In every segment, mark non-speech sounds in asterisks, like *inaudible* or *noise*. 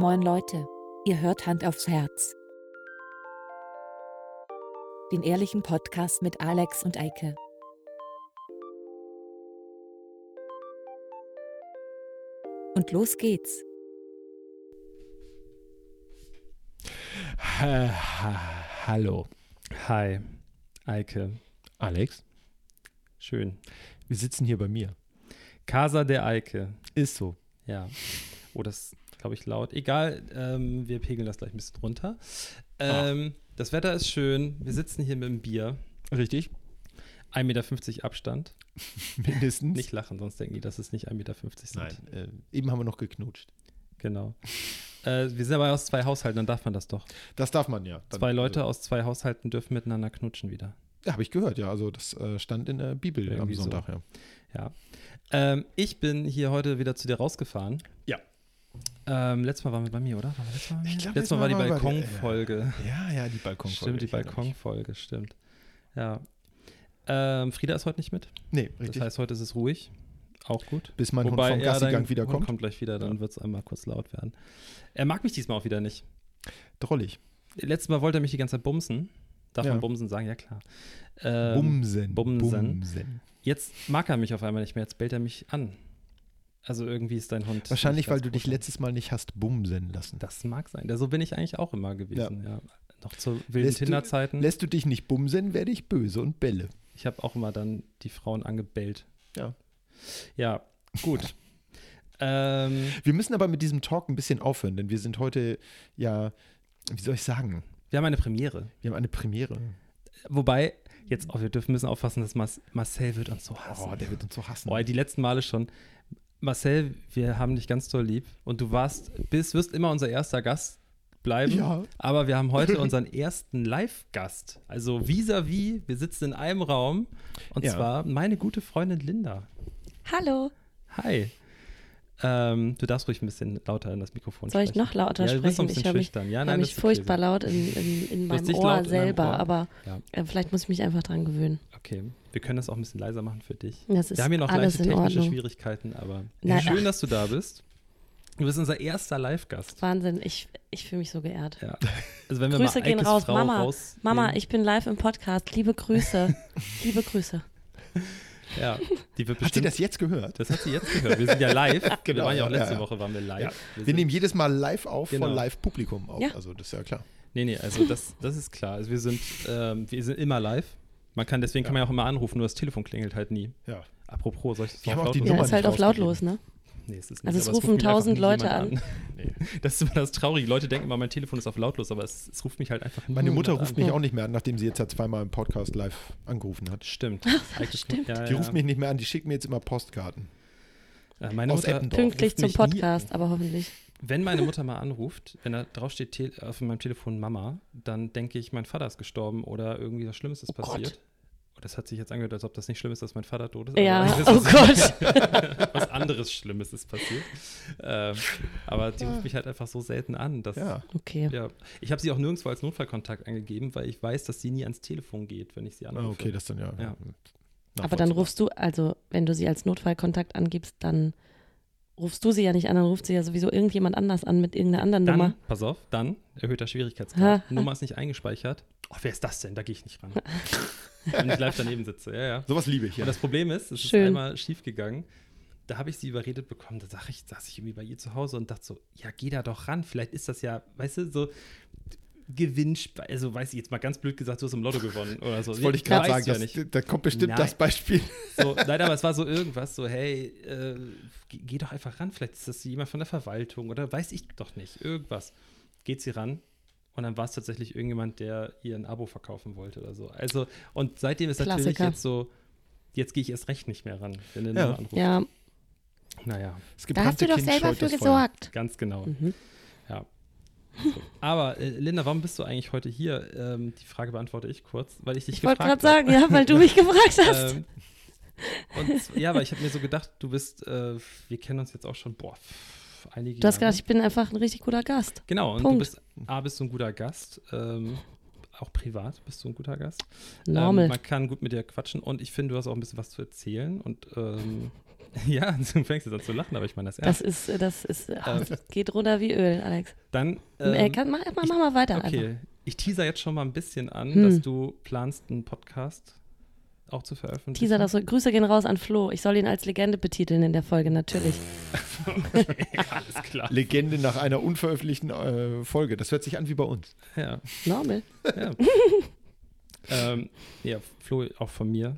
Moin Leute, ihr hört Hand aufs Herz. Den ehrlichen Podcast mit Alex und Eike. Und los geht's. Ha, ha, hallo. Hi, Eike. Alex, Schön. wir sitzen hier bei mir. Casa der Eike. Ist so. Ja. Oh, das glaube ich laut. Egal, ähm, wir pegeln das gleich ein bisschen runter. Ähm, das Wetter ist schön. Wir sitzen hier mit dem Bier. Richtig? 1,50 Meter Abstand. *laughs* Mindestens. Nicht lachen, sonst denken die, dass es nicht 1,50 Meter sind. Nein, äh, eben haben wir noch geknutscht. Genau. Äh, wir sind aber aus zwei Haushalten, dann darf man das doch. Das darf man ja. Dann- Zwei Leute Also, aus zwei Haushalten dürfen miteinander knutschen wieder. ja, habe ich gehört, ja. Also das äh, stand in der Bibel am Irgendwie so. Sonntag, ja. Ja. Ähm, ich bin hier heute wieder zu dir rausgefahren. Ja. Ähm, letztes Mal waren wir bei mir, oder? Wir letztes Mal? Ich glaub, letztes Mal war die Balkonfolge. Ja, ja, die Balkonfolge. Stimmt, die. Balkonfolge, stimmt. Ja. Ähm, Frieda ist heute nicht mit. Nee, richtig. Das heißt, heute ist es ruhig. Auch gut. Bis mein Wobei, Hund vom ja, Gassigang dein wieder kommt. kommt gleich wieder, dann Ja. wird es einmal kurz laut werden. Er mag mich diesmal auch wieder nicht. Drollig. Letztes Mal wollte er mich die ganze Zeit bumsen. Darf Ja. man bumsen sagen? Ja, klar. Ähm, Bumsen. Bumsen. Bumsen. Jetzt mag er mich auf einmal nicht mehr, jetzt bellt er mich an. Also irgendwie ist dein Hund. Wahrscheinlich, weil du dich letztes Mal nicht hast bumsen lassen. Das mag sein. So bin ich eigentlich auch immer gewesen, ja. Noch zu wilden Tinder-Zeiten. Lässt du dich nicht bumsen, werde ich böse und bälle. Ich habe auch immer dann die Frauen angebellt. Ja. Ja, gut. *laughs* ähm, Wir müssen aber mit diesem Talk ein bisschen aufhören, denn wir sind heute ja, wie soll ich sagen, wir haben eine Premiere. wir haben eine Premiere. Wobei, jetzt, oh, wir dürfen müssen aufpassen, dass Marcel wird uns so hassen. Oh, der wird uns so hassen. Boah, die letzten Male schon. Marcel, wir haben dich ganz doll lieb und du warst, bist, wirst immer unser erster Gast bleiben. Ja. Aber wir haben heute *laughs* unseren ersten Live-Gast. Also vis-à-vis, wir sitzen in einem Raum und Ja. zwar meine gute Freundin Linda. Hallo. Hi. Ähm, du darfst ruhig ein bisschen lauter in das Mikrofon Soll ich sprechen. noch lauter ja, du bist ein sprechen? bisschen Ich höre mich. Ja, hör nein, mich ist okay furchtbar so. laut in, in, in meinem Ohr selber, Ohr. aber Ja, äh, vielleicht muss ich mich einfach dran gewöhnen. okay. Wir können das auch ein bisschen leiser machen für dich. Das ist Wir haben hier noch leichte technische Ordnung. Schwierigkeiten, aber Nein, schön, ach. dass du da bist. Du bist unser erster Live-Gast. Wahnsinn, ich, ich fühle mich so geehrt. Ja. Also wenn wir Grüße mal gehen Eikes raus. Frau Mama, Mama, ich bin live im Podcast. Liebe Grüße. *laughs* Liebe Grüße. Ja, die wird Hat sie bestimmt. das jetzt gehört? das hat sie jetzt gehört. Wir sind ja live. wir *laughs* Genau, waren ja auch ja, letzte ja. Woche waren wir live. Ja. Wir Wir nehmen jedes Mal live auf Genau. von Live-Publikum auf. Ja. Also das ist ja klar. Nee, nee, also das, das ist klar. Also wir sind, ähm, wir sind immer live. Man kann, deswegen kann man ja auch immer anrufen, nur das Telefon klingelt halt nie. Ja. Apropos, soll ich das Wir auf haben auch die lautlos Ja, halt auf lautlos, ne? Nee, es ist nicht, Also es aber rufen ruft mich einfach 1000 nie Leute jemand an. *laughs* Nee. Das ist immer das Traurige. Leute denken immer, mein Telefon ist auf lautlos, aber es, es ruft mich halt einfach Meine Mutter ruft an. mich auch nicht mehr an, nachdem sie jetzt halt zweimal im Podcast live angerufen hat. Stimmt. Stimmt. Ja, Die ja. ruft mich nicht mehr an, die schickt mir jetzt immer Postkarten. Ja, meine aus Mutter, Eppendorf. Pünktlich zum Podcast, aber hoffentlich. Wenn meine *laughs* Mutter mal anruft, wenn da drauf steht Te auf meinem Telefon Mama, dann denke ich, mein Vater ist gestorben oder irgendwie was Schlimmes ist Oh Gott. passiert. Und das hat sich jetzt angehört, als ob das nicht schlimm ist, dass mein Vater tot ist. Ja, ist oh Gott. *laughs* was anderes Schlimmes ist passiert. Ähm, aber die ruft mich halt einfach so selten an. Dass, Ja. Okay. ja. Ich habe sie auch nirgendwo als Notfallkontakt angegeben, weil ich weiß, dass sie nie ans Telefon geht, wenn ich sie Ah, anrufe. okay, das dann ja. Ja. Aber dann rufst du, also wenn du sie als Notfallkontakt angibst, dann rufst du sie ja nicht an, dann ruft sie ja sowieso irgendjemand anders an mit irgendeiner anderen Dann, Nummer. pass auf, dann erhöhter Schwierigkeitsgrad. Ha. Nummer ist nicht eingespeichert. Oh, wer ist das denn? Da gehe ich nicht ran. *laughs* wenn ich live daneben sitze. Ja, ja. Sowas liebe ich ja. Und das Problem ist, es Schön. ist einmal schief gegangen. Da habe ich sie überredet bekommen. Da sag ich, saß ich irgendwie bei ihr zu Hause und dachte so, ja, geh da doch ran. Vielleicht ist das ja, weißt du, so Gewinnspiel. Also, weiß ich jetzt mal ganz blöd gesagt, du hast im Lotto gewonnen *laughs* oder so. Das wollte ich gerade sagen. Ja Das, nicht. Da kommt bestimmt Nein. das Beispiel. So, *laughs* nein, aber es war so irgendwas, so, hey, äh, geh, geh doch einfach ran. Vielleicht ist das jemand von der Verwaltung oder weiß ich doch nicht. Irgendwas. Geht sie ran. Und dann war es tatsächlich irgendjemand, der ihr ein Abo verkaufen wollte oder so. Also, und seitdem ist natürlich Klassiker. jetzt so, jetzt gehe ich erst recht nicht mehr ran, wenn eine Ja. Anruft. Ja, Naja, da hast du doch selber für gesorgt. ganz genau. Mhm. Aber äh, Linda, warum bist du eigentlich heute hier? Ähm, die Frage beantworte ich kurz, weil ich dich Ich wollte gefragt gerade habe. sagen, ja, weil du mich gefragt *laughs* hast. Ähm, und ja, weil ich habe mir so gedacht, du bist, äh, wir kennen uns jetzt auch schon, boah, einige du hast Jahre. gedacht, ich bin einfach ein richtig guter Gast. Genau, und Punkt. du bist, A, bist du ein guter Gast, ähm, auch privat bist du ein guter Gast. Normal. Ähm, man kann gut mit dir quatschen und ich finde, du hast auch ein bisschen was zu erzählen und ähm, *laughs* Ja, du fängst jetzt an zu lachen, aber ich meine das Das ernst. ist, äh, das ist, äh, Ähm, das geht runter wie Öl, Alex. Dann, äh, ähm, kann, mach, mach, mach mal weiter einfach. okay, ich teaser jetzt schon mal ein bisschen an, Hm. dass du planst, einen Podcast auch zu veröffentlichen. Teaser das so. Grüße gehen raus an Flo. Ich soll ihn als Legende betiteln in der Folge, natürlich. *laughs* Alles klar. Legende nach einer unveröffentlichten äh, Folge. Das hört sich an wie bei uns. Ja, Normal. ja. *laughs* ähm, ja, Flo, auch von mir.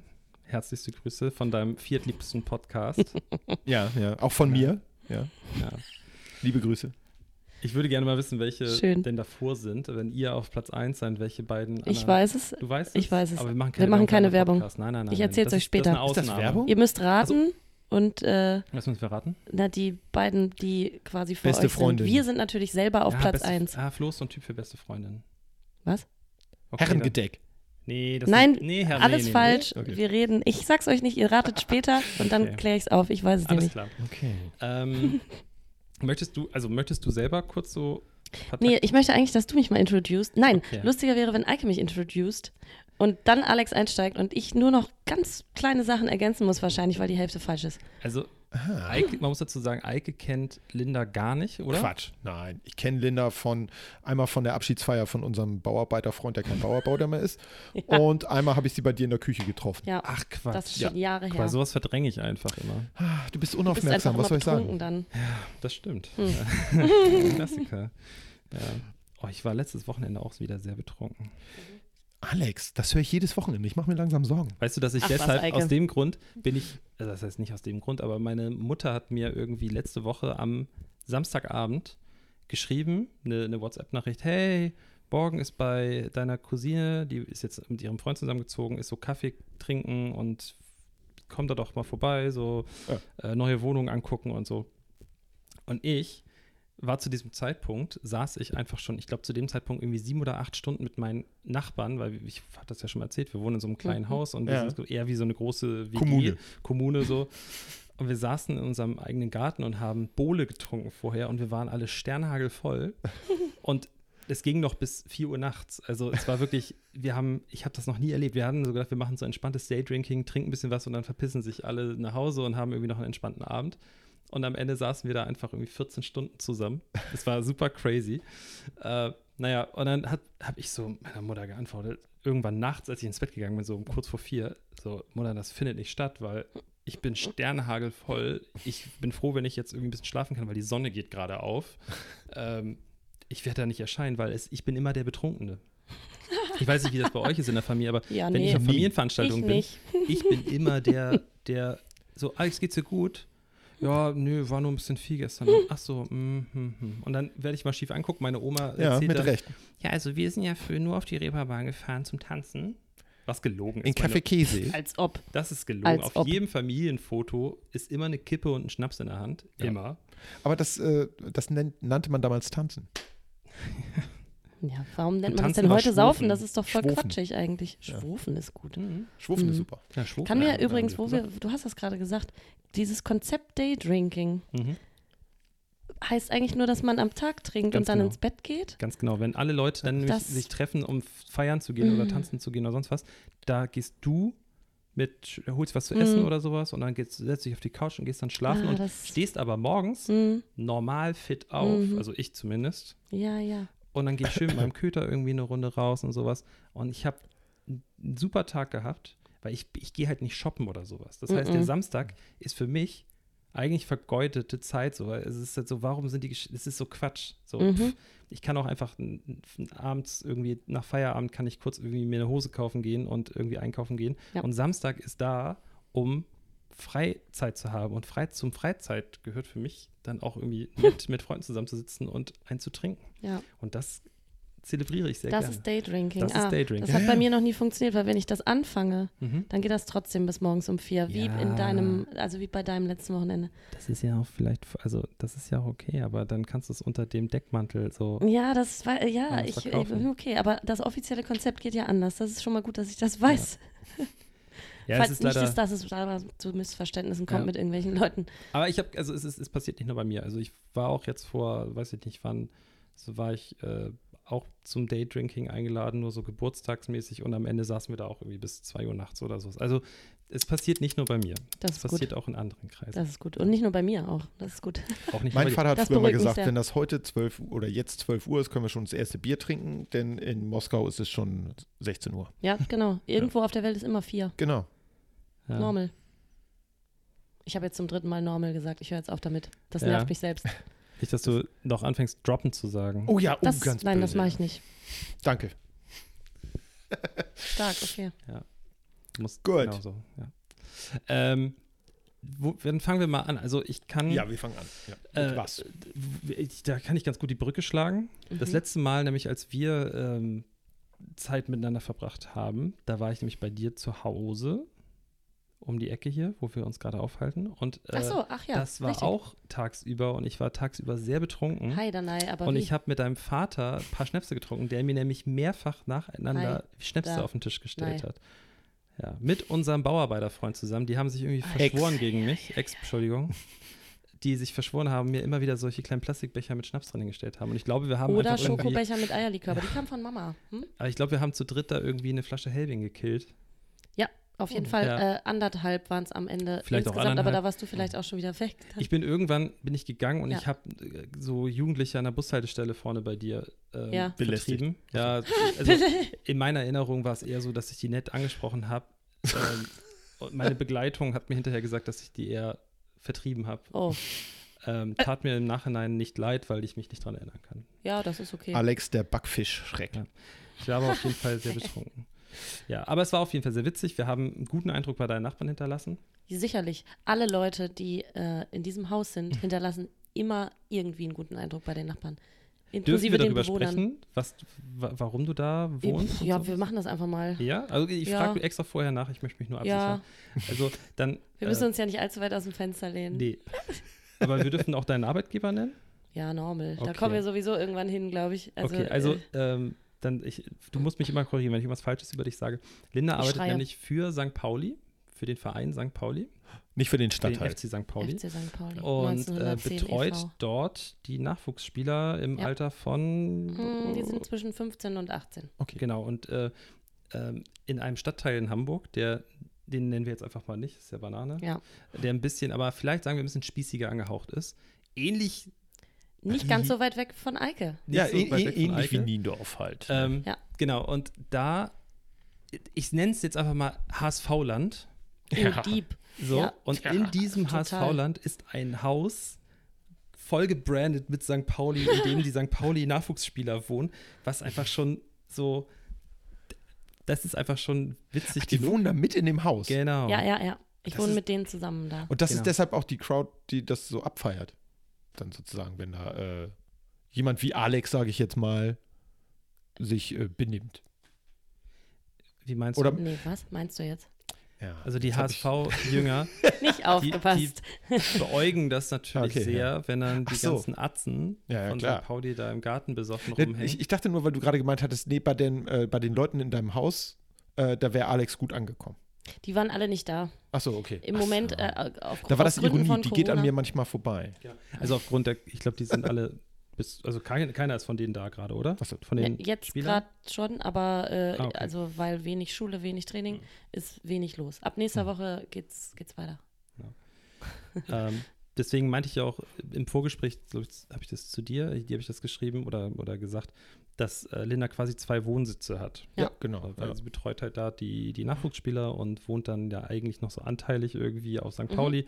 Herzlichste Grüße von deinem viertliebsten Podcast. *laughs* Ja, ja. Auch von mir. Ja. ja. Liebe Grüße. Ich würde gerne mal wissen, welche Schön. denn davor sind. Wenn ihr auf Platz 1 seid, welche beiden. Ich anderen- weiß es. Du weißt Ich weiß es. Aber wir machen Wir machen keine Werbung. Podcast. Nein, nein, nein. Ich nein. erzähl's Das euch ist- Das später. ist, eine Ist das. Werbung? Ihr müsst raten und äh, Was müssen wir verraten? na, die beiden, die quasi vor Beste euch Freundin. sind. Wir sind natürlich selber auf Ja, Platz beste, 1. Ah, Flo ist so ein Typ für beste Freundin. Was? Okay, Herrengedeck. Nee, das Nein, ist, nee, Herr, Alles nee, nee, falsch. Okay. Wir reden. Ich sag's euch nicht, ihr ratet *laughs* später und dann Okay. kläre ich's auf. Ich weiß es Nee. Alles nämlich. klar. Okay. Ähm, *laughs* möchtest du, also möchtest du selber kurz so Kontakt- Nee, ich möchte eigentlich, dass du mich mal introduced. Nein, Okay. lustiger wäre, wenn Eike mich introduced und dann Alex einsteigt und ich nur noch ganz kleine Sachen ergänzen muss wahrscheinlich, weil die Hälfte falsch ist. Also. Eike, man muss dazu sagen, Eike kennt Linda gar nicht, oder? Quatsch. Nein. Ich kenne Linda von einmal von der Abschiedsfeier von unserem Bauarbeiterfreund, der kein Bauarbeiter mehr ist. *laughs* Und einmal habe ich sie bei dir in der Küche getroffen. Ja, Ach, Quatsch. das ist schon Jahre her. Bei sowas verdränge ich einfach immer. Ah, Du bist du bist unaufmerksam, was soll ich betrunken sagen? dann. Das stimmt. Hm. Ja. *laughs* Klassiker. *laughs* Ja. Oh, ich war letztes Wochenende auch wieder sehr betrunken. Alex, das höre ich jedes Wochenende. Ich mache mir langsam Sorgen. Weißt du, dass ich Ach was, deshalb Eike. aus dem Grund bin ich, also das heißt nicht aus dem Grund, aber meine Mutter hat mir irgendwie letzte Woche am Samstagabend geschrieben, eine, eine WhatsApp-Nachricht, hey, morgen ist bei deiner Cousine, die ist jetzt mit ihrem Freund zusammengezogen, ist so Kaffee trinken und komm da doch mal vorbei, so äh, neue Wohnungen angucken und so. Und ich war zu diesem Zeitpunkt, saß ich einfach schon, ich glaube zu dem Zeitpunkt irgendwie sieben oder acht Stunden mit meinen Nachbarn, weil ich habe das ja schon mal erzählt, wir wohnen in so einem kleinen Mhm. Haus und wir Ja. sind so eher wie so eine große WG, Kommune. Kommune so. Und wir saßen in unserem eigenen Garten und haben Bohle getrunken vorher und wir waren alle sternhagelvoll. *laughs* und es ging noch bis 4 Uhr nachts. Also es war wirklich, wir haben, ich habe das noch nie erlebt. Wir hatten so gedacht, wir machen so entspanntes Daydrinking, trinken ein bisschen was und dann verpissen sich alle nach Hause und haben irgendwie noch einen entspannten Abend. Und am Ende saßen wir da einfach irgendwie 14 Stunden zusammen. Das war super crazy. Äh, naja, und dann habe ich so meiner Mutter geantwortet, irgendwann nachts, als ich ins Bett gegangen bin, so um kurz vor vier, so, Mutter, das findet nicht statt, weil ich bin sternhagelvoll. Ich bin froh, wenn ich jetzt irgendwie ein bisschen schlafen kann, weil die Sonne geht gerade auf. Ähm, ich werde da nicht erscheinen, weil es, ich bin immer der Betrunkene. Ich weiß nicht, wie das bei euch ist in der Familie, aber Ja, wenn nee, ich auf. Familienveranstaltungen ich bin, ich bin immer der, der so, Alex, geht's dir gut? Ja, nö, war nur ein bisschen viel gestern. Ach so, mm, hm, hm. Und dann werde ich mal schief angucken. Meine Oma Ja, erzählt mit dann, Recht. ja, also wir sind ja früher nur auf die Reeperbahn gefahren zum Tanzen. Was gelogen In ist. meine- Café Käse. *laughs* Als ob. Das ist gelogen. Als auf ob. jedem Familienfoto ist immer eine Kippe und ein Schnaps in der Hand. Ja. Immer. Aber das, äh, das nennt, nannte man damals Tanzen. Ja, warum nennt Und man das denn heute Saufen? Schwufen. Das ist doch voll Schwufen. quatschig eigentlich. Ja. Schwufen ist gut. Mhm. Schwuffen ist Mhm. super. Ja, Schwufen, Kann mir ja, übrigens, wo wir, du hast das gerade gesagt, dieses Konzept Daydrinking Mhm. heißt eigentlich nur, dass man am Tag trinkt Ganz und dann genau. ins Bett geht. Ganz genau. Wenn alle Leute dann Das- sich treffen, um feiern zu gehen oder Mhm. tanzen zu gehen oder sonst was, da gehst du mit, holst was zu essen Mhm. oder sowas und dann geht's, setzt dich auf die Couch und gehst dann schlafen Ah, und stehst aber morgens Mhm. normal fit auf, Mhm. also ich zumindest. Ja, ja. Und dann gehe ich schön mit meinem Köter irgendwie eine Runde raus und sowas. Und ich habe einen super Tag gehabt, weil ich, ich gehe halt nicht shoppen oder sowas. Das heißt, der Mhm. Samstag ist für mich eigentlich vergeudete Zeit. So, es ist halt so, warum sind die, Gesch- es ist so Quatsch. So, Mhm. pff, ich kann auch einfach abends irgendwie nach Feierabend kann ich kurz irgendwie mir eine Hose kaufen gehen und irgendwie einkaufen gehen. Ja. Und Samstag ist da, um Freizeit zu haben. Und frei, zum Freizeit gehört für mich dann auch irgendwie mit, mit Freunden zusammenzusitzen und einzutrinken. ja. Und das zelebriere ich sehr Das gerne. ist Daydrinking. Das ist ah, Daydrinking. Das hat Ja, bei ja. mir noch nie funktioniert, weil wenn ich das anfange, Mhm. dann geht das trotzdem bis morgens um vier. Wie Ja. in deinem, also wie bei deinem letzten Wochenende. Das ist ja auch vielleicht, also das ist ja auch okay, aber dann kannst du es unter dem Deckmantel so. Ja, das war, ja, ich, verkaufen. okay, aber das offizielle Konzept geht ja anders. Das ist schon mal gut, dass ich das weiß. Ja, *laughs* Falls es ist nicht leider. ist, dass es da zu Missverständnissen kommt Ja. mit irgendwelchen Leuten. aber ich habe, also es, ist, es passiert nicht nur bei mir. Also ich war auch jetzt vor, weiß ich nicht wann, so war ich äh, auch zum Daydrinking eingeladen, nur so geburtstagsmäßig und am Ende saßen wir da auch irgendwie bis 2 Uhr nachts oder so. Also es passiert nicht nur bei mir. Das Es ist gut. passiert auch in anderen Kreisen. Das ist gut. Und nicht nur bei mir auch. Das ist gut. auch nicht Mein Vater hat mal beruhigt mich gesagt, wenn das heute 12 Uhr oder jetzt 12 Uhr ist, können wir schon das erste Bier trinken, denn in Moskau ist es schon 16 Uhr. Ja, genau. *laughs* Irgendwo auf der Welt ist immer vier. Genau. Ja. Normal. Ich habe jetzt zum dritten Mal normal gesagt. Ich höre jetzt auf damit. Das Ja. nervt mich selbst. *laughs* Nicht, dass du noch anfängst, droppen zu sagen. Oh ja, oh, Das, ganz nein, das böse. mache ich nicht. Danke. Stark, okay. Du musst Gut. Genau so, ja. Ähm, wo, dann fangen wir mal an. Also ich kann. Ja, wir fangen an. Ja. Äh, was? Ich, da kann ich ganz gut die Brücke schlagen. Das Mhm. letzte Mal, nämlich als wir ähm, Zeit miteinander verbracht haben, da war ich nämlich bei dir zu Hause, um die Ecke hier, wo wir uns gerade aufhalten. Und äh, Ach so, ach ja. das war richtig. auch tagsüber und ich war tagsüber sehr betrunken. Hi, Danai, aber und wie? ich habe mit deinem Vater ein paar Schnäpse getrunken, der mir nämlich mehrfach nacheinander Schnäpse da. auf den Tisch gestellt Nein. hat. Ja, mit unserem Bauarbeiterfreund zusammen. Die haben sich irgendwie verschworen gegen mich. *laughs* Ex, Entschuldigung. Die sich verschworen haben, mir immer wieder solche kleinen Plastikbecher mit Schnaps drin hingestellt haben. Und ich glaube, wir haben Oder Schokobecher mit Eierlikör, aber die kam von Mama. Hm? aber ich glaube, wir haben zu dritt da irgendwie eine Flasche Helbing gekillt. Auf jeden Fall Ja. äh, anderthalb waren es am Ende Vielleicht auch insgesamt, aber anderthalb. da warst du vielleicht auch schon wieder weg. Ich bin irgendwann, bin ich gegangen und Ja. ich habe äh, so Jugendliche an der Bushaltestelle vorne bei dir ähm, Ja. Vertrieben. Ja, *laughs* also in meiner Erinnerung war es eher so, dass ich die nett angesprochen habe. Ähm, *laughs* und meine Begleitung hat mir hinterher gesagt, dass ich die eher vertrieben habe. Oh, Ähm, tat mir im Nachhinein nicht leid, weil ich mich nicht dran erinnern kann. ja, das ist okay. Alex, der Backfisch-Schreck. Ja. Ich war aber auf jeden Fall sehr betrunken. Ja, aber es war auf jeden Fall sehr witzig. Wir haben einen guten Eindruck bei deinen Nachbarn hinterlassen. Sicherlich. Alle Leute, die äh, in diesem Haus sind, *laughs* hinterlassen immer irgendwie einen guten Eindruck bei den Nachbarn. Dürfen Inklusive wir den darüber Bewohnern. sprechen, was, wa warum du da wohnst? Ja, wir machen das einfach mal. Ja, also ich Ja. frage extra vorher nach, ich möchte mich nur absichern. Ja, Also dann. wir müssen äh, uns ja nicht allzu weit aus dem Fenster lehnen. Nee. Aber wir dürfen auch deinen Arbeitgeber nennen? Ja, normal. Da Okay. kommen wir sowieso irgendwann hin, glaube ich. Also, okay, also äh, ähm, dann ich, du musst mich immer korrigieren, wenn ich irgendwas Falsches über dich sage. Linda arbeitet schreie. nämlich für St. Pauli, für den Verein St. Pauli, Nicht für den für den Stadtteil. FC St. Pauli. FC St. Pauli. Und äh, 1910 betreut e.V. dort die Nachwuchsspieler im Ja. Alter von. Hm, die sind zwischen 15 und 18. Okay. Genau, und äh, ähm, in einem Stadtteil in Hamburg, der, den nennen wir jetzt einfach mal nicht, ist der Banane, Ja. der ein bisschen, aber vielleicht sagen wir ein bisschen spießiger angehaucht ist. Ähnlich. Nicht ganz so weit weg von Eike. Ja, so ä- weit ä- weg von ähnlich wie Eike. Niendorf halt. Ähm, Ja. Genau, und da, ich nenne es jetzt einfach mal HSV-Land. Ja. Dieb. So, Ja. und Ja, in diesem. HSV-Land ist ein Haus voll gebrandet mit St. Pauli, in dem die St. Pauli-Nachwuchsspieler wohnen, was einfach schon so, das ist einfach schon witzig Ach, die genug. wohnen da mit in dem Haus. Genau. Ja, ja, ja. Ich Das wohne ist- mit denen zusammen da. Und das Genau. ist deshalb auch die Crowd, die das so abfeiert. Dann sozusagen, wenn da äh, jemand wie Alex, sage ich jetzt mal, sich äh, benimmt. Wie meinst Oder- du? Nee, was meinst du jetzt? Ja. Also die HSV-Jünger *laughs* Nicht aufgepasst. beäugen das natürlich Okay, sehr, ja. wenn dann die so. ganzen Atzen Ja, ja, von. St. Pauli da im Garten besoffen rumhängen. Ich, ich dachte nur, weil du gerade gemeint hattest, nee, bei den, äh, bei den Leuten in deinem Haus, äh, da wäre Alex gut angekommen. Die waren alle nicht da. Achso, okay. Im Ach Moment so. äh, auf da war das Ironie, die geht an Corona. mir manchmal vorbei. also aufgrund der, ich glaube, die sind alle, bis, also kein, keiner ist von denen da gerade, oder? Ach so. Von den Ja, Jetzt gerade schon, aber äh, Ah, okay. also weil wenig Schule, wenig Training, Hm. ist wenig los. Ab nächster Woche geht's, geht's weiter. ähm, deswegen meinte ich ja auch im Vorgespräch, so habe ich das zu dir, dir habe ich das geschrieben oder, oder gesagt, dass äh, Linda quasi zwei Wohnsitze hat. Ja, Ja. genau. Weil Ja. sie betreut halt da die, die Nachwuchsspieler und wohnt dann ja eigentlich noch so anteilig irgendwie auf St. Mhm. Pauli,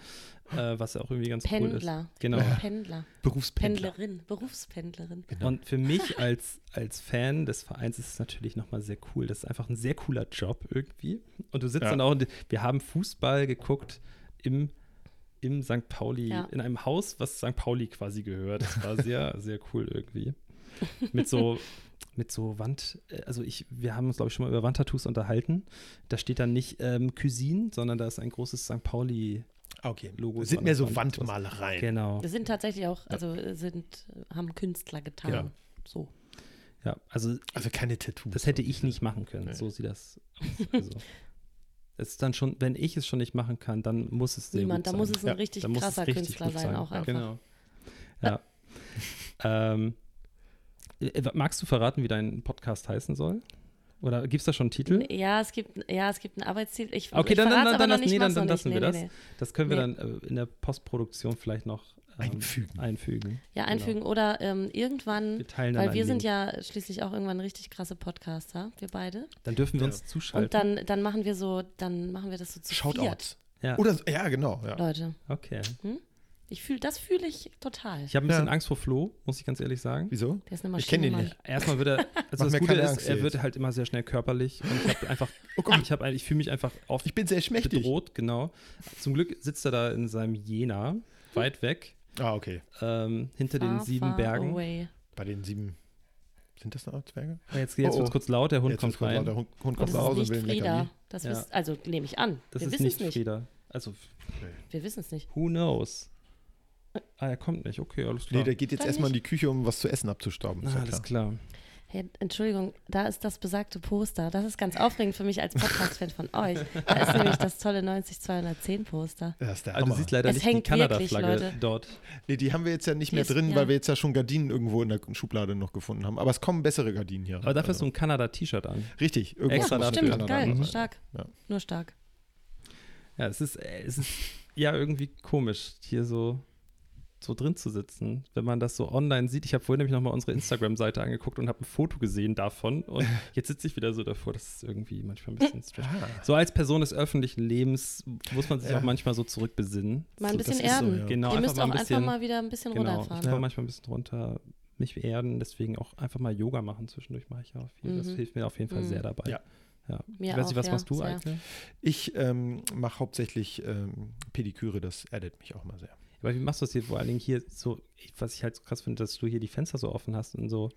äh, was ja auch irgendwie ganz cool ist. Pendler. Genau. Ja. Pendler. Berufspendler. Pendlerin. Berufspendlerin. Genau. Und für mich als, als Fan des Vereins ist es natürlich nochmal sehr cool. Das ist einfach ein sehr cooler Job irgendwie. Und du sitzt Ja. dann auch, und wir haben Fußball geguckt im, im St. Pauli, Ja. in einem Haus, was St. Pauli quasi gehört. Das war sehr, *laughs* sehr cool irgendwie. *laughs* Mit so, mit so Wand, äh, also ich, wir haben uns, glaube ich, schon mal über Wandtattoos unterhalten. Da steht dann nicht ähm, Cuisine, sondern da ist ein großes St. Pauli. Ah, Okay. Logo Das sind mehr so Wand. Wandmalereien. Genau. Das sind tatsächlich auch, also äh, sind, äh, haben Künstler getan. Ja. So. Ja, also Also keine Tattoos. Das hätte ich nicht machen können. Nee. So sieht das aus. Also, *laughs* es ist dann schon, wenn ich es schon nicht machen kann, dann muss es sehr Niemand, gut da muss sein. es ein Ja, richtig krasser richtig Künstler gut sein, auch Ja, einfach. Genau. Ja. ähm, äh, magst du verraten, wie dein Podcast heißen soll? Oder gibt es da schon einen Titel? Ja, es gibt, ja, es gibt einen Arbeitstitel. Ich, Okay, ich dann, dann, dann, aber dann, noch lassen, nicht, nee, dann, dann lassen nicht. wir Nee, das. nee, nee. Das können wir Nee. dann äh, in der Postproduktion vielleicht noch ähm, Einfügen. einfügen. Ja, Genau. einfügen oder ähm, irgendwann, Wir teilen weil wir sind ja schließlich auch irgendwann richtig krasse Podcaster, wir beide. Dann dürfen wir Ja. uns zuschalten. Und dann, dann machen wir so, dann machen wir das so zu viert, Shoutouts. ja. Oder ja, genau. Ja. Leute. Okay. Ich fühl, das fühle ich total. Ich habe ein bisschen Ja. Angst vor Flo, muss ich ganz ehrlich sagen. Wieso? Der ist eine Ich Maschine, den Mann. nicht. Erstmal wird er, *laughs* also Mach das Gute ist, Angst er jetzt. wird halt immer sehr schnell körperlich und ich habe *laughs* einfach, ich habe, ich fühle mich einfach auf Ich bin sehr schmächtig. bedroht, genau. Zum Glück sitzt er da in seinem Jena, weit weg, Ah, okay. ähm, hinter den Far, sieben far Bergen. Away. Bei den sieben. Sind das noch Zwerge? Oh, Jetzt, jetzt Oh, wird es oh. kurz laut, der Hund Jetzt kommt ist rein. laut, Der Hund, Hund Und kommt das nach Hause ist und nicht will ein Frieda. Leckerli. Das Ja. wisst, also nehme ich an. Das wir ist wissen nicht es nicht. Frieda. Also, Wir wissen es nicht. who knows? Ah, er kommt nicht. Okay, alles klar. Nee, der geht jetzt Dann erstmal in die Küche, um was zu essen abzustauben. Ist ah, ja alles klar. klar. Hey, Entschuldigung, da ist das besagte Poster. Das ist ganz aufregend für mich als Podcast-Fan von euch. Da ist nämlich das tolle 90210 Poster. Das ist der Also, du Hammer. siehst leider Es nicht die hängt wirklich, Kanada-Flagge Leute. dort. Nee, die haben wir jetzt ja nicht mehr ist- drin, ja. weil wir jetzt ja schon Gardinen irgendwo in der Schublade noch gefunden haben. Aber es kommen bessere Gardinen hier. Aber dafür hast du Also, ein Kanada-T-Shirt an. Richtig. Irgendwas mit Stimmt, Kanada geil, stark. Ja. Nur stark. Ja, es ist, äh, es ist ja irgendwie komisch, hier so, so drin zu sitzen, wenn man das so online sieht. Ich habe vorhin nämlich nochmal unsere Instagram-Seite angeguckt und habe ein Foto gesehen davon. Und *laughs* jetzt sitze ich wieder so davor. Das ist irgendwie manchmal ein bisschen strange. Ah. So als Person des öffentlichen Lebens muss man sich Ja. auch manchmal so zurückbesinnen. Mal ein so, bisschen das ist so, erden. ja. Genau, Ihr einfach müsst mal auch ein bisschen, einfach mal wieder ein bisschen genau, ich runterfahren. fahre Ja. manchmal ein bisschen runter, mich erden. Deswegen auch einfach mal Yoga machen zwischendurch mache ich ja auch viel. Das Mhm. hilft mir auf jeden Fall Mhm. sehr dabei. Ja. Ja. Mir ich weiß nicht, auch, was ja, machst du sehr. eigentlich? Ich ähm, mache hauptsächlich ähm, Pediküre, das erdet mich auch mal sehr. Aber wie machst du das hier vor allen Dingen hier so, ich, was ich halt so krass finde, dass du hier die Fenster so offen hast und so.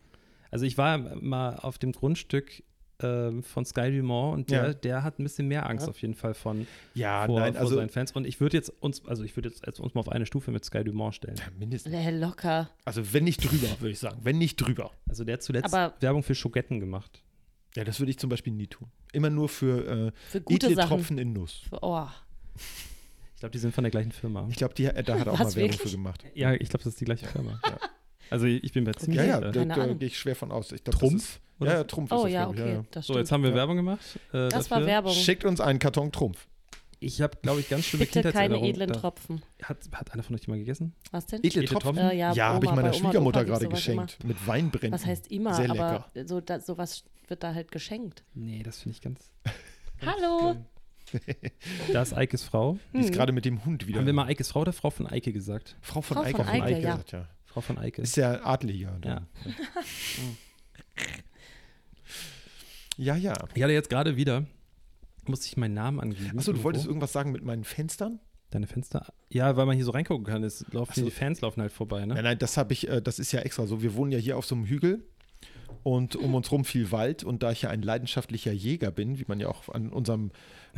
Also ich war mal auf dem Grundstück ähm, von Sky Dumont und der, Ja. der hat ein bisschen mehr Angst Ja. auf jeden Fall von Ja, vor, nein, vor also seinen Fans. Und ich würde jetzt uns, also ich würde jetzt als uns mal auf eine Stufe mit Sky Dumont stellen. Ja, mindestens. Locker. Also wenn nicht drüber, würde ich sagen. Wenn nicht drüber. Also der hat zuletzt Aber- Werbung für Schogetten gemacht. Ja, das würde ich zum Beispiel nie tun. Immer nur für äh, Für gute ekle Sachen. Tropfen in Nuss. Für, oh. Ich glaube, die sind von der gleichen Firma. Ich glaube, da hat er auch Was, mal Werbung wirklich? für gemacht. Ja, ich glaube, das ist die gleiche Firma. *laughs* Ja. Also ich bin mir ziemlich Ja, ja, da, Keine da Ahnung. gehe ich schwer von aus. Ich glaub, das Trumpf? Ist, ja, ja, Trumpf Oh ist das, ja, glaub ich. okay. Das So, stimmt. jetzt haben wir Ja. Werbung gemacht. Äh, das dafür. war Werbung. Schickt uns einen Karton Trumpf. Ich habe, glaube ich, ganz schlimme Bitte keine Kindheitserinnerungen. edlen Da- Tropfen. Hat, hat einer von euch die mal gegessen? Was denn? Edle Edle Tropfen? Tropfen? Äh, ja, Ja, habe ich meiner bei Oma und Schwiegermutter Opa gibt's gerade sowas immer. geschenkt. Mit Weinbrennen. Was heißt immer, Sehr aber lecker. so da, sowas wird da halt geschenkt. Nee, das finde ich ganz. Hallo. *laughs* Da ist Eikes Frau. Die ist Hm. gerade mit dem Hund wieder. Haben wir mal Eikes Frau oder Frau von Eike gesagt? Frau von Frau Eike, von von Eike, Eike ja. gesagt, ja. Frau von Eike. Ist ja adliger. Ja. Ja, ja. Ich hatte jetzt gerade wieder, musste ich meinen Namen angeben. Achso, du wolltest irgendwo. irgendwas sagen mit meinen Fenstern? Deine Fenster? Ja, weil man hier so reingucken kann. Es laufen, so. Die Fans laufen halt vorbei, ne? Nein, nein, das habe ich, äh, das ist ja extra so. Wir wohnen ja hier auf so einem Hügel und um uns rum viel Wald und da ich ja ein leidenschaftlicher Jäger bin, wie man ja auch an unserem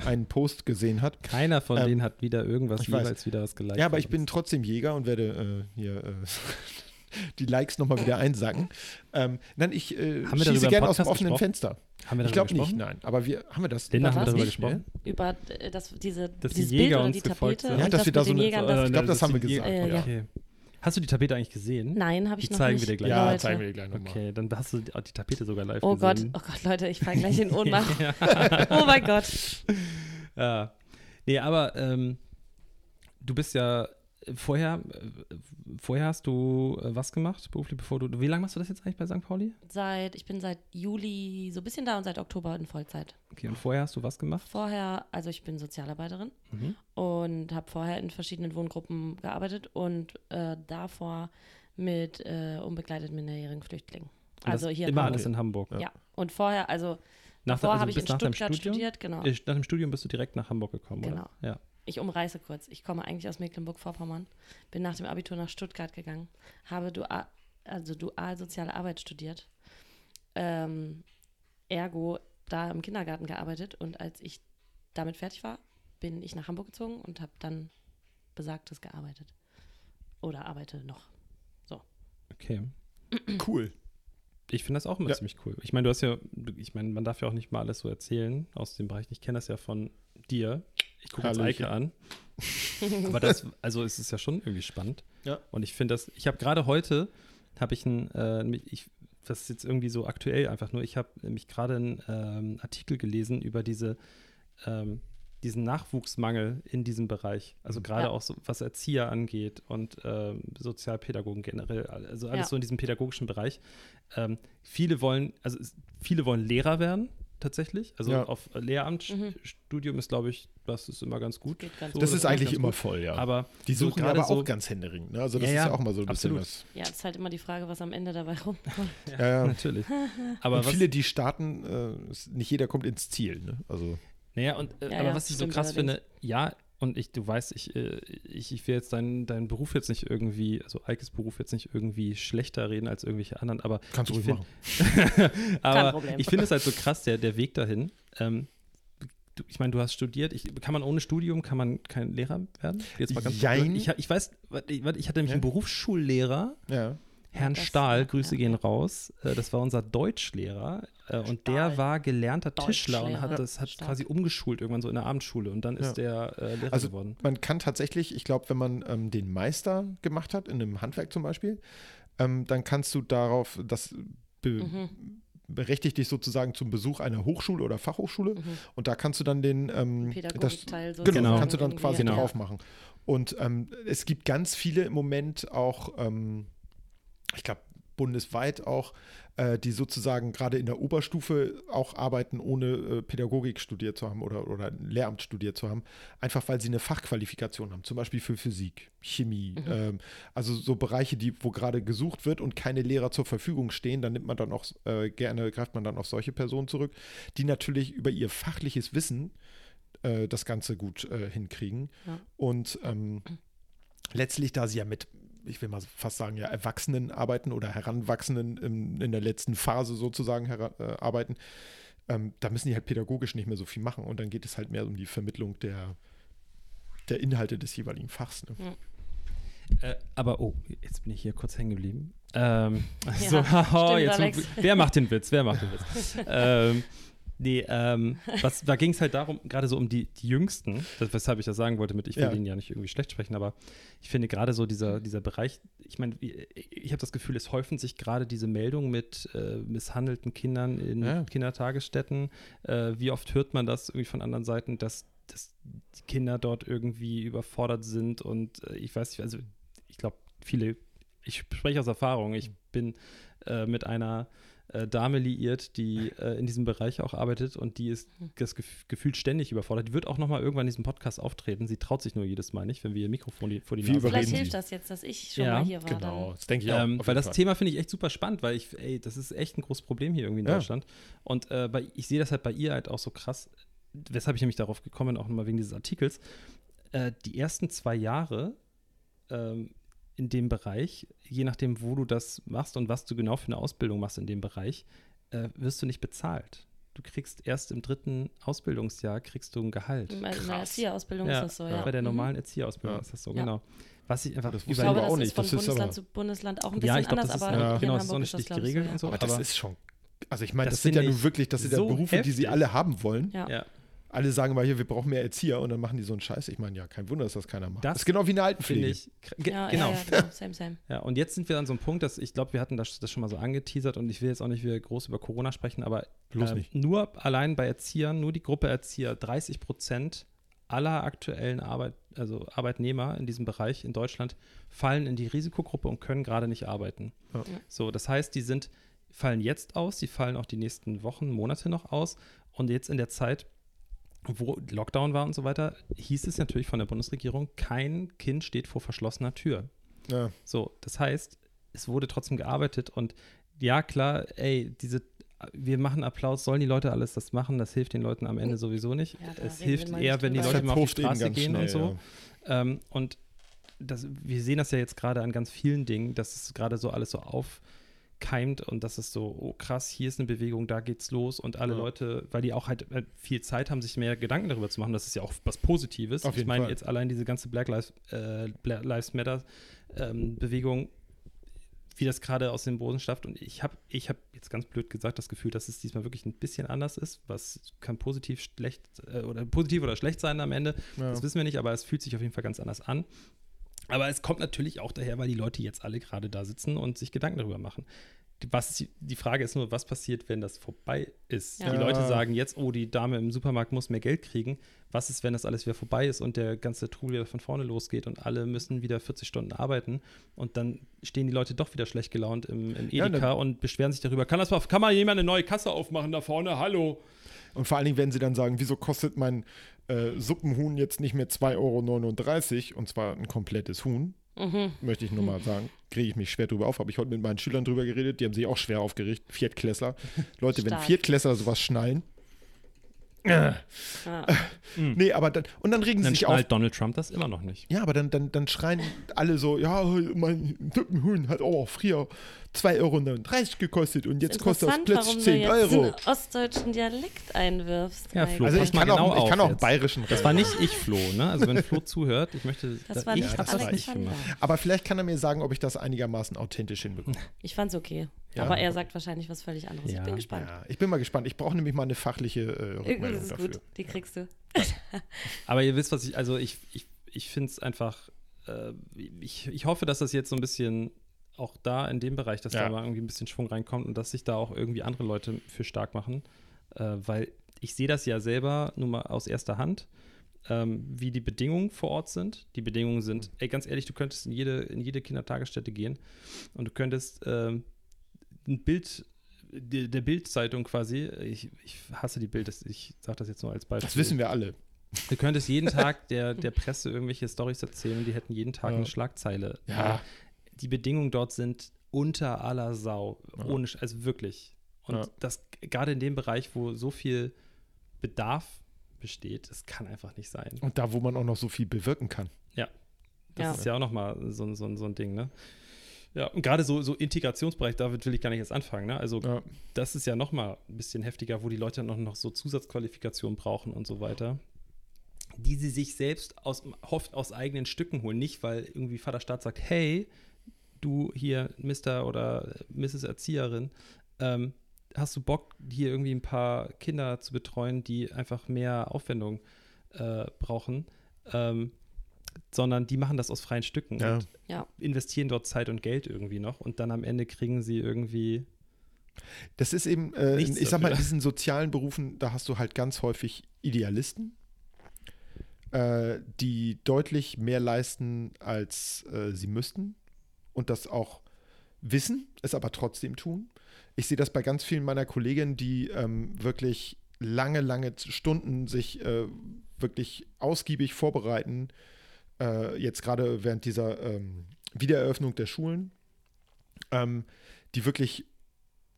einen Post gesehen hat. Keiner von Ähm, denen hat wieder irgendwas ich weiß. jeweils wieder was geliked. Ja, aber ich bin trotzdem Jäger und werde äh, hier äh, *laughs* die Likes nochmal wieder einsacken. Ähm, nein, ich äh, Haben wir darüber schieße gerne aus dem offenen gesprochen? Fenster. Haben wir Ich glaube nicht, nein. Aber wir haben wir das. Linda, Über haben wir darüber Nicht, gesprochen? Über äh, das, diese, Dass die dieses Jäger Bild oder die Tapete. Ja, und dass das wir da so eine- Jägern, das- das, ich das haben wir die- gesagt, Äh, ja. Okay. Hast du die Tapete eigentlich gesehen? Nein, habe ich Die noch zeigen nicht. wir dir gleich. Ja, Leute. zeigen wir dir gleich nochmal. Okay, dann hast du die, die Tapete sogar live Oh Gott, gesehen. oh Gott, Leute, ich falle gleich in *laughs* Ohnmacht. oh mein Gott. *laughs* ja. Nee, aber ähm, du bist ja vorher, äh, vorher hast du äh, was gemacht beruflich, bevor du, wie lange machst du das jetzt eigentlich bei St. Pauli? Seit, ich bin seit Juli so ein bisschen da und seit Oktober in Vollzeit. Okay, und vorher hast du was gemacht? Vorher, also ich bin Sozialarbeiterin Mhm. und habe vorher in verschiedenen Wohngruppen gearbeitet und äh, davor mit äh, unbegleiteten minderjährigen Flüchtlingen. Also hier in immer Hamburg. alles in Hamburg. Ja. und vorher, also Nach, davor also habe ich in Stuttgart studiert, genau. Äh, Nach dem Studium bist du direkt nach Hamburg gekommen, Genau. oder? Ja. Ich umreiße kurz. Ich komme eigentlich aus Mecklenburg-Vorpommern, bin nach dem Abitur nach Stuttgart gegangen, habe dual, also dual soziale Arbeit studiert, ähm, ergo da im Kindergarten gearbeitet und als ich damit fertig war, bin ich nach Hamburg gezogen und habe dann besagtes gearbeitet. Oder arbeite noch. Okay. Cool. Ich finde das auch immer Ja. ziemlich cool. Ich meine, du hast ja, ich meine, man darf ja auch nicht mal alles so erzählen aus dem Bereich. Ich kenne das ja von dir. Ich gucke jetzt. Eike an. *laughs* Aber das, also es ist ja schon irgendwie spannend. Ja. Und ich finde das, ich habe gerade heute, habe ich ein, äh, ich das ist jetzt irgendwie so aktuell einfach nur. Ich habe nämlich gerade einen ähm, Artikel gelesen über diese, ähm, diesen Nachwuchsmangel in diesem Bereich. Also gerade Ja. auch so, was Erzieher angeht und ähm, Sozialpädagogen generell. Also alles Ja. so in diesem pädagogischen Bereich. Ähm, viele wollen, also viele wollen Lehrer werden. Tatsächlich. Also Ja. auf Lehramtsstudium ist, glaube ich, das ist immer ganz gut. Ganz So, das das ist eigentlich immer gut. voll, ja. Aber die so suchen gerade aber so- auch ganz händeringend. Ne? Also das Ja, ist ja ja, auch mal so ein bisschen absolut. was. Ja, es ist halt immer die Frage, was am Ende dabei rumkommt. Ja, ja. *laughs* natürlich. Aber viele, die starten, äh, nicht jeder kommt ins Ziel. Ne? Also Naja, und, äh, Ja, aber ja, was ich so krass allerdings. finde, ja, und ich, du weißt, ich, äh, ich, ich will jetzt deinen, deinen Beruf jetzt nicht irgendwie, also Eikes Beruf jetzt nicht irgendwie schlechter reden als irgendwelche anderen, aber kannst du find- machen. *laughs* aber ich finde es halt so krass, der, der Weg dahin. Ähm, du, ich meine, du hast studiert. Ich, kann man ohne Studium, kann man kein Lehrer werden? Jetzt mal ganz Jein. Ich, ich weiß, ich hatte nämlich Ja. einen Berufsschullehrer, Ja. Herrn das- Stahl, ja, Grüße ja, gehen ja. raus. Äh, Das war unser Deutschlehrer äh, und der Stahl. war gelernter Tischler und hat das hat quasi umgeschult irgendwann so in der Abendschule und dann ist der äh, Lehrer Also geworden. man kann tatsächlich, ich glaube, wenn man ähm, den Meister gemacht hat, in einem Handwerk zum Beispiel, ähm, dann kannst du darauf, das be Mhm. berechtigt dich sozusagen zum Besuch einer Hochschule oder Fachhochschule Mhm. und da kannst du dann den ähm, das, Pädagogikteil genau, sozusagen kannst du dann quasi Genau. drauf machen. Und ähm, es gibt ganz viele im Moment auch, ähm, ich glaube bundesweit auch, äh, die sozusagen gerade in der Oberstufe auch arbeiten, ohne äh, Pädagogik studiert zu haben oder, oder Lehramt studiert zu haben, einfach weil sie eine Fachqualifikation haben, zum Beispiel für Physik, Chemie, ähm, also so Bereiche, die, wo gerade gesucht wird und keine Lehrer zur Verfügung stehen, dann nimmt man dann auch äh, gerne, greift man dann auf solche Personen zurück, die natürlich über ihr fachliches Wissen äh, das Ganze gut äh, hinkriegen. Ja. Und ähm, letztlich, da sie ja mit, ich will mal fast sagen, ja, Erwachsenen arbeiten oder Heranwachsenden im, in der letzten Phase sozusagen äh, arbeiten, ähm, da müssen die halt pädagogisch nicht mehr so viel machen. Und dann geht es halt mehr um die Vermittlung der, der Inhalte des jeweiligen Fachs. Ne? Äh, aber oh, jetzt bin ich hier kurz hängen geblieben. Ähm, Ja, *laughs* so, haha, *laughs* stimmt, jetzt, Alex. wer macht den Witz? Wer macht den Witz? *laughs* ähm, nee, ähm, was, da ging es halt darum, gerade so um die, die Jüngsten, das, weshalb ich das sagen wollte mit, ich will Ja. ihnen ja nicht irgendwie schlecht sprechen, aber ich finde gerade so dieser, dieser Bereich, ich meine, ich habe das Gefühl, es häufen sich gerade diese Meldungen mit äh, misshandelten Kindern in Ja. Kindertagesstätten. Äh, wie oft hört man das irgendwie von anderen Seiten, dass, dass die Kinder dort irgendwie überfordert sind und äh, ich weiß nicht, also ich glaube, viele, ich spreche aus Erfahrung, ich bin äh, mit einer äh, Dame liiert, die äh, in diesem Bereich auch arbeitet und die ist das gef gefühlt ständig überfordert. Die wird auch nochmal irgendwann in diesem Podcast auftreten. Sie traut sich nur jedes Mal nicht, wenn wir ihr Mikrofon die, vor die Wie Nase überreden Vielleicht hilft das jetzt, dass ich schon Ja, mal hier war. Genau, Dann. das denke ich auch. ähm, weil das Fall. Thema finde ich echt super spannend, weil ich, ey, das ist echt ein großes Problem hier irgendwie in Ja. Deutschland. Und äh, bei, ich sehe das halt bei ihr halt auch so krass, weshalb ich nämlich darauf gekommen bin, auch nochmal wegen dieses Artikels. Äh, die ersten zwei Jahre ähm, in dem Bereich, je nachdem, wo du das machst und was du genau für eine Ausbildung machst in dem Bereich, äh, wirst du nicht bezahlt. Du kriegst erst im dritten Ausbildungsjahr kriegst du ein Gehalt. In meiner Krass. Erzieherausbildung Ja, ist das so, ja. Bei der Mhm. normalen Erzieherausbildung Ja. ist das so, Ja. genau. Was ich einfach Das Ich aber glaube, auch das nicht. ist von Das ist Bundesland aber- zu Bundesland auch ein Ja, bisschen ich glaube, anders, das ist aber ja, hier genau, in das ist auch nicht das, glaub geregelt so, und so. Aber das ist schon, also ich meine, Das das, sind ja nun ich wirklich, das sind ja so Berufe, die sie heftig. alle haben wollen. Ja. Alle sagen mal hier, wir brauchen mehr Erzieher und dann machen die so einen Scheiß. Ich meine, ja, kein Wunder, dass das keiner macht. Das Das ist genau wie eine Altenpflege. ich. ge- Ja, genau. ja, ja, genau. Same, same. *laughs* Ja, und jetzt sind wir an so einem Punkt, dass ich glaube, wir hatten das, das schon mal so angeteasert und ich will jetzt auch nicht wieder groß über Corona sprechen, aber Bloß nicht. nur allein bei Erziehern, nur die Gruppe Erzieher, 30 Prozent aller aktuellen Arbeit, also Arbeitnehmer in diesem Bereich in Deutschland fallen in die Risikogruppe und können gerade nicht arbeiten. Ja. So, das heißt, die sind, fallen jetzt aus, die fallen auch die nächsten Wochen, Monate noch aus und jetzt in der Zeit, wo Lockdown war und so weiter, hieß es natürlich von der Bundesregierung, kein Kind steht vor verschlossener Tür. Ja. So, das heißt, es wurde trotzdem gearbeitet und ja, klar, ey, diese, wir machen Applaus, sollen die Leute alles das machen? Das hilft den Leuten am Ende sowieso nicht. Ja, es hilft eher, nicht wenn die. Leute mal auf die Straße gehen und schnell, so. Ähm, und das, wir sehen das ja jetzt gerade an ganz vielen Dingen, dass es gerade so alles so aufkeimt und das ist so, oh krass, hier ist eine Bewegung, da geht's los und alle Ja. Leute, weil die auch halt äh, viel Zeit haben, sich mehr Gedanken darüber zu machen, das ist ja auch was Positives. Ich meine, Fall. jetzt allein diese ganze Black Lives, äh, Black Lives Matter ähm, Bewegung, wie das gerade aus dem Boden schafft. Und ich habe ich hab jetzt ganz blöd gesagt das Gefühl, dass es diesmal wirklich ein bisschen anders ist. Was kann positiv schlecht äh, oder positiv oder schlecht sein am Ende. Ja. Das wissen wir nicht, aber es fühlt sich auf jeden Fall ganz anders an. Aber es kommt natürlich auch daher, weil die Leute jetzt alle gerade da sitzen und sich Gedanken darüber machen. Die- Was, die Frage ist nur, was passiert, wenn das vorbei ist? Ja. Die Leute sagen jetzt, oh, die Dame im Supermarkt muss mehr Geld kriegen. Was ist, wenn das alles wieder vorbei ist und der ganze Trubel wieder von vorne losgeht und alle müssen wieder 40 Stunden arbeiten und dann stehen die Leute doch wieder schlecht gelaunt im, im Ja, Edeka dann- und beschweren sich darüber. Kann das mal, kann mal jemand eine neue Kasse aufmachen da vorne? Hallo? Und vor allen Dingen werden sie dann sagen, wieso kostet mein äh, Suppenhuhn jetzt nicht mehr 2,39 Euro und zwar ein komplettes Huhn. Mhm. Möchte ich nur mal *laughs* sagen. Kriege ich mich schwer drüber auf. Habe ich heute mit meinen Schülern drüber geredet. Die haben sich auch schwer aufgeregt. Viertklässler. *laughs* Leute, wenn Stark. Viertklässler sowas schnallen. Ja. *laughs* Nee, aber dann. Und dann regen sie Dann sich auf. schnallt Donald Trump das immer noch nicht. Ja, aber dann, dann, dann schreien alle so: Ja, mein Suppenhuhn hat auch früher 2,39 Euro gekostet und jetzt kostet das plötzlich warum 10 du Euro. jetzt einen ostdeutschen Dialekt einwirfst. Ja. Flo, Also pass ich kann, genau auch, ich kann auch jetzt. bayerischen Das war nicht ich, Flo, ne? Also wenn Flo zuhört, ich möchte, Das war ich nicht habe das war gemacht. Aber vielleicht kann er mir sagen, ob ich das einigermaßen authentisch hinbekomme. Ich fand's okay. Ja. Aber er sagt wahrscheinlich was völlig anderes. Ja. Ich bin gespannt. Ja, ich bin mal gespannt. Ich brauche nämlich mal eine fachliche äh, Irgendwie Rückmeldung ist es dafür. gut. Die kriegst du. Aber ihr wisst, was ich, also ich, ich, ich finde es einfach, äh, ich, ich hoffe, dass das jetzt so ein bisschen auch da in dem Bereich, dass Ja. da mal irgendwie ein bisschen Schwung reinkommt und dass sich da auch irgendwie andere Leute für stark machen, äh, weil ich sehe das ja selber nur mal aus erster Hand, ähm, wie die Bedingungen vor Ort sind. Die Bedingungen sind, ey, ganz ehrlich, du könntest in jede, in jede Kindertagesstätte gehen und du könntest ähm, ein Bild der, der Bild-Zeitung quasi, ich, ich hasse die Bild, ich sage das jetzt nur als Beispiel. Das wissen wir alle. Du könntest jeden *laughs* Tag der, der Presse irgendwelche Storys erzählen und die hätten jeden Tag Ja. eine Schlagzeile. Ja. Die Bedingungen dort sind unter aller Sau. Ja. Ohne, also wirklich. Und Ja. das gerade in dem Bereich, wo so viel Bedarf besteht, das kann einfach nicht sein. Und da, wo man auch noch so viel bewirken kann. Das Ja. ist ja auch nochmal so, ein- so, ein- so ein Ding, ne? Ja, und gerade so, so Integrationsbereich, da will ich gar nicht jetzt anfangen, ne? Also Ja. das ist ja nochmal ein bisschen heftiger, wo die Leute noch, noch so Zusatzqualifikationen brauchen und so weiter, die sie sich selbst aus, oft aus eigenen Stücken holen. Nicht, weil irgendwie Vaterstaat sagt, hey, du hier, Mr. oder Mrs. Erzieherin, ähm, hast du Bock, hier irgendwie ein paar Kinder zu betreuen, die einfach mehr Aufwendung äh, brauchen, ähm, sondern die machen das aus freien Stücken Ja. und Ja. investieren dort Zeit und Geld irgendwie noch und dann am Ende kriegen sie irgendwie Das ist eben, äh, ich sag mal, in diesen sozialen Berufen, da hast du halt ganz häufig Idealisten, äh, die deutlich mehr leisten, als äh, sie müssten und das auch wissen, es aber trotzdem tun. Ich sehe das bei ganz vielen meiner Kolleginnen, die ähm, wirklich lange, lange Stunden sich äh, wirklich ausgiebig vorbereiten, äh, jetzt gerade während dieser ähm, Wiedereröffnung der Schulen, ähm, die wirklich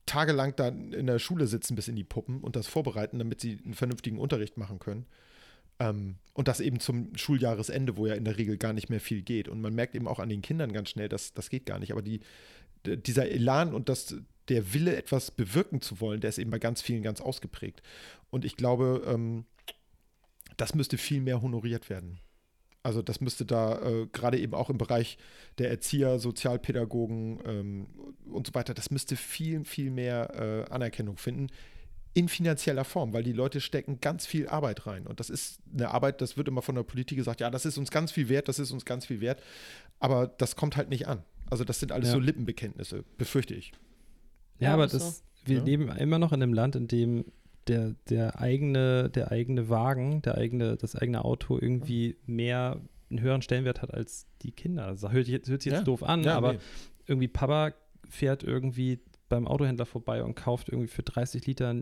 tagelang da in der Schule sitzen bis in die Puppen und das vorbereiten, damit sie einen vernünftigen Unterricht machen können. Ähm, und das eben zum Schuljahresende, wo ja in der Regel gar nicht mehr viel geht. Und man merkt eben auch an den Kindern ganz schnell, dass das geht gar nicht. Aber die, dieser Elan und das, der Wille, etwas bewirken zu wollen, der ist eben bei ganz vielen ganz ausgeprägt. Und ich glaube, ähm, das müsste viel mehr honoriert werden. Also das müsste da äh, gerade eben auch im Bereich der Erzieher, Sozialpädagogen ähm, und so weiter, das müsste viel, viel mehr äh, Anerkennung finden in finanzieller Form, weil die Leute stecken ganz viel Arbeit rein. Und das ist eine Arbeit, das wird immer von der Politik gesagt, ja, das ist uns ganz viel wert, das ist uns ganz viel wert. Aber das kommt halt nicht an. Also das sind alles Ja. so Lippenbekenntnisse, befürchte ich. Ja, Ja, aber das, wir Ja. leben immer noch in einem Land, in dem der, der eigene, der eigene Wagen, der eigene, das eigene Auto irgendwie mehr einen höheren Stellenwert hat als die Kinder. Das hört, jetzt- hört sich jetzt Ja. doof an, Ja, aber nee. irgendwie Papa fährt irgendwie beim Autohändler vorbei und kauft irgendwie für 30 Liter,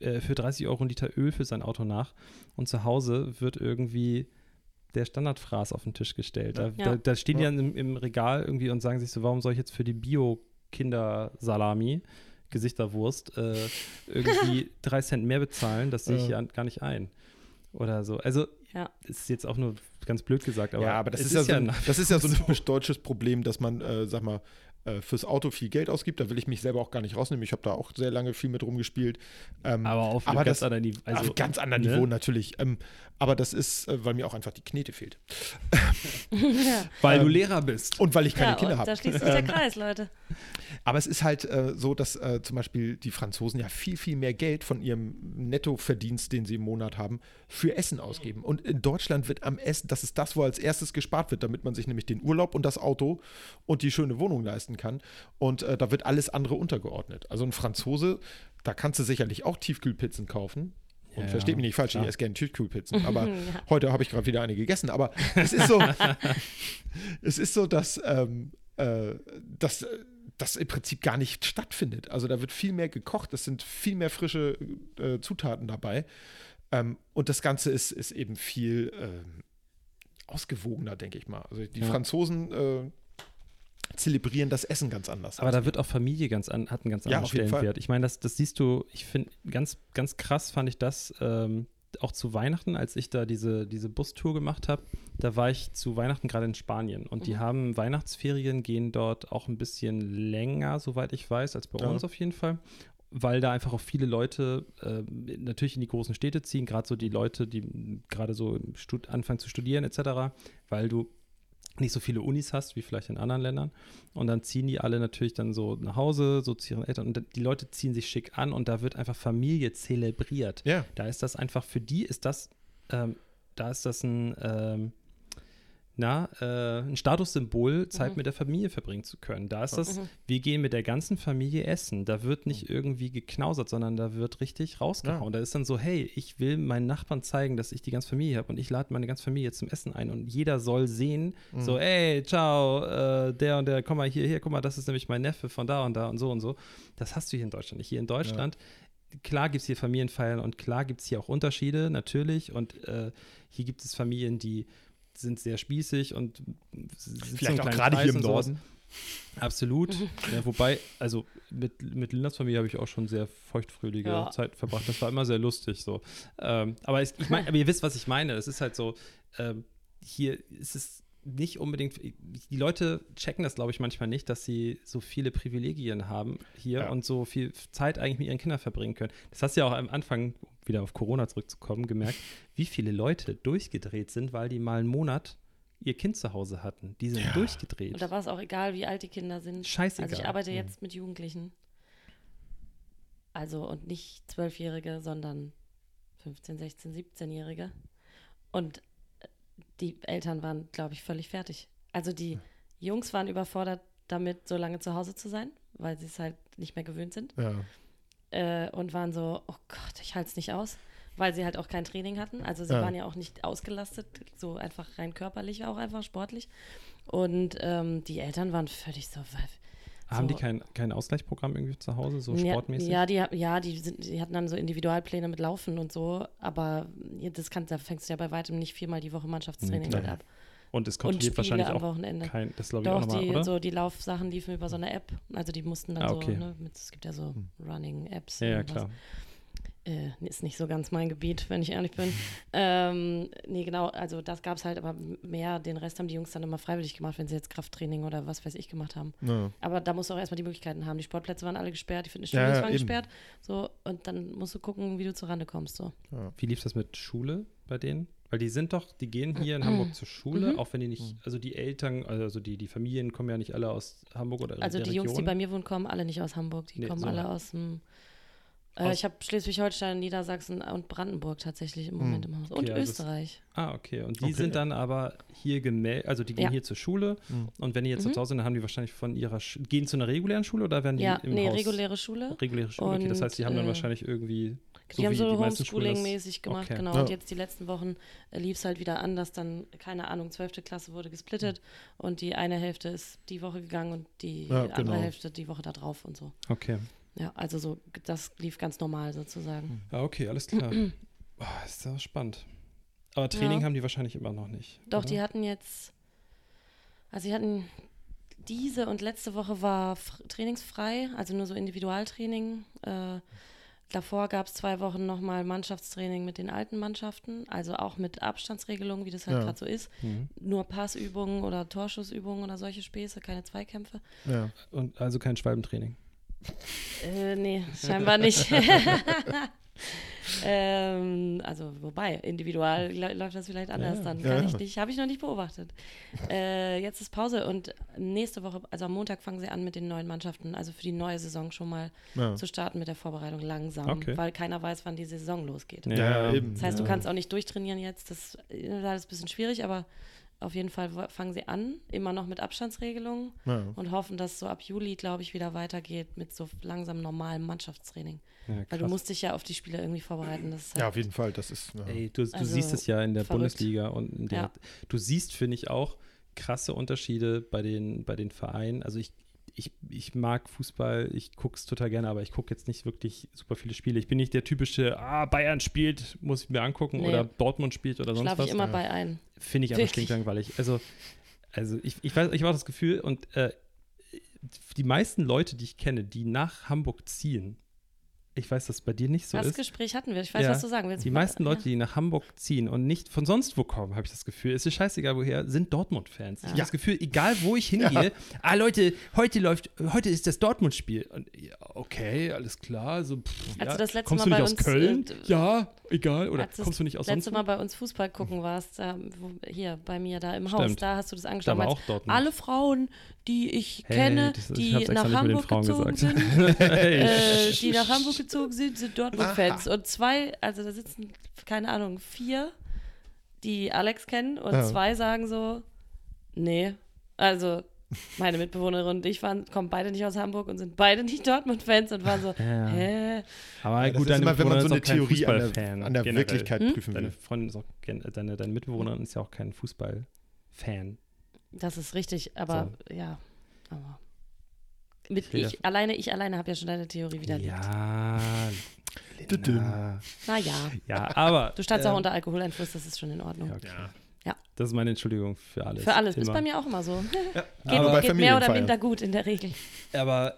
äh, für 30 Euro ein Liter Öl für sein Auto nach und zu Hause wird irgendwie der Standardfraß auf den Tisch gestellt. Da, Ja. da, da stehen die Ja. dann im, im Regal irgendwie und sagen sich so, warum soll ich jetzt für die Bio-Kinder-Salami, Gesichterwurst, äh, *laughs* irgendwie drei Cent mehr bezahlen? Das sehe ich Ja. gar nicht ein. Oder so. Also, Ja. ist jetzt auch nur ganz blöd gesagt, aber, ja, aber das es ist, ja so ein, das ist ja so ein typisch deutsches Problem, dass man, äh, sag mal, fürs Auto viel Geld ausgibt. Da will ich mich selber auch gar nicht rausnehmen. Ich habe da auch sehr lange viel mit rumgespielt. Ähm, Aber auf aber ganz das- anderen Niveau. Also, auf ganz anderem ne? Niveau natürlich. Ähm, aber das ist, äh, weil mir auch einfach die Knete fehlt. ja. *laughs* Weil du Ähm, Lehrer bist. Und weil ich keine ja, Kinder habe. da schließt sich der Kreis, Leute. *laughs* Aber es ist halt äh, so, dass äh, zum Beispiel die Franzosen ja viel, viel mehr Geld von ihrem Nettoverdienst, den sie im Monat haben, für Essen ausgeben. Und in Deutschland wird am Essen, das ist das, wo als erstes gespart wird, damit man sich nämlich den Urlaub und das Auto und die schöne Wohnung leisten kann. Und äh, da wird alles andere untergeordnet. Also ein Franzose, da kannst du sicherlich auch Tiefkühlpizzen kaufen. Und Ja, versteht mich nicht falsch, klar. ich esse gerne Tiefkühlpizzen, aber *laughs* Ja. heute habe ich gerade wieder eine gegessen. Aber es ist so, *laughs* es ist so, dass, ähm, äh, dass äh, das im Prinzip gar nicht stattfindet. Also da wird viel mehr gekocht, es sind viel mehr frische äh, Zutaten dabei. Ähm, und das Ganze ist, ist eben viel ähm, ausgewogener, denke ich mal. Also die Ja. Franzosen äh, zelebrieren das Essen ganz anders. Aber da wir. wird auch Familie ganz an, hat einen ganz Ja, anderen Fall. Stellenwert. Ich meine, das, das siehst du, ich finde, ganz, ganz krass fand ich das ähm, auch zu Weihnachten, als ich da diese, diese Bustour gemacht habe. Da war ich zu Weihnachten gerade in Spanien und die Mhm. haben Weihnachtsferien, gehen dort auch ein bisschen länger, soweit ich weiß, als bei Ja. uns auf jeden Fall. Weil da einfach auch viele Leute äh, natürlich in die großen Städte ziehen, gerade so die Leute, die gerade so anfangen zu studieren etc., weil du nicht so viele Unis hast wie vielleicht in anderen Ländern. Und dann ziehen die alle natürlich dann so nach Hause, so zu ihren Eltern. Und die Leute ziehen sich schick an und da wird einfach Familie zelebriert. ja, Da ist das einfach, für die ist das, ähm, da ist das ein, ähm, na, äh, ein Statussymbol, Zeit Mhm. mit der Familie verbringen zu können. Da ist das, Mhm. wir gehen mit der ganzen Familie essen. Da wird nicht irgendwie geknausert, sondern da wird richtig rausgehauen. Da ist dann so, hey, ich will meinen Nachbarn zeigen, dass ich die ganze Familie habe und ich lade meine ganze Familie zum Essen ein und jeder soll sehen, Mhm. so, ey, ciao, äh, der und der, komm mal hier, hier, guck mal, das ist nämlich mein Neffe von da und da und so und so. Das hast du hier in Deutschland nicht. Hier in Deutschland klar gibt es hier Familienfeiern und klar gibt es hier auch Unterschiede, natürlich. Und äh, hier gibt es Familien, die sind sehr spießig und vielleicht auch gerade Kreis hier im sowas. Norden. Absolut. *laughs* ja, wobei, also mit, mit Lindas Familie habe ich auch schon sehr feuchtfröhliche Ja. Zeit verbracht. Das war immer sehr lustig so. Ähm, aber ich, ich mein, aber ihr wisst, was ich meine. Es ist halt so, ähm, hier ist es nicht unbedingt, die Leute checken das, glaube ich, manchmal nicht, dass sie so viele Privilegien haben hier Ja. und so viel Zeit eigentlich mit ihren Kindern verbringen können. Das hast du ja auch am Anfang, um wieder auf Corona zurückzukommen, gemerkt, *laughs* wie viele Leute durchgedreht sind, weil die mal einen Monat ihr Kind zu Hause hatten. Die sind Ja. durchgedreht. Und da war es auch egal, wie alt die Kinder sind. Scheißegal. Also ich arbeite Mhm. jetzt mit Jugendlichen. Also und nicht Zwölfjährige, sondern 15, 16, 17-Jährige. Und die Eltern waren, glaube ich, völlig fertig. Also die Jungs waren überfordert damit, so lange zu Hause zu sein, weil sie es halt nicht mehr gewöhnt sind. Ja. Äh, und waren so, oh Gott, ich halte es nicht aus. Weil sie halt auch kein Training hatten. Also sie Ja. waren ja auch nicht ausgelastet, so einfach rein körperlich, auch einfach sportlich. Und ähm, die Eltern waren völlig so, Haben So. die kein, kein Ausgleichsprogramm irgendwie zu Hause, so ja, sportmäßig? Ja, die, ja die, sind, die hatten dann so Individualpläne mit Laufen und so, aber das kann, da fängst du ja bei weitem nicht viermal die Woche Mannschaftstraining mit klar. ab. Und es Und kontrolliert Spiele wahrscheinlich am auch Wochenende. kein, das glaube ich auch Doch, nochmal, die, oder? so die Laufsachen liefen über so eine App. Also die mussten dann Ah, so, okay. ne, mit, es gibt ja so Running-Apps. ja, ja, und was. Äh, ist nicht so ganz mein Gebiet, wenn ich ehrlich bin. ähm, nee, genau, also das gab es halt, aber mehr, den Rest haben die Jungs dann immer freiwillig gemacht, wenn sie jetzt Krafttraining oder was weiß ich gemacht haben. Ja. Aber da musst du auch erstmal die Möglichkeiten haben. Die Sportplätze waren alle gesperrt, die Fitnessstudios Ja, ja, waren eben. gesperrt. So, und dann musst du gucken, wie du zur Rande kommst. So. Wie lief das mit Schule bei denen? Weil die sind doch, die gehen hier in *clears throat* Hamburg zur Schule, Mhm. auch wenn die nicht, also die Eltern, also die, die Familien kommen ja nicht alle aus Hamburg oder Also der die Jungs, die Region. bei mir wohnen, kommen alle nicht aus Hamburg. Die Nee, kommen so. alle aus dem. Äh, Aus- ich habe Schleswig-Holstein, Niedersachsen und Brandenburg tatsächlich im Moment im Haus. Und Okay, also Österreich. Ah, okay. Und die Okay. sind dann aber hier gemeldet, also die gehen Ja. hier zur Schule Mhm. und wenn die jetzt Mhm. zu Hause sind, dann haben die wahrscheinlich von ihrer, Sch gehen zu einer regulären Schule oder werden die Ja, im nee, Haus? reguläre Schule. Reguläre Schule, okay. Das heißt, die haben dann Und, äh, wahrscheinlich irgendwie die haben so die meisten Schulen das- Homeschooling-mäßig gemacht, Okay. genau. Ja. Und jetzt die letzten Wochen äh, lief es halt wieder anders. Dann, keine Ahnung, 12. Klasse wurde gesplittet und die eine Hälfte ist die Woche gegangen und die Ja, andere genau. Hälfte die Woche da drauf und so. Okay. Ja, also so, das lief ganz normal sozusagen. Ja, okay, alles klar. *clears throat* oh, ist ja spannend. Aber Training Ja. haben die wahrscheinlich immer noch nicht. Doch, oder? die hatten jetzt, also sie hatten diese und letzte Woche war trainingsfrei, also nur so Individualtraining. Äh, Davor gab es zwei Wochen nochmal Mannschaftstraining mit den alten Mannschaften, also auch mit Abstandsregelungen, wie das halt Ja. gerade so ist. Mhm. Nur Passübungen oder Torschussübungen oder solche Späße, keine Zweikämpfe. Ja. Und also kein Schwalbentraining. Äh, nee, scheinbar nicht. *laughs* ähm, also, wobei, individual lä- läuft das vielleicht anders Ja. dann. Kann ja. ich nicht, habe ich noch nicht beobachtet. äh, jetzt ist Pause und nächste Woche, also am Montag fangen sie an mit den neuen Mannschaften, also für die neue Saison schon mal Ja. zu starten mit der Vorbereitung langsam, Okay. weil keiner weiß, wann die Saison losgeht. Ja, Ja, eben. Das heißt, du kannst auch nicht durchtrainieren jetzt. Das ist alles ein bisschen schwierig, aber auf jeden Fall fangen sie an, immer noch mit Abstandsregelungen Ja. und hoffen, dass so ab Juli, glaube ich, wieder weitergeht mit so langsam normalem Mannschaftstraining. Ja, Weil du musst dich ja auf die Spiele irgendwie vorbereiten. Das ist ja, halt, auf jeden Fall. Das ist. Ja. Ey, du, du Also, siehst es ja in der verrückt. Bundesliga und in der, Ja. du siehst, finde ich, auch krasse Unterschiede bei den, bei den Vereinen. Also ich, ich, ich mag Fußball, ich gucke es total gerne, aber ich gucke jetzt nicht wirklich super viele Spiele. Ich bin nicht der typische, ah, Bayern spielt, muss ich mir angucken, Nee. oder Dortmund spielt oder sonst schlafe was. ich immer ja. bei ein. Finde ich aber stinklangweilig. Also, also ich, ich weiß, ich habe auch das Gefühl, und äh, die meisten Leute, die ich kenne, die nach Hamburg ziehen, ich weiß, dass es bei dir nicht so das ist. Gespräch hatten wir. Ich weiß, Ja, was du sagen willst. Die meisten Leute, die nach Hamburg ziehen und nicht von sonst wo kommen, habe ich das Gefühl, es ist scheißegal woher, sind Dortmund-Fans. Ich habe Ja. das Gefühl, egal wo ich *laughs* hingehe, ah Leute, heute läuft, heute ist das Dortmund-Spiel. Und ja, okay, alles klar. So, pff, Als ja. du das letzte kommst Mal du nicht bei aus uns, Köln? äh, ja, egal. Oder kommst du nicht aus letzte sonst Mal bei uns Fußball gucken warst, da, wo, hier bei mir da im Stimmt. Haus, da hast du das Da angeschaut. war meinst, auch Dortmund. alle Frauen, die ich Hey, kenne, das- ich die extra nach Hamburg gezogen gesagt. sind, *laughs* Hey. äh, die nach Hamburg gezogen sind, sind Dortmund-Fans. Und zwei, also da sitzen, keine Ahnung, vier, die Alex kennen und Ja. zwei sagen so, nee, also meine Mitbewohnerin und ich waren, kommen beide nicht aus Hamburg und sind beide nicht Dortmund-Fans und waren so, Ja. hä? Aber Ja, das gut, ist deine immer, wenn man so eine Theorie an der, an der. Wirklichkeit Hm? prüfen Deine will. Freundin ist auch, deine, deine Mitbewohnerin ist ja auch kein Fußballfan. Das ist richtig, aber ja, aber mit Ich ich, alleine, ich alleine habe ja schon deine Theorie widerlegt. Ja, Düdüm. Linda. Naja, Ja, aber. du standst auch ähm, unter Alkoholeinfluss, das ist schon in Ordnung. Ja, okay. Ja. Das ist meine Entschuldigung für alles. Für alles, ist Immer. bei mir auch immer so. geht Aber- bei geht mehr oder minder gut in der Regel. Aber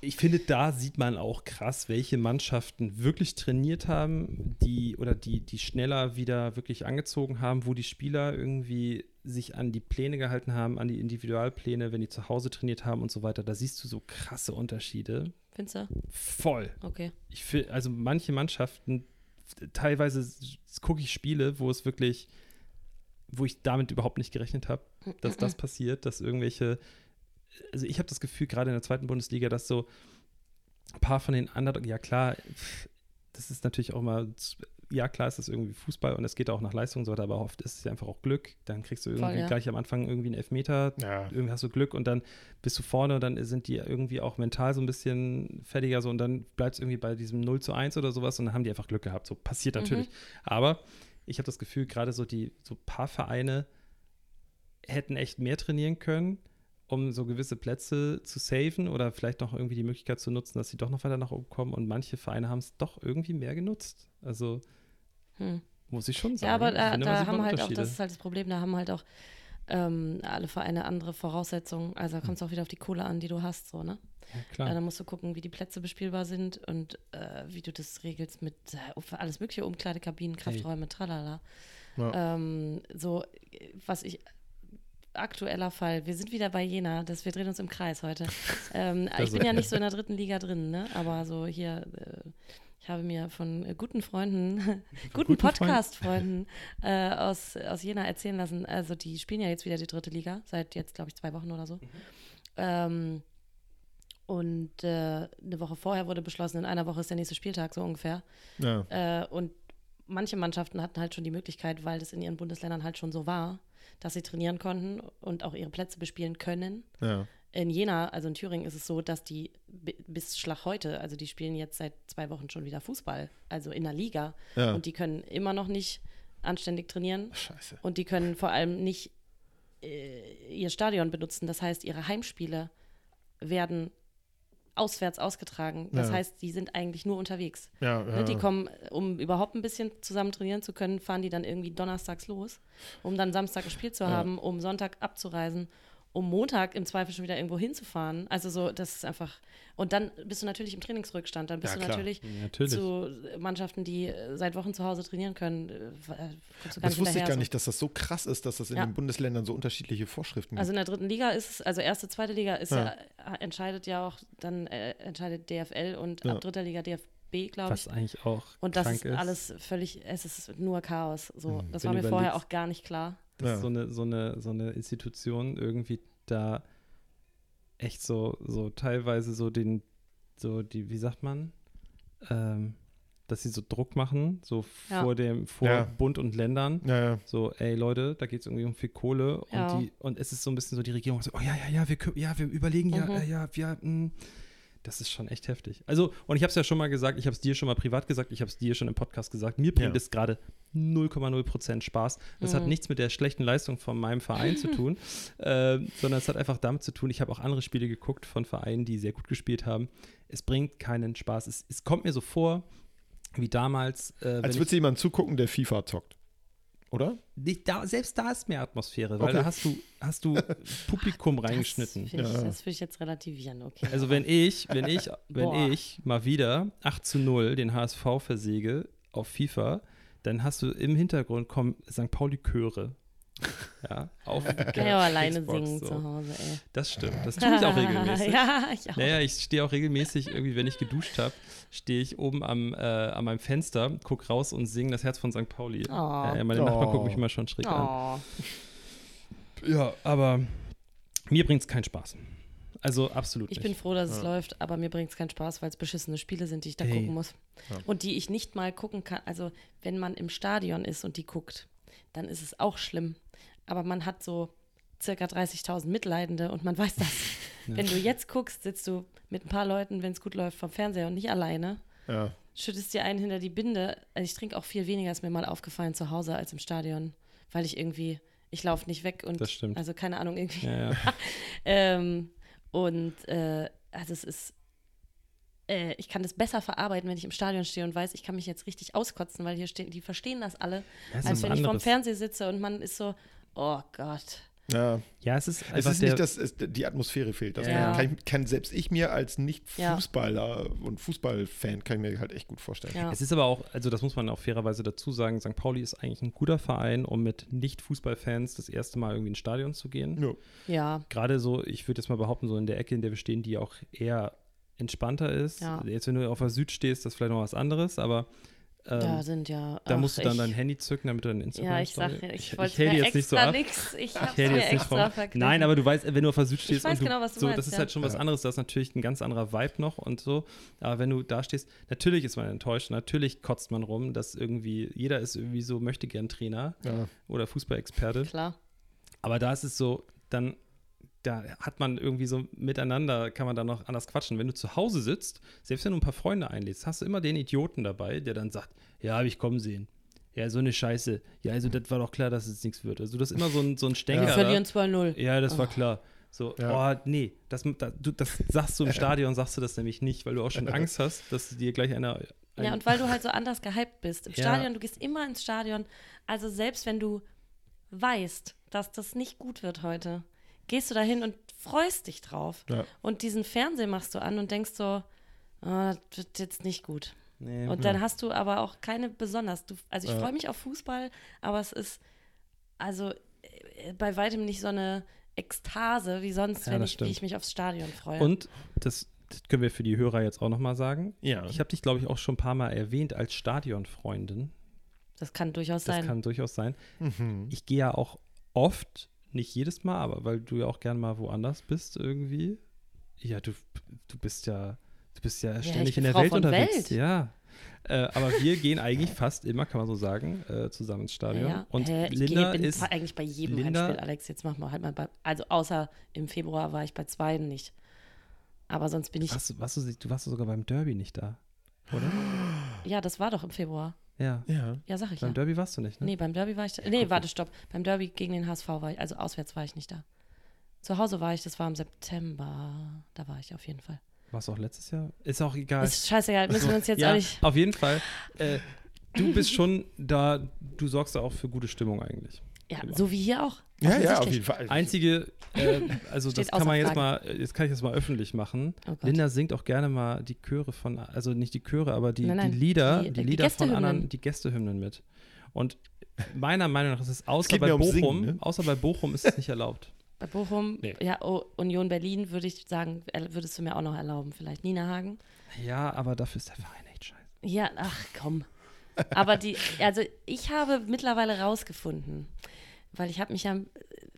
ich finde, da sieht man auch krass, welche Mannschaften wirklich trainiert haben, die oder die, die schneller wieder wirklich angezogen haben, wo die Spieler irgendwie sich an die Pläne gehalten haben, an die Individualpläne, wenn die zu Hause trainiert haben und so weiter. Da siehst du so krasse Unterschiede. Findest du? Voll. Okay. Ich finde, also manche Mannschaften, teilweise gucke ich Spiele, wo es wirklich, wo ich damit überhaupt nicht gerechnet habe, dass das passiert, dass irgendwelche, also ich habe das Gefühl, gerade in der zweiten Bundesliga, dass so ein paar von den anderen, ja klar, das ist natürlich auch mal, ja klar ist das irgendwie Fußball und es geht auch nach Leistung und so weiter, aber oft ist es ja einfach auch Glück. Dann kriegst du irgendwie Voll, ja. gleich am Anfang irgendwie einen Elfmeter, Ja. irgendwie hast du Glück und dann bist du vorne und dann sind die irgendwie auch mental so ein bisschen fertiger so und dann bleibt es irgendwie bei diesem 0 zu 1 oder sowas und dann haben die einfach Glück gehabt. So passiert natürlich. Aber ich habe das Gefühl, gerade so die, so paar Vereine hätten echt mehr trainieren können, um so gewisse Plätze zu saven oder vielleicht noch irgendwie die Möglichkeit zu nutzen, dass sie doch noch weiter nach oben kommen und manche Vereine haben es doch irgendwie mehr genutzt. Also Hm. muss ich schon sagen. Ja, aber da, finde, da haben halt auch, das ist halt das Problem, da haben halt auch ähm, alle Vereine andere Voraussetzungen. Also da kommt es auch wieder auf die Kohle an, die du hast, so, ne? ja, klar. dann musst du gucken, wie die Plätze bespielbar sind und äh, wie du das regelst mit äh, alles mögliche, Umkleidekabinen, Krafträume, tralala. Ja. Ähm, so, äh, was ich aktueller Fall, wir sind wieder bei Jena, das, wir drehen uns im Kreis heute. *laughs* ähm, ich bin ja nicht so in der dritten Liga drin, ne? aber so hier, äh, ich habe mir von äh, guten Freunden, *laughs* guten, guten Freunden? Podcast-Freunden äh, aus, aus Jena erzählen lassen, also die spielen ja jetzt wieder die dritte Liga, seit jetzt, glaube ich, zwei Wochen oder so. Ähm, und äh, eine Woche vorher wurde beschlossen, in einer Woche ist der nächste Spieltag, so ungefähr. Ja. Äh, und manche Mannschaften hatten halt schon die Möglichkeit, weil das in ihren Bundesländern halt schon so war, dass sie trainieren konnten und auch ihre Plätze bespielen können. Ja. In Jena, also in Thüringen, ist es so, dass die bi- bis Schlag heute, also die spielen jetzt seit zwei Wochen schon wieder Fußball, also in der Liga. Ja. Und die können immer noch nicht anständig trainieren Scheiße. und die können vor allem nicht äh, ihr Stadion benutzen. Das heißt, ihre Heimspiele werden auswärts ausgetragen. Das Ja. heißt, die sind eigentlich nur unterwegs. Ja, Ne, ja. die kommen, um überhaupt ein bisschen zusammen trainieren zu können, fahren die dann irgendwie donnerstags los, um dann Samstag ein Spiel zu haben, um Sonntag abzureisen, um Montag im Zweifel schon wieder irgendwo hinzufahren. Also so, das ist einfach. Und dann bist du natürlich im Trainingsrückstand. Dann bist Ja, du natürlich, Natürlich. zu Mannschaften, die äh, seit Wochen zu Hause trainieren können. äh, gar Das wusste ich gar so. nicht, dass das so krass ist, dass es in Ja. den Bundesländern so unterschiedliche Vorschriften gibt. Also in der dritten Liga ist es, also erste, zweite Liga ist ja, Ja. äh, entscheidet ja auch, dann äh, entscheidet DFL und ab dritter Liga DFB, glaube Was ich. eigentlich auch Und das ist alles völlig, es ist nur Chaos. So, Mhm. das war mir vorher auch gar nicht klar. Dass Ja. so, eine, so, eine, so eine Institution irgendwie da echt so, so teilweise so den, so die, wie sagt man, ähm, dass sie so Druck machen, so Ja. vor dem, vor Ja. Bund und Ländern. ja, ja. So, ey Leute, da geht es irgendwie um viel Kohle und Ja. die, und es ist so ein bisschen so, die Regierung so, oh ja, ja, ja, wir ja, wir überlegen, ja, Mhm. äh, ja, wir, mh. Das ist schon echt heftig. Also, und ich habe es ja schon mal gesagt, ich habe es dir schon mal privat gesagt, ich habe es dir schon im Podcast gesagt, mir bringt Ja. es gerade 0,0% Spaß. Das hat Mhm. nichts mit der schlechten Leistung von meinem Verein zu tun, *laughs* äh, sondern es hat einfach damit zu tun, ich habe auch andere Spiele geguckt von Vereinen, die sehr gut gespielt haben. Es bringt keinen Spaß. Es, es kommt mir so vor, wie damals, äh, wenn Als ich- würde jemand zugucken, der FIFA zockt. Oder? nicht da, selbst da ist mehr Atmosphäre, weil Okay. da hast du, hast du Publikum *laughs* Das reingeschnitten. finde ich, Ja. das würde ich jetzt relativieren, okay. Also wenn ich, wenn ich, wenn Boah. ich mal wieder 8 zu 0 den HSV versäge auf FIFA, dann hast du im Hintergrund kommen St. Pauli Chöre. *laughs* Ja, auf *laughs* Kann der ja auch alleine Xbox, singen so. zu Hause, ey. Das stimmt. Das *laughs* tue ich auch regelmäßig. ja, ich auch. Naja, ich stehe auch regelmäßig, irgendwie, wenn ich geduscht habe, stehe ich oben am, äh, an meinem Fenster, guck raus und singe das Herz von St. Pauli. Oh. Ja, ja, meine Oh. Nachbarn gucken mich immer schon schräg an. Oh. Ja, aber mir bringt es keinen Spaß. Also absolut Ich nicht. bin froh, dass es Ja. läuft, aber mir bringt es keinen Spaß, weil es beschissene Spiele sind, die ich da Ey. gucken muss. Ja. Und die ich nicht mal gucken kann. Also, wenn man im Stadion ist und die guckt, dann ist es auch schlimm. Aber man hat so circa 30.000 Mitleidende und man weiß das. *laughs* Ja. Wenn du jetzt guckst, sitzt du mit ein paar Leuten, wenn es gut läuft, vom Fernseher und nicht alleine. Ja. Schüttest dir einen hinter die Binde. Also ich trinke auch viel weniger, ist mir mal aufgefallen, zu Hause als im Stadion. Weil ich irgendwie, ich laufe nicht weg und Das stimmt. also keine Ahnung, irgendwie. Ja. *laughs* Ähm, und äh, also es ist, äh, ich kann das besser verarbeiten, wenn ich im Stadion stehe und weiß, ich kann mich jetzt richtig auskotzen, weil hier stehen, die verstehen das alle, Ja, es als wenn was ich vorm anderes. Fernseher sitze und man ist so, oh Gott. ja. Ja, es ist Es ist der, nicht, dass es, die Atmosphäre fehlt. Das Ja. kann, ich- kann selbst ich mir als Ja. Nicht-Fußballer und Fußballfan kann ich mir halt echt gut vorstellen. Ja. Es ist aber auch, also das muss man auch fairerweise dazu sagen, St. Pauli ist eigentlich ein guter Verein, um mit Nicht-Fußballfans das erste Mal irgendwie ins Stadion zu gehen. Ja. Ja, Gerade so, ich würde jetzt mal behaupten, so in der Ecke, in der wir stehen, die auch eher entspannter ist. Ja. Jetzt, wenn du auf der Süd stehst, das ist vielleicht noch was anderes, aber ähm, da sind ja. da ach, musst du dann ich, dein Handy zücken, damit du dein Instagram Ja, ich sag, Story- ich, ich, wollte ich hätte mir jetzt nicht so ab. nix. Ich hätte jetzt nicht extra vom. Nein, aber du weißt, wenn du auf der Süd stehst weiß und du, genau, was du so, meinst, das ist ja. halt schon was anderes, das ist natürlich ein ganz anderer Vibe noch und so. Aber wenn du da stehst, natürlich ist man enttäuscht, natürlich kotzt man rum, dass irgendwie, jeder ist irgendwie so, möchte gern Trainer Ja. oder Fußballexperte. Klar. Aber da ist es so, dann, da hat man irgendwie so miteinander, kann man da noch anders quatschen. Wenn du zu Hause sitzt, selbst wenn du ein paar Freunde einlädst, hast du immer den Idioten dabei, der dann sagt, ja, habe ich kommen sehen. Ja, so eine Scheiße. Ja, also das war doch klar, dass es nichts wird. Also das ist immer so ein, so ein Wir Stänker. verlieren 2-0. Ja, das war Oh. klar. So, Ja. oh, nee, das, da, du, das sagst du im Stadion, sagst du das nämlich nicht, weil du auch schon Angst hast, dass dir gleich einer. Ein, Ja, und weil du halt so anders gehypt bist. Im Ja. Stadion, du gehst immer ins Stadion. Also selbst wenn du weißt, dass das nicht gut wird heute, gehst du dahin und freust dich drauf. Ja. Und diesen Fernseher machst du an und denkst so, ah, das wird jetzt nicht gut. nee, Und dann hast du aber auch keine besonders. Du, also ich Ja. freue mich auf Fußball, aber es ist also äh, bei weitem nicht so eine Ekstase wie sonst, Ja, wenn das ich, ich mich aufs Stadion freue. Und das, das können wir für die Hörer jetzt auch nochmal sagen. Ja. Ich habe dich, glaube ich, auch schon ein paar Mal erwähnt als Stadionfreundin. das kann durchaus Das sein. kann durchaus sein. Mhm. Ich gehe ja auch oft, nicht jedes Mal, aber weil du ja auch gerne mal woanders bist irgendwie. Ja, du, du bist ja, du bist ja ständig ich bin in der Frau Welt unterwegs. Welt. Ja. Äh, aber wir gehen eigentlich fast immer, kann man so sagen, äh, zusammen ins Stadion. Ja, Und hä, ich Linda gehe, bin ist eigentlich bei jedem Linda- Heimspiel, Alex. Jetzt machen wir halt mal bei, also außer im Februar war ich bei zwei nicht. Aber sonst bin ich, Warst, du- warst du, du warst sogar beim Derby nicht da, oder? ja, das war doch im Februar. Ja. Ja. Ja, sag ich Beim ja. Derby warst du nicht, ne? Nee, beim Derby war ich, da, nee, warte, stopp. Beim Derby gegen den HSV war ich, also auswärts war ich nicht da. Zu Hause war ich, das war im September. Da war ich auf jeden Fall. Warst du auch letztes Jahr? Ist auch egal. Ist scheißegal, müssen wir uns jetzt ja, auch nicht. auf jeden Fall. *laughs* Äh, du bist schon da, du sorgst da auch für gute Stimmung eigentlich. Ja, Immer. so wie hier auch. Ja, ja, auf jeden Fall. Einzige, äh, *laughs* also das kann man jetzt Frage. mal, jetzt kann ich das mal öffentlich machen. Oh. Linda singt auch gerne mal die Chöre von, also nicht die Chöre, aber die, Nein, nein, die Lieder, die- die, die Lieder von Gästehymnen. anderen, die Gästehymnen mit. Und meiner Meinung nach ist es außer geht bei Bochum, Singen, ne? außer bei Bochum ist es nicht erlaubt. Bei Bochum, Nee. ja, oh, Union Berlin würde ich sagen, würdest du mir auch noch erlauben. Vielleicht Nina Hagen. Ja, aber dafür ist der Verein echt scheiße. Ja, ach komm. Aber die, also ich habe mittlerweile rausgefunden, weil ich habe mich ja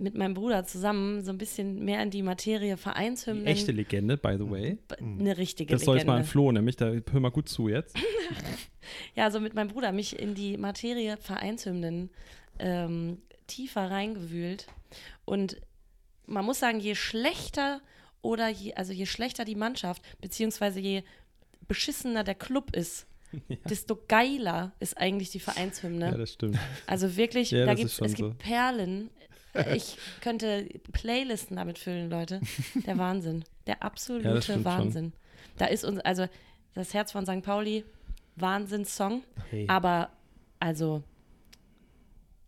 mit meinem Bruder zusammen so ein bisschen mehr in die Materie Die Vereinshymnen. echte Legende, by the way. Eine richtige Das soll jetzt mal ein Legende. Flo, nämlich, da hör mal gut zu jetzt. *laughs* Ja, also mit meinem Bruder mich in die Materie Vereinshymnen ähm, tiefer reingewühlt. Und man muss sagen, je schlechter oder je, also je schlechter die Mannschaft, beziehungsweise je beschissener der Club ist, *laughs* desto geiler ist eigentlich die Vereinshymne. Ja, das stimmt. Also wirklich, Ja, da gibt's, es gibt so. Perlen. Ich könnte Playlisten damit füllen, Leute. Der Wahnsinn. Der absolute Ja, stimmt schon. Wahnsinn. Da ist uns, also das Herz von St. Pauli, Wahnsinnssong. Hey. Aber also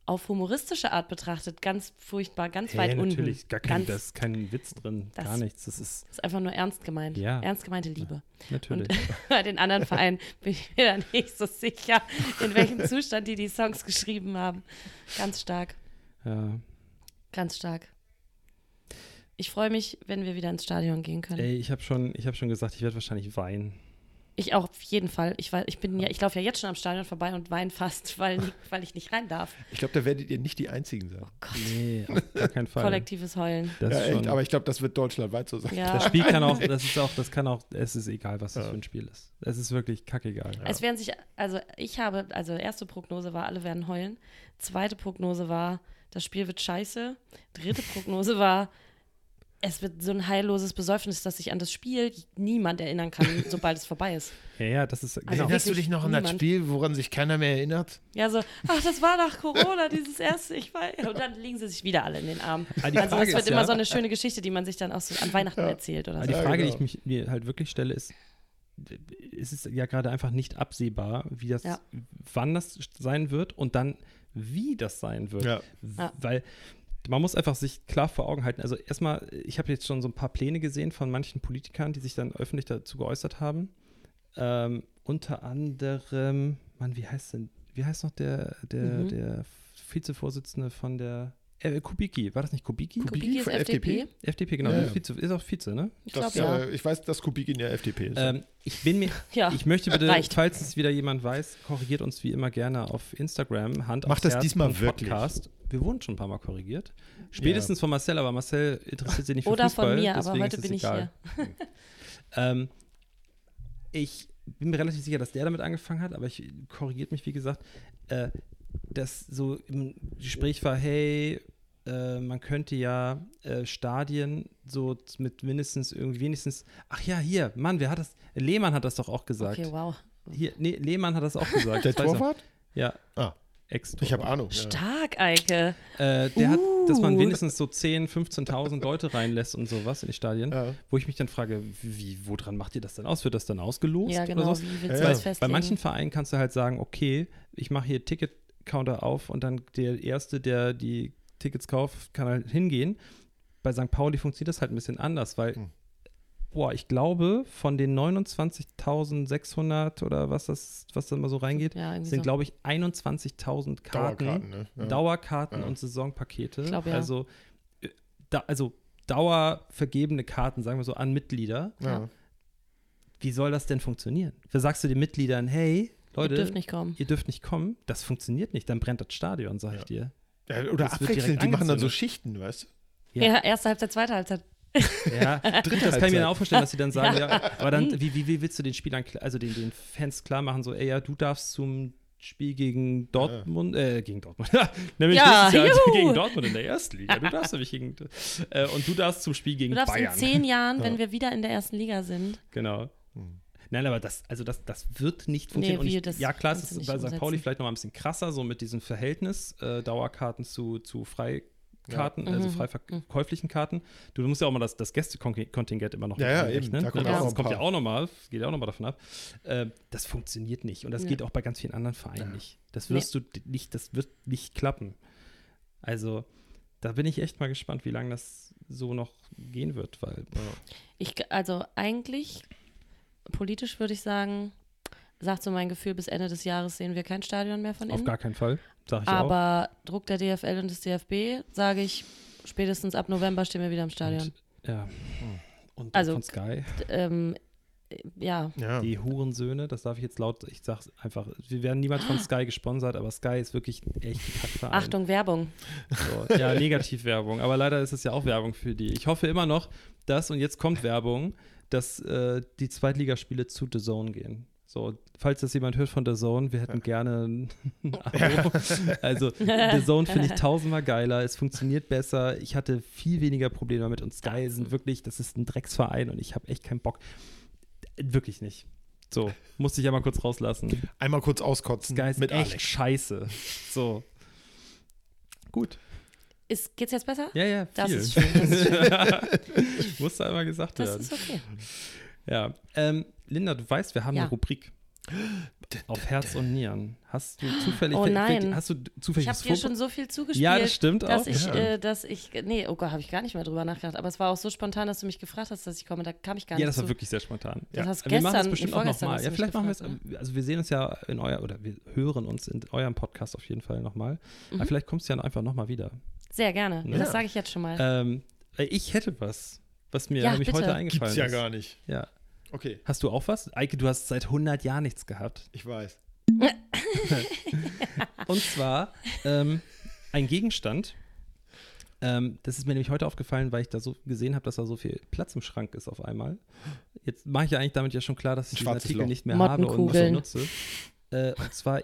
auf humoristische Art betrachtet, ganz furchtbar, ganz weit hey, unten. natürlich, gar kein, ganz, da ist kein Witz drin, gar nichts. Das ist ist einfach nur ernst gemeint. Ja. Ernst gemeinte Liebe. natürlich. Und *laughs* bei den anderen Vereinen bin ich mir da nicht so sicher, in welchem Zustand die die Songs geschrieben haben. Ganz stark. ja. Ganz stark. Ich freue mich, wenn wir wieder ins Stadion gehen können. Ey, ich habe schon, ich hab schon gesagt, ich werde wahrscheinlich weinen. Ich auch auf jeden Fall. Ich, ich bin ja, ich laufe ja jetzt schon am Stadion vorbei und weine fast, *laughs* weil, weil ich nicht rein darf. Ich glaube, da werdet ihr nicht die Einzigen sein. Gott, Nee, auf gar keinen Fall. kollektives Heulen. Das ja, echt, aber ich glaube, das wird deutschlandweit so sein. Ja. das Spiel kann auch, *laughs* das ist auch, das kann auch, es ist egal, was das Ja. für ein Spiel ist. Es ist wirklich kackegal. Es werden sich, also ich habe, also erste Prognose war, alle werden heulen. Zweite Prognose war, das Spiel wird scheiße. Dritte Prognose war, es wird so ein heilloses Besäufnis, dass sich an das Spiel niemand erinnern kann, *laughs* sobald es vorbei ist. Ja, ja, das ist, Also genau. Erinnerst du dich noch an das. Spiel, woran sich keiner mehr erinnert? Ja, so, ach, das war nach Corona, dieses erste, ich weiß. Und dann liegen sie sich wieder alle in den Armen. Ah, die Also Frage es wird ist immer ja- so eine schöne Geschichte, die man sich dann auch so an Weihnachten erzählt oder Aber so. die Ja, Frage, genau. die ich mich, mir halt wirklich stelle, ist, es ist ja gerade einfach nicht absehbar, wie das, Ja. wann das sein wird und dann wie das sein wird. Ja. Weil man muss einfach sich klar vor Augen halten. Also erstmal, ich habe jetzt schon so ein paar Pläne gesehen von manchen Politikern, die sich dann öffentlich dazu geäußert haben. Ähm, unter anderem, Mann, wie heißt denn, wie heißt noch der, der, Mhm. der Vizevorsitzende von der äh, Kubicki, war das nicht Kubicki? Kubicki Kubicki ist FDP? FDP? FDP, genau, Ja, ja. Vize, ist auch Vize, ne? Ich Das, glaube, ja. äh, ich weiß, dass Kubik in der FDP ist. Ähm, ich bin mir, *laughs* ja. ich möchte bitte, reicht. falls es wieder jemand weiß, korrigiert uns wie immer gerne auf Instagram. Hand Mach aufs das Herz diesmal wirklich. Podcast. Wir wurden schon ein paar Mal korrigiert. Spätestens von Marcel, aber Marcel interessiert sich nicht für Oder von Fußball. mir, aber heute bin ich egal. *laughs* ähm, ich bin mir relativ sicher, dass der damit angefangen hat, aber ich korrigiert mich, wie gesagt, äh, dass so im Gespräch war, hey, äh, man könnte ja äh, Stadien so mit mindestens irgendwie wenigstens, ach ja, hier, Mann, wer hat das? Lehmann hat das doch auch gesagt. Okay, wow. Hier, nee, Lehmann hat das auch gesagt. der er. Torwart? Ja, Ah, ex ich habe Ahnung. Stark, Eike. äh, Der hat, dass man Uh. wenigstens so 10.000, 15.000 Leute reinlässt und sowas in die Stadien. Ja. Wo ich mich dann frage, wie, woran macht ihr das denn aus? Wird das dann ausgelost? Ja, Oder genau. sowas? Wie willst Ja, das Bei manchen Vereinen kannst du halt sagen, okay, ich mache hier Ticket-Counter auf und dann der Erste, der die Tickets kauft, kann halt hingehen. Bei St. Pauli funktioniert das halt ein bisschen anders, weil, Hm. boah, ich glaube, von den 29.600 oder was das, was da mal so reingeht, ja, sind, so. glaube ich, 21.000 Karten, Dauerkarten, ne? Ja. Dauerkarten Ja. und Saisonpakete. Ich glaub, ja. Also, äh, da, also dauervergebene Karten, sagen wir so, an Mitglieder. Ja. Wie soll das denn funktionieren? Da sagst du den Mitgliedern, hey, Leute, Ihr dürft nicht kommen. ihr dürft nicht kommen. Das funktioniert nicht, dann brennt das Stadion, sag ich Ja. dir. Ja, oder abwechselnd, die machen dann so. Schichten, weißt du? Ja. Ja. erste Halbzeit, zweite Halbzeit. Ja, *laughs* das kann ich mir dann auch vorstellen, dass sie dann sagen, ja, aber dann, wie, wie, wie willst du den Spielern, also den, den Fans klar machen, so, ey, ja, du darfst zum Spiel gegen Dortmund, äh, gegen Dortmund, *laughs* nämlich Ja, Jahr juhu. gegen Dortmund in der ersten Liga. Du darfst nämlich gegen, äh, und du darfst zum Spiel gegen Du darfst Bayern. in zehn *laughs* Jahren, Ja. wenn wir wieder in der ersten Liga sind, Genau. Hm. Nein, aber das, also das, das wird nicht funktionieren. Nee, ich, das ja, klar, es ist bei St. Pauli vielleicht noch mal ein bisschen krasser, so mit diesem Verhältnis äh, Dauerkarten zu, zu Freikarten, Ja. also Mhm. frei verkäuflichen Karten. Du musst ja auch mal das, das Gästekontingent immer noch Ja, ja, einrechnen. eben. Da kommt das auch noch ein kommt ja auch nochmal, geht ja auch nochmal davon ab. Äh, das funktioniert nicht. Und das Ja. geht auch bei ganz vielen anderen Vereinen Ja. nicht. Das Nee. wirst du nicht, das wird nicht klappen. Also, da bin ich echt mal gespannt, wie lange das so noch gehen wird, weil Ich, g- also eigentlich, politisch würde ich sagen, sagt so mein Gefühl, bis Ende des Jahres sehen wir kein Stadion mehr von auf innen. gar keinen Fall, sag ich auch. Aber Druck der DFL und des DFB, sage ich, spätestens ab November stehen wir wieder im Stadion. Ja. Und Also- von Sky, Ähm, äh, ja, Ja. die Hurensöhne, das darf ich jetzt laut, ich sag's einfach, wir werden niemals von *gasps* Sky gesponsert, aber Sky ist wirklich echt ein. Achtung, Werbung. So, ja, *laughs* Negativwerbung. Aber leider ist es ja auch Werbung für die. Ich hoffe immer noch, dass, und jetzt kommt Werbung, dass äh, die Zweitligaspiele zu The Zone gehen. So, falls das jemand hört von The Zone, wir hätten gerne ein *laughs* *laughs* Abo. Also, The Zone finde ich tausendmal geiler. Es funktioniert besser. Ich hatte viel weniger Probleme damit. Und Sky sind wirklich, das ist ein Drecksverein und ich habe echt keinen Bock. Wirklich nicht. So, musste ich ja mal kurz rauslassen. Einmal kurz auskotzen Sky ist mit echt Alex. scheiße. So. Gut. Ist, geht's jetzt besser? Ja, ja, Das viel. ist schön. Das ist, schön. *laughs* *laughs* Musste einmal gesagt das werden. ist okay. Ja. Ähm, Linda, du weißt, wir haben Ja. eine Rubrik auf Herz und Nieren. Hast du zufällig, Oh nein. hast du zufällig Ich habe das dir schon so viel zugespielt. Ja, das stimmt dass auch. ich, ja. äh, dass ich, nee, oh Gott, habe ich gar nicht mehr drüber nachgedacht. Aber es war auch so spontan, dass du mich gefragt hast, dass ich komme. Da kam ich gar ja, nicht das war zu. wirklich sehr spontan. Das ja. hast wir machen das gestern, bestimmt auch nochmal. Ja, vielleicht machen wir es, also wir sehen uns ja in euer, oder wir hören uns in eurem Podcast auf jeden Fall nochmal. Aber vielleicht kommst du ja einfach nochmal wieder. Sehr gerne. Ja. Das sage ich jetzt schon mal. Ähm, äh, ich hätte was, was mir Ja, nämlich bitte. heute eingefallen Gibt's ja ist. gar nicht. Ja. Okay, Hast du auch was? Eike, du hast seit 100 Jahren nichts gehabt. ich weiß. *laughs* Und zwar ähm, ein Gegenstand. Ähm, das ist mir nämlich heute aufgefallen, weil ich da so gesehen habe, dass da so viel Platz im Schrank ist auf einmal. Jetzt mache ich ja eigentlich damit ja schon klar, dass ich diesen schwarzes Artikel Loch. nicht mehr habe und Mottenkugeln. nutze. Äh, und zwar,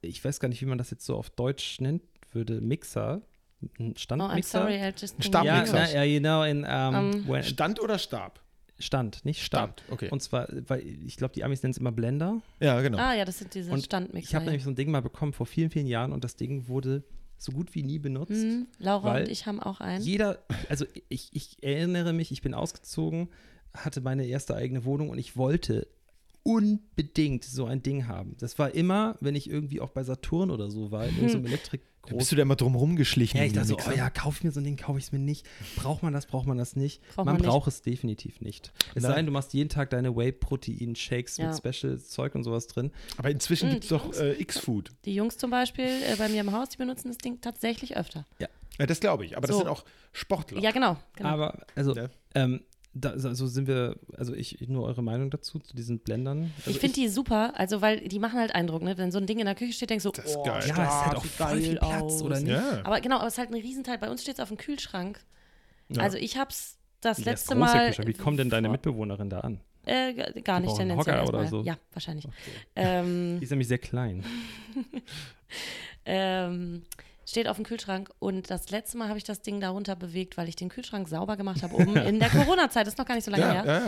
ich weiß gar nicht, wie man das jetzt so auf Deutsch nennt würde, Mixer. Ein oh, I'm Standmixer. sorry, I just Stab- ja, ja, genau, in Ähm, when- Stand oder Stab? Stand, nicht Stab. Okay. Und zwar, weil ich glaube, die Amis nennen es immer Blender. ja, genau. Ah ja, das sind diese Und Standmixer. Ich habe ja. nämlich so ein Ding mal bekommen vor vielen, vielen Jahren und das Ding wurde so gut wie nie benutzt. Hm, Laura und ich haben auch einen. Jeder, also ich, ich erinnere mich, ich bin ausgezogen, hatte meine erste eigene Wohnung und ich wollte unbedingt so ein Ding haben. Das war immer, wenn ich irgendwie auch bei Saturn oder so war, in irgendeinem Elektrik Da bist du da immer drum rumgeschlichen? ja, ich dachte so, oh ja, kauf ich mir so ein Ding, kaufe ich es mir nicht. Braucht man das, braucht man das nicht? Braucht man man nicht. braucht es definitiv nicht. Es Nein. sei denn, du machst jeden Tag deine Whey-Protein-Shakes Ja. mit Special-Zeug und sowas drin. Aber inzwischen Mm, gibt es doch äh, X-Food. Die Jungs zum Beispiel äh, bei mir im Haus, die benutzen das Ding tatsächlich öfter. Ja, das glaube ich. Aber das So. sind auch Sportler. Ja, genau. genau. Aber, also, Ja. ähm, da, also sind wir, also ich, nur eure Meinung dazu, zu diesen Blendern. Also ich finde die super, also weil die machen halt Eindruck, ne? Wenn so ein Ding in der Küche steht, denkst du, Das ist oh, geil. Ja, es ist halt auch voll viel geil Platz, aus. oder nicht? Ja. Aber genau, aber es ist halt ein Riesenteil. Bei uns steht es auf dem Kühlschrank. Ja. Also ich hab's das ist letzte Mal. Kühlschrank. Wie kommt denn deine Mitbewohnerin da an? Äh, gar Die nicht tendenziell Hocker oder erstmal. so? Ja, wahrscheinlich. Die Ähm, ist nämlich sehr klein. *laughs* ähm, steht auf dem Kühlschrank und das letzte Mal habe ich das Ding darunter bewegt, weil ich den Kühlschrank sauber gemacht habe, oben in der *laughs* Corona-Zeit, das ist noch gar nicht so lange Ja, her. ja,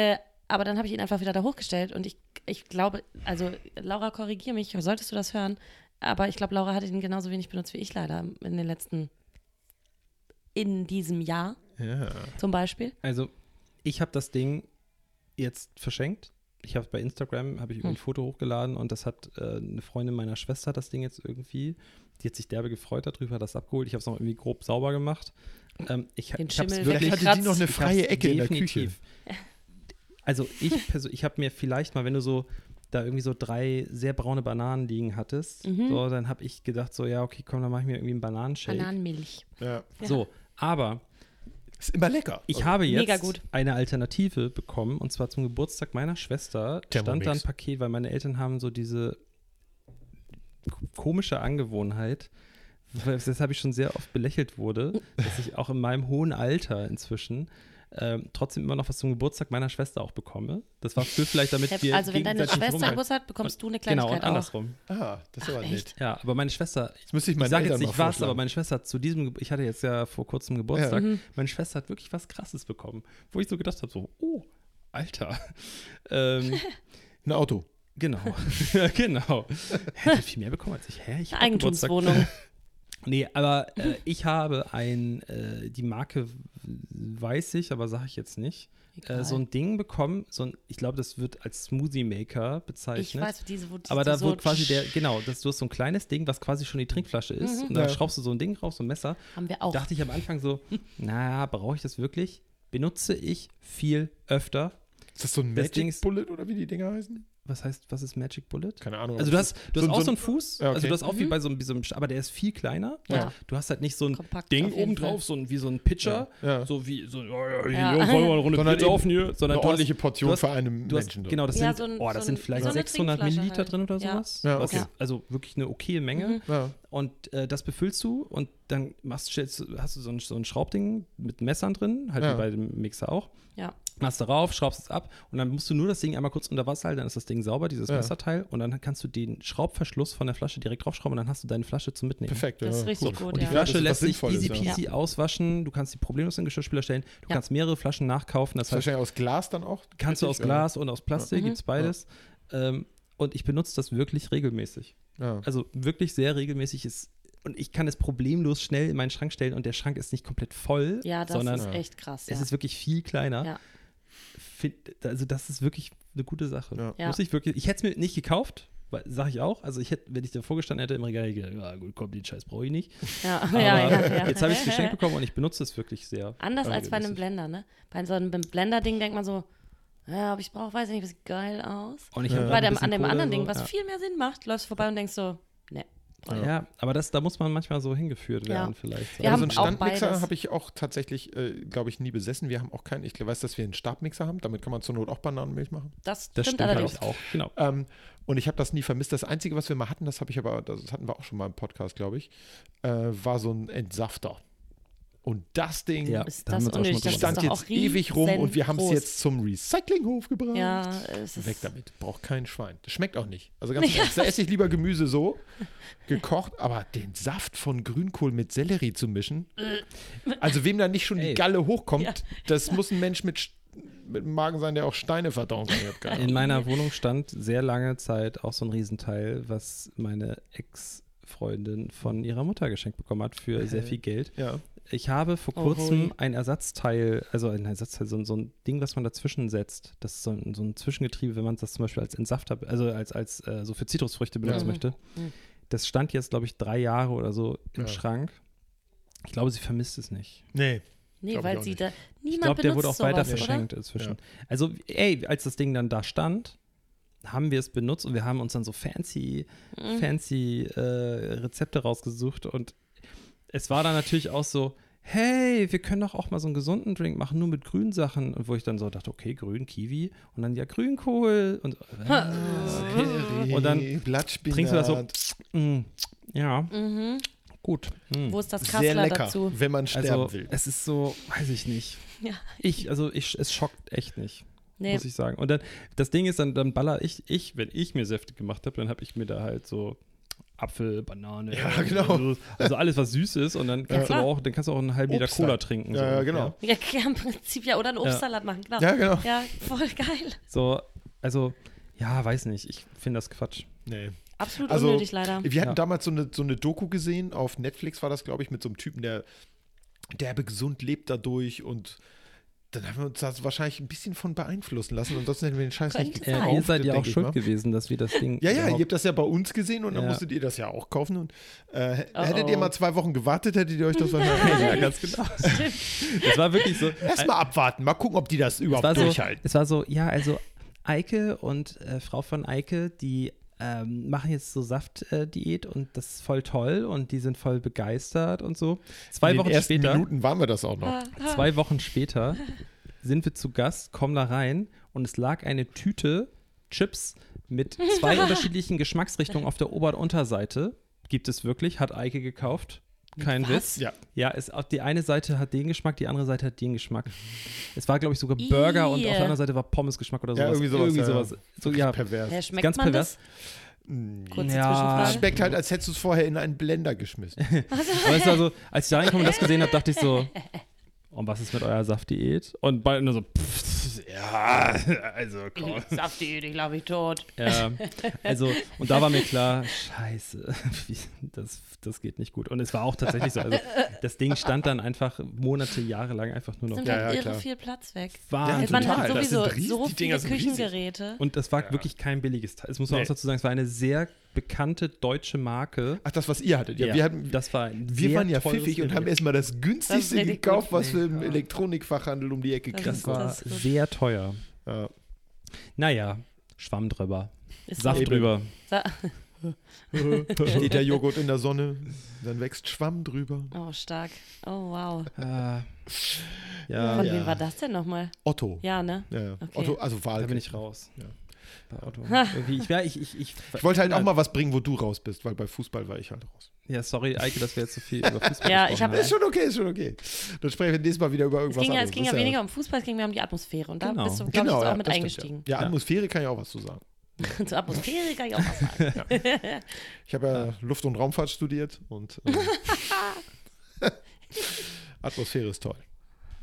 ja. Äh, aber dann habe ich ihn einfach wieder da hochgestellt und ich, ich glaube, also Laura, korrigier mich, solltest du das hören, aber ich glaube, Laura hat ihn genauso wenig benutzt wie ich leider in den letzten, in diesem Jahr ja. zum Beispiel. Also, ich habe das Ding jetzt verschenkt. Ich habe bei Instagram habe ich Hm. ein Foto hochgeladen und das hat äh, eine Freundin meiner Schwester das Ding jetzt irgendwie. Die hat sich derbe gefreut darüber, hat das abgeholt. Ich habe es noch irgendwie grob sauber gemacht. Ähm, ich Den ich habe es Schimmel wirklich. Vielleicht hatte die noch eine freie Ecke in der Küche. definitiv. Also ich persönlich, ich habe mir vielleicht mal, wenn du so da irgendwie so drei sehr braune Bananen liegen hattest, Mhm. so, dann habe ich gedacht so, ja, okay, komm, dann mache ich mir irgendwie einen Bananenshake. Bananenmilch. ja. So, aber Ist immer lecker. ich Also, habe jetzt eine Alternative bekommen und zwar zum Geburtstag meiner Schwester stand Thermomix. da ein Paket, weil meine Eltern haben so diese komische Angewohnheit, weshalb ich schon sehr oft belächelt wurde, dass ich auch in meinem hohen Alter inzwischen ähm, trotzdem immer noch was zum Geburtstag meiner Schwester auch bekomme. Das war für vielleicht, damit wir Also wenn deine Schwester. Geburtstag hat, bekommst du eine Genau, Kleinigkeit und auch. andersrum. Ah, das ist aber echt? Ja, aber meine Schwester, Jetzt müsste ich ich sage jetzt nicht was, aber meine Schwester hat zu diesem, ich hatte jetzt ja vor kurzem Geburtstag, Mhm. meine Schwester hat wirklich was Krasses bekommen, wo ich so gedacht habe, so, oh, Alter. *laughs* ähm, Ein Auto. Genau, *laughs* genau. Hätte viel mehr bekommen als ich. Hä, ich. Eigentumswohnung. Nee, aber äh, ich habe ein, äh, die Marke weiß ich, aber sage ich jetzt nicht. Äh, so ein Ding bekommen, so ein, ich glaube, das wird als Smoothie Maker bezeichnet. ich weiß, diese, wo Aber da so wird quasi der, genau, das, du hast so ein kleines Ding, was quasi schon die Trinkflasche ist. Mhm. Und dann Ja. schraubst du so ein Ding raus, so ein Messer. Haben wir auch. Dachte ich am Anfang so, *laughs* naja, brauche ich das wirklich? Benutze ich viel öfter. Ist das so ein Das Magic Ding ist- Bullet oder wie die Dinger heißen? Was heißt, was ist Magic Bullet? Keine Ahnung. Also du hast, du hast so- auch so so ein- einen Fuß, Ja, okay. also du hast auch wie Mhm. bei so, einem- wie so einem, aber der ist viel kleiner. Ja. Und du hast halt nicht so ein Kompakt Ding auf jeden oben drauf, so ein, wie so ein Pitcher, Ja. Ja. so wie so, oh, ja, Ja. wollen wir eine Runde Sondern Bier saufen hier, sondern Eine ordentliche hast, Portion hast- für einen du hast, Menschen. drin. genau, das Ja, sind, so ein- oh, das so sind vielleicht so eine 600 Trinkflasche Milliliter halt. drin oder sowas. Ja, Was okay. ist, also wirklich eine okaye Menge. Mhm. Ja. Und äh, das befüllst du und dann machst, stellst, du- hast du so ein, so ein Schraubding mit Messern drin, halt Ja. wie bei dem Mixer auch. Ja. Machst darauf, schraubst es ab und dann musst du nur das Ding einmal kurz unter Wasser halten, dann ist das Ding sauber, dieses Ja. Messerteil. Und dann kannst du den Schraubverschluss von der Flasche direkt draufschrauben und dann hast du deine Flasche zum Mitnehmen. Perfekt. Das ist ja. richtig Gut. gut, Und die ja. Flasche das ist lässt sich easy ja. peasy auswaschen. Du kannst die problemlos in den Geschirrspüler stellen. Du Ja. kannst mehrere Flaschen nachkaufen. Das Ist heißt, wahrscheinlich aus Glas dann auch? kannst du aus Glas und aus Plastik, Mhm. gibt's beides. Ähm, und ich benutze das wirklich regelmäßig. Ja. Also wirklich sehr regelmäßig ist. Und ich kann es problemlos schnell in meinen Schrank stellen und der Schrank ist nicht komplett voll, Ja, das sondern ist echt krass. es ja. ist wirklich viel kleiner. Ja. Find, also das ist wirklich eine gute Sache. Ja. Ja. Muss ich wirklich, ich hätte es mir nicht gekauft, sage ich auch. Also ich hätte, wenn ich da vorgestanden hätte im Regal, gedacht, ja gut, komm, den Scheiß brauche ich nicht. ja, *laughs* Aber ja, ja, ja. jetzt habe ich es geschenkt bekommen und ich benutze es wirklich sehr. Anders als bei einem. Blender, ne? Bei so einem Blender-Ding denkt man so, ja, ob ich brauche, weiß ich nicht, das sieht geil aus. Und ich Ja. hab Bei dem, an dem anderen so, Ding, was ja. viel mehr Sinn macht, läufst du vorbei und denkst so, ne. Ja, aber das, da muss man manchmal so hingeführt Ja. werden vielleicht. Wir Aber haben so einen Standmixer habe ich auch tatsächlich, äh, glaube ich, nie besessen. Wir haben auch keinen. Ich weiß, dass wir einen Stabmixer haben. Damit kann man zur Not auch Bananenmilch machen. Das, das stimmt stimmt halt allerdings. auch. Genau. Ähm, und ich habe das nie vermisst. Das Einzige, was wir mal hatten, das habe ich aber, das hatten wir auch schon mal im Podcast, glaube ich, äh, war so ein Entsafter. Und das Ding Ja, Ist das unnötig? Das stand ist jetzt ewig rum und wir haben es jetzt zum Recyclinghof gebracht. Ja, es ist Weg damit. Braucht kein Schwein. Das schmeckt auch nicht. Also ganz *laughs* ehrlich, da esse ich lieber Gemüse so, gekocht, aber den Saft von Grünkohl mit Sellerie zu mischen. Also wem da nicht schon die Ey. Galle hochkommt, Ja. das muss ein Mensch mit, mit einem Magen sein, der auch Steine verdauen kann. In meiner Wohnung stand sehr lange Zeit auch so ein Riesenteil, was meine Ex-Freundin von ihrer Mutter geschenkt bekommen hat für sehr viel Geld. Ja. Ich habe vor Oh, kurzem hui. ein Ersatzteil, also ein Ersatzteil, so, ein- so ein Ding, was man dazwischen setzt. Das ist so ein, so ein Zwischengetriebe, wenn man das zum Beispiel als Entsafter, also als, als äh, so für Zitrusfrüchte benutzen Ja. möchte. Mhm. Das stand jetzt, glaube ich, drei Jahre oder so im Ja. Schrank. Ich glaube, sie vermisst es nicht. Nee. Nee, ich weil sie nicht. da. Ich Niemand glaube, der wurde auch weiter verschenkt inzwischen. Also, ey, als das Ding dann da stand, haben wir es benutzt und wir haben uns dann so fancy, Mhm. fancy äh, Rezepte rausgesucht und es war dann natürlich auch so, hey, wir können doch auch mal so einen gesunden Drink machen, nur mit Grünsachen. Und wo ich dann so dachte, okay, Grün, Kiwi und dann ja Grünkohl und Sellerie, Und dann Blattspinat. trinkst du das so, mm, ja, Mhm. gut. mm. Wo ist das Sehr Kassler lecker, dazu? wenn man sterben Also, will. es ist so, weiß ich nicht. Ja. Ich, also ich, es schockt echt nicht. Nee, muss ich sagen. Und dann, das Ding ist, dann, dann baller ich, ich, wenn ich mir Säfte gemacht habe, dann habe ich mir da halt so Apfel, Banane, Ja, *laughs* genau. also, also alles, was süß ist und dann kannst Ja. du auch, dann kannst du auch einen halben Liter Cola trinken. Ja, so ja, ungefähr. genau. ja, ja, im Prinzip ja. Oder einen Obstsalat machen, genau. Ja, genau. Ja, voll geil. So, also, ja, weiß nicht, ich finde das Quatsch. Nee. Absolut Also, unnötig leider. Wir hatten Ja. damals so eine, so eine Doku gesehen, auf Netflix war das, glaube ich, mit so einem Typen, der derbe gesund lebt dadurch und dann haben wir uns das wahrscheinlich ein bisschen von beeinflussen lassen. Ansonsten hätten wir den Scheiß nicht Könnte gekauft. Ja, ihr seid ja auch schuld mal. gewesen, dass wir das Ding. Ja, ja, ihr habt das ja bei uns gesehen und dann Ja. musstet ihr das ja auch kaufen. Und äh, Oh, hättet ihr oh. mal zwei Wochen gewartet, hättet ihr euch das wahrscheinlich. *laughs* ja, ganz genau. Es war wirklich so. Erstmal abwarten, mal gucken, ob die das es überhaupt war so, durchhalten. es war so, ja, also Eike und äh, Frau von Eike, die ähm, machen jetzt so Saftdiät und das ist voll toll und die sind voll begeistert und so. Zwei In den Wochen ersten später, Minuten waren wir das auch noch. Ah, ah. zwei Wochen später sind wir zu Gast, kommen da rein und es lag eine Tüte Chips mit zwei *laughs* unterschiedlichen Geschmacksrichtungen auf der Ober- und Unterseite. Gibt es wirklich, hat Eike gekauft. Kein Was? Witz. Ja. Ja, es, die eine Seite hat den Geschmack, die andere Seite hat den Geschmack. *laughs* Es war, glaube ich, sogar Burger und auf der anderen Seite war Pommesgeschmack oder Ja, sowas. irgendwie sowas, ja, sowas. So, ja, Pervers. Ja, schmeckt Ganz man pervers. das? Kurze Ja. Schmeckt halt, als hättest du es vorher in einen Blender geschmissen. *laughs* aber es war so, als ich da reinkomme und das gesehen habe, dachte ich so, *laughs* und was ist mit eurer Saftdiät? Und beide nur so, pff, ja, *laughs* also komm. *laughs* Safti, ich glaube ich tot. Ja, *laughs* also, und da war mir klar, scheiße, das, das geht nicht gut. Und es war auch tatsächlich so, also das Ding stand dann einfach Monate, Jahre lang einfach nur noch Nimmt Ja, halt ja, irre klar. viel Platz weg. Wahnsinn. Man total. hat Das sowieso sind ries- so die Dinger viele sind riesig. Küchengeräte. Und das war wirklich kein billiges Teil. Es muss man Nee. auch dazu sagen, es war eine sehr bekannte deutsche Marke. Ach, das, was ihr hattet. Ja, wir hatten. das war ein Wir sehr waren ja pfiffig und haben erstmal das günstigste richtig gekauft, was wir im Elektronikfachhandel um die Ecke Das kriegen Das war Das sehr teuer. Ja. Naja, Schwamm drüber. Ist Saft so. drüber. Sa *laughs* Steht der Joghurt in der Sonne, dann wächst Schwamm drüber. oh, stark. Oh, wow. Äh, ja, Von ja. wem war das denn nochmal? Otto. Ja, ne? Ja, ja. Okay. Otto, also da Wahl. bin ich raus. Ja. Bei. Irgendwie, ich, ja, ich, ich, ich, Ich wollte halt auch mal was bringen, wo du raus bist, weil bei Fußball war ich halt raus. Ja, sorry, Eike, dass wir jetzt so viel *laughs* über Fußball Ja, ich hab- Ist schon okay, ist schon okay. Dann sprechen wir nächstes Mal wieder über Es irgendwas ging ja, es anderes. ging ja Ist weniger um Fußball, es ging mehr um die Atmosphäre. Und da Genau. bist du, glaube Genau, ich, ja, auch mit das stimmt, eingestiegen. Ja, ja Ja. Atmosphäre kann ich auch was zu sagen. *laughs* Zur Atmosphäre kann ich auch was sagen. *laughs* Ich habe ja Luft- und Raumfahrt studiert und ähm, Atmosphäre ist toll.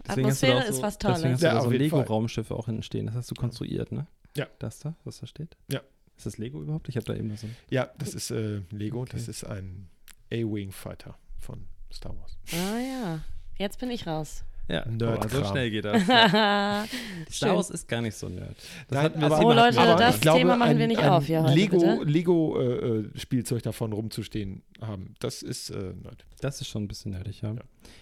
Deswegen hast du da Atmosphäre so, ist was Deswegen Tolles. hast du Ja, so. Lego-Raumschiffe auch hinten stehen. Das hast du konstruiert, ne? Ja. Das da, was da steht? Ja. Ist das Lego überhaupt? Ich habe da eben noch so ein. Ja, das ist äh, Lego, Okay. das ist ein A-Wing Fighter von Star Wars. Ah ja, jetzt bin ich raus. Ja, Nerdkram. so schnell geht das. *laughs* Star Schön. Wars ist gar nicht so nerd. Das Nein, hatten wir aber- das Oh, Leute, wir aber das glaube, Thema machen ein, wir nicht ein auf hier heute, Lego. Lego äh, äh, Spielzeug davon rumzustehen haben, das ist äh, nerd. Das ist schon ein bisschen nerdig, ja. Ja.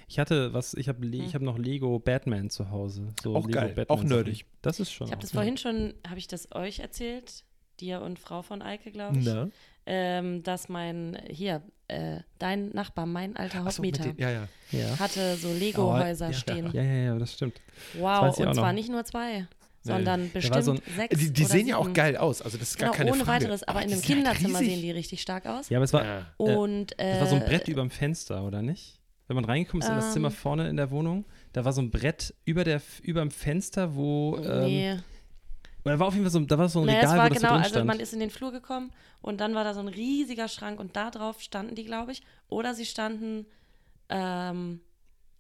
Ich hatte was, ich habe Hm. ich hab noch Lego Batman zu Hause. So Auch Lego geil, Batman auch nerdig. Das ist schon. Ich habe das vorhin schon, habe ich das euch erzählt? Dir und Frau von Eike, glaube ich. Na? Ähm, dass mein, hier, äh, dein Nachbar, mein alter Ach so, ja, ja. Ja. hatte so Lego-Häuser ja, stehen. Ja, ja, ja, das stimmt. Wow, auch und zwar noch. nicht nur zwei, sondern bestimmt war so ein- sechs. Die, die oder sehen ja auch sieben. geil aus, also das ist gar Genau, keine ohne Frage. weiteres, aber in die einem Kinderzimmer riesig. sehen die richtig stark aus. Ja, aber es war, Ja. Und, äh, das war so ein Brett über dem Fenster, oder nicht? Wenn man reingekommen ist in das Ähm. Zimmer vorne in der Wohnung, da war so ein Brett über der über dem Fenster, wo ähm, Nee. Da war auf jeden Fall so, da war so ein Naja, Regal, es war wo das genau, so drin also stand. man ist in den Flur gekommen und dann war da so ein riesiger Schrank und da drauf standen die, glaube ich. Oder sie standen ähm,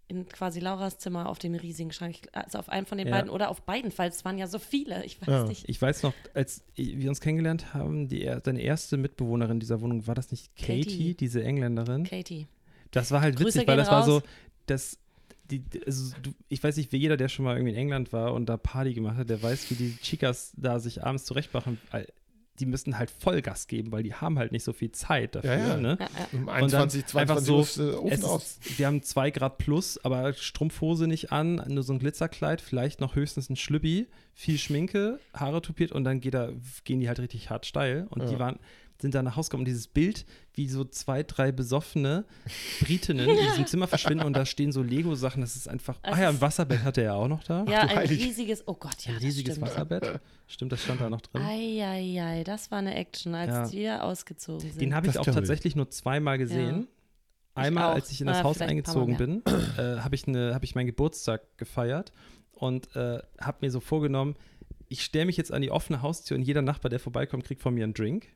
in quasi Lauras Zimmer auf dem riesigen Schrank. Also auf einem von den Ja. beiden oder auf beiden, weil es waren ja so viele. Ich weiß Ja. nicht. Ich weiß noch, als wir uns kennengelernt haben, die, deine erste Mitbewohnerin dieser Wohnung, war das nicht Katie, Katie. diese Engländerin? Katie. Das war halt Grüße witzig, weil das war so, raus. das, die, also du, ich weiß nicht, wie jeder, der schon mal irgendwie in England war und da Party gemacht hat, der weiß, wie die Chicas da sich abends zurechtmachen. weil Die müssen halt Vollgas geben, weil die haben halt nicht so viel Zeit dafür. Ja, ja. Ne? Ja. Um Und 21, dann einfach 22 so, Es ist, wir haben zwei Grad plus, aber Strumpfhose nicht an, nur so ein Glitzerkleid, vielleicht noch höchstens ein Schlüppi, viel Schminke, Haare tupiert und dann geht da, gehen die halt richtig hart steil. Und die waren, sind dann nach Hause gekommen und dieses Bild, wie so zwei, drei besoffene Britinnen in diesem Zimmer verschwinden und da stehen so Lego-Sachen, das ist einfach. Es ah ja, ein Wasserbett hatte er auch noch da. ja, ein riesiges, oh Gott, ja, ein riesiges das stimmt. Wasserbett. Stimmt, das stand da noch drin. Eieiei, das war eine Action, als Ja. wir ausgezogen sind. Den habe ich Das auch ich. tatsächlich nur zweimal gesehen. Ich Einmal, auch. als ich in das Na, Haus ein eingezogen bin, äh, habe ich, ne, hab ich meinen Geburtstag gefeiert und äh, habe mir so vorgenommen, ich stelle mich jetzt an die offene Haustür und jeder Nachbar, der vorbeikommt, kriegt von mir einen Drink.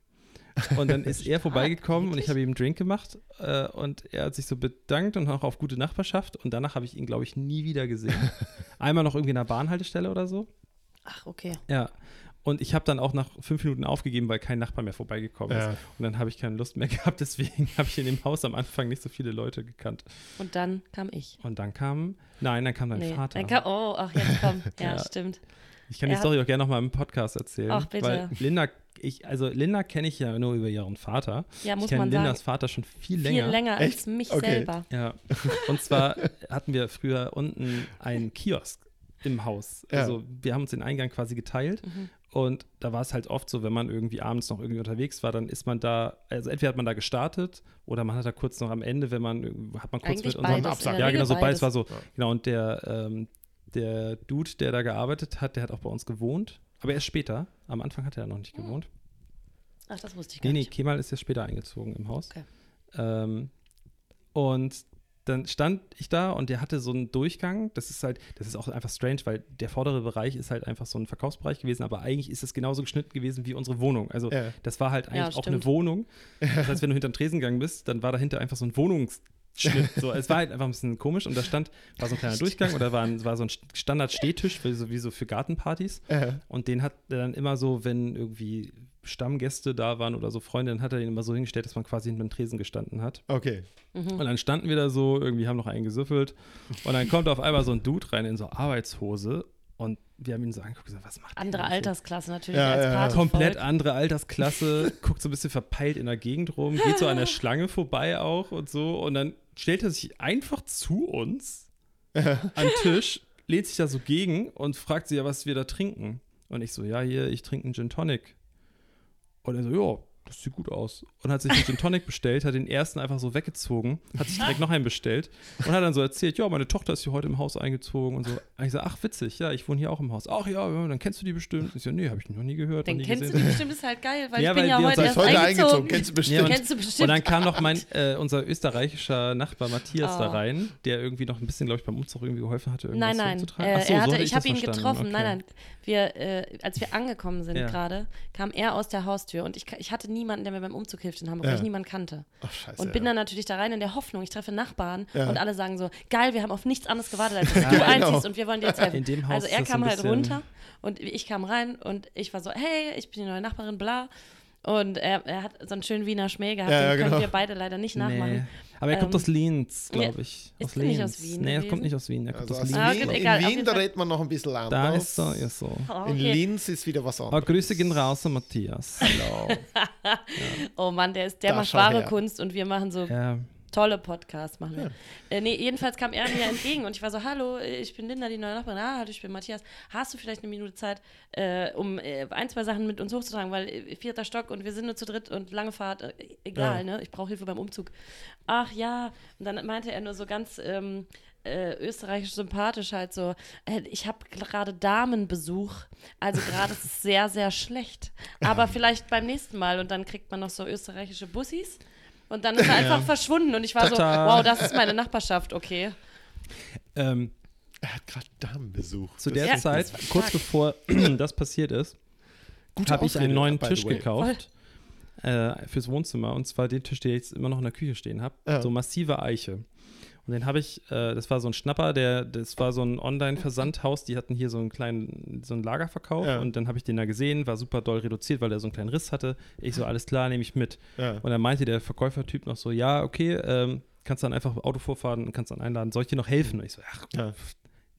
Und dann ist *laughs* er vorbeigekommen und ich habe ihm einen Drink gemacht äh, und er hat sich so bedankt und auch auf gute Nachbarschaft und danach habe ich ihn, glaube ich, nie wieder gesehen. *laughs* Einmal noch irgendwie in einer Bahnhaltestelle oder so. Ach, okay. Ja. Und ich habe dann auch nach fünf Minuten aufgegeben, weil kein Nachbar mehr vorbeigekommen ist. Ja. Und dann habe ich keine Lust mehr *laughs* gehabt. Deswegen habe ich in dem Haus am Anfang nicht so viele Leute gekannt. Und dann kam ich. Und dann kam, nein, dann kam dein Nee, Vater. Dann kam, oh, ach, jetzt komm. Ja, Ja. stimmt. ich kann die er Story auch gerne noch mal im Podcast erzählen. Ach, bitte. Weil Linda, ich, also Linda kenne ich ja nur über ihren Vater. Ja, ich muss kenne man Lindas sagen. Vater schon viel Viel länger. länger Echt? als mich Okay. selber. Ja. Und zwar hatten wir früher unten einen Kiosk im Haus. Ja. Also wir haben uns den Eingang quasi geteilt. Mhm. Und da war es halt oft so, wenn man irgendwie abends noch irgendwie unterwegs war, dann ist man da, also entweder hat man da gestartet oder man hat da kurz noch am Ende, wenn man, hat man kurz Eigentlich mit unserem in der Ja, genau, so beides. war so. Ja. Genau, und der, ähm, der Dude, der da gearbeitet hat, der hat auch bei uns gewohnt. Aber erst später. Am Anfang hat er noch nicht gewohnt. Ach, das wusste ich gar Nee, nee, nicht. Kemal ist ja später eingezogen im Haus. Okay. Ähm, und dann stand ich da und der hatte so einen Durchgang. Das ist halt, das ist auch einfach strange, weil der vordere Bereich ist halt einfach so ein Verkaufsbereich gewesen, aber eigentlich ist es genauso geschnitten gewesen wie unsere Wohnung. Also Ja. das war halt eigentlich Ja, auch eine Wohnung. *laughs* Das heißt, wenn du hinter den Tresen gegangen bist, dann war dahinter einfach so ein Wohnungs Schnitt. *laughs* So, es war halt einfach ein bisschen komisch und da stand, war so ein kleiner Durchgang oder war, ein, war so ein Standard-Stehtisch, wie so, wie so für Gartenpartys. Äh, Und den hat er dann immer so, wenn irgendwie Stammgäste da waren oder so Freunde, dann hat er den immer so hingestellt, dass man quasi hinter dem Tresen gestanden hat. okay. Und dann standen wir da so, irgendwie haben noch einen gesüffelt. Und dann kommt auf einmal so ein Dude rein in so Arbeitshose. Und wir haben ihn so angeguckt und gesagt, was macht der Andere? Altersklasse natürlich Ja, als ja, ja. Party. Komplett andere Altersklasse, *laughs* guckt so ein bisschen verpeilt in der Gegend rum, geht so an der *laughs* Schlange vorbei auch und so. Und dann stellt er sich einfach zu uns an den Tisch, lädt sich da so gegen und fragt sie ja, was wir da trinken. Und ich so, ja, hier, ich trinke einen Gin Tonic. Und er so, ja, sieht gut aus. Und hat sich einen Gin Tonic bestellt, hat den ersten einfach so weggezogen, hat sich direkt noch einen bestellt und hat dann so erzählt, ja, meine Tochter ist hier heute im Haus eingezogen und so. Und ich so, ach, witzig, ja, ich wohne hier auch im Haus. Ach ja, dann kennst du die bestimmt. Ich so, nee, habe ich noch nie gehört, Den nie kennst du gesehen. bestimmt, ist halt geil, weil Ja, ich bin weil ja heute erst Heute eingezogen. eingezogen, kennst du bestimmt. Ja, und- Kennst du bestimmt. Und dann kam noch mein, äh, unser österreichischer Nachbar Matthias da Oh. rein, der irgendwie noch ein bisschen, glaube ich, beim Umzug irgendwie geholfen hatte, irgendwas Nein, nein. Äh, so, er so hatte, hatte ich habe das ihn getroffen. Okay. Nein, nein. Wir, äh, als wir angekommen sind Ja. gerade, kam er aus der Haustür und ich, ich hatte niemanden, der mir beim Umzug hilft in Hamburg, weil Ja. ich niemanden kannte. Ach, scheiße. Und bin ja. dann natürlich da rein in der Hoffnung, ich treffe Nachbarn Ja. und alle sagen so, geil, wir haben auf nichts anderes gewartet, als dass Ja, du genau. einziehst und wir wollen dir jetzt helfen. In dem Haus also er kam halt runter und ich kam rein und ich war so, hey, ich bin die neue Nachbarin, bla. Und er, er hat so einen schönen Wiener Schmäh gehabt, Ja, ja, den können genau. wir beide leider nicht nachmachen. Nee. Aber er kommt Ähm, aus Linz, ja, glaube ich. aus er Linz. nicht aus Wien Nee, er kommt nicht aus Wien, er kommt Also aus aus Linz. Ah, gut, egal, in Wien, jeden da redet man noch ein bisschen anders. Da ist er, ja so. Oh, In okay. Linz ist wieder was anderes. Grüße gehen raus an Matthias. *laughs* Genau. Oh Mann, der, ist, der Da macht wahre her. Kunst und wir machen so Ja. Tolle Podcasts. Machen wir. Äh, nee, jedenfalls kam er mir entgegen und ich war so, hallo, ich bin Linda, die neue Nachbarin. Ah, hallo, ich bin Matthias. Hast du vielleicht eine Minute Zeit, äh, um äh, ein, zwei Sachen mit uns hochzutragen, weil äh, vierter Stock und wir sind nur zu dritt und lange Fahrt, äh, egal, Ja. ne? Ich brauche Hilfe beim Umzug. Ach ja, und dann meinte er nur so ganz ähm, äh, österreichisch sympathisch halt so, äh, ich habe gerade Damenbesuch, also gerade ist es sehr, sehr schlecht. *laughs* Aber vielleicht beim nächsten Mal und dann kriegt man noch so österreichische Bussis. Und dann ist er *laughs* einfach verschwunden und ich war Tata. so, wow, das ist meine Nachbarschaft, okay. Ähm, Er hat gerade Damenbesuch. zu Das der Zeit, kurz stark. bevor *clears throat* das passiert ist, habe ich einen neuen Tisch gekauft äh, fürs Wohnzimmer. Und zwar den Tisch, den ich jetzt immer noch in der Küche stehen habe. Ja. So massive Eiche. Und den habe ich, äh, das war so ein Schnapper, der, das war so ein Online-Versandhaus, die hatten hier so einen kleinen, so einen Lagerverkauf Ja. und dann habe ich den da gesehen, war super doll reduziert, weil der so einen kleinen Riss hatte. Ich so, alles klar, nehme ich mit. Ja. Und dann meinte der Verkäufertyp noch so, ja, okay, ähm, kannst dann einfach Auto vorfahren und kannst dann einladen, soll ich dir noch helfen? Und ich so, ach, Ja.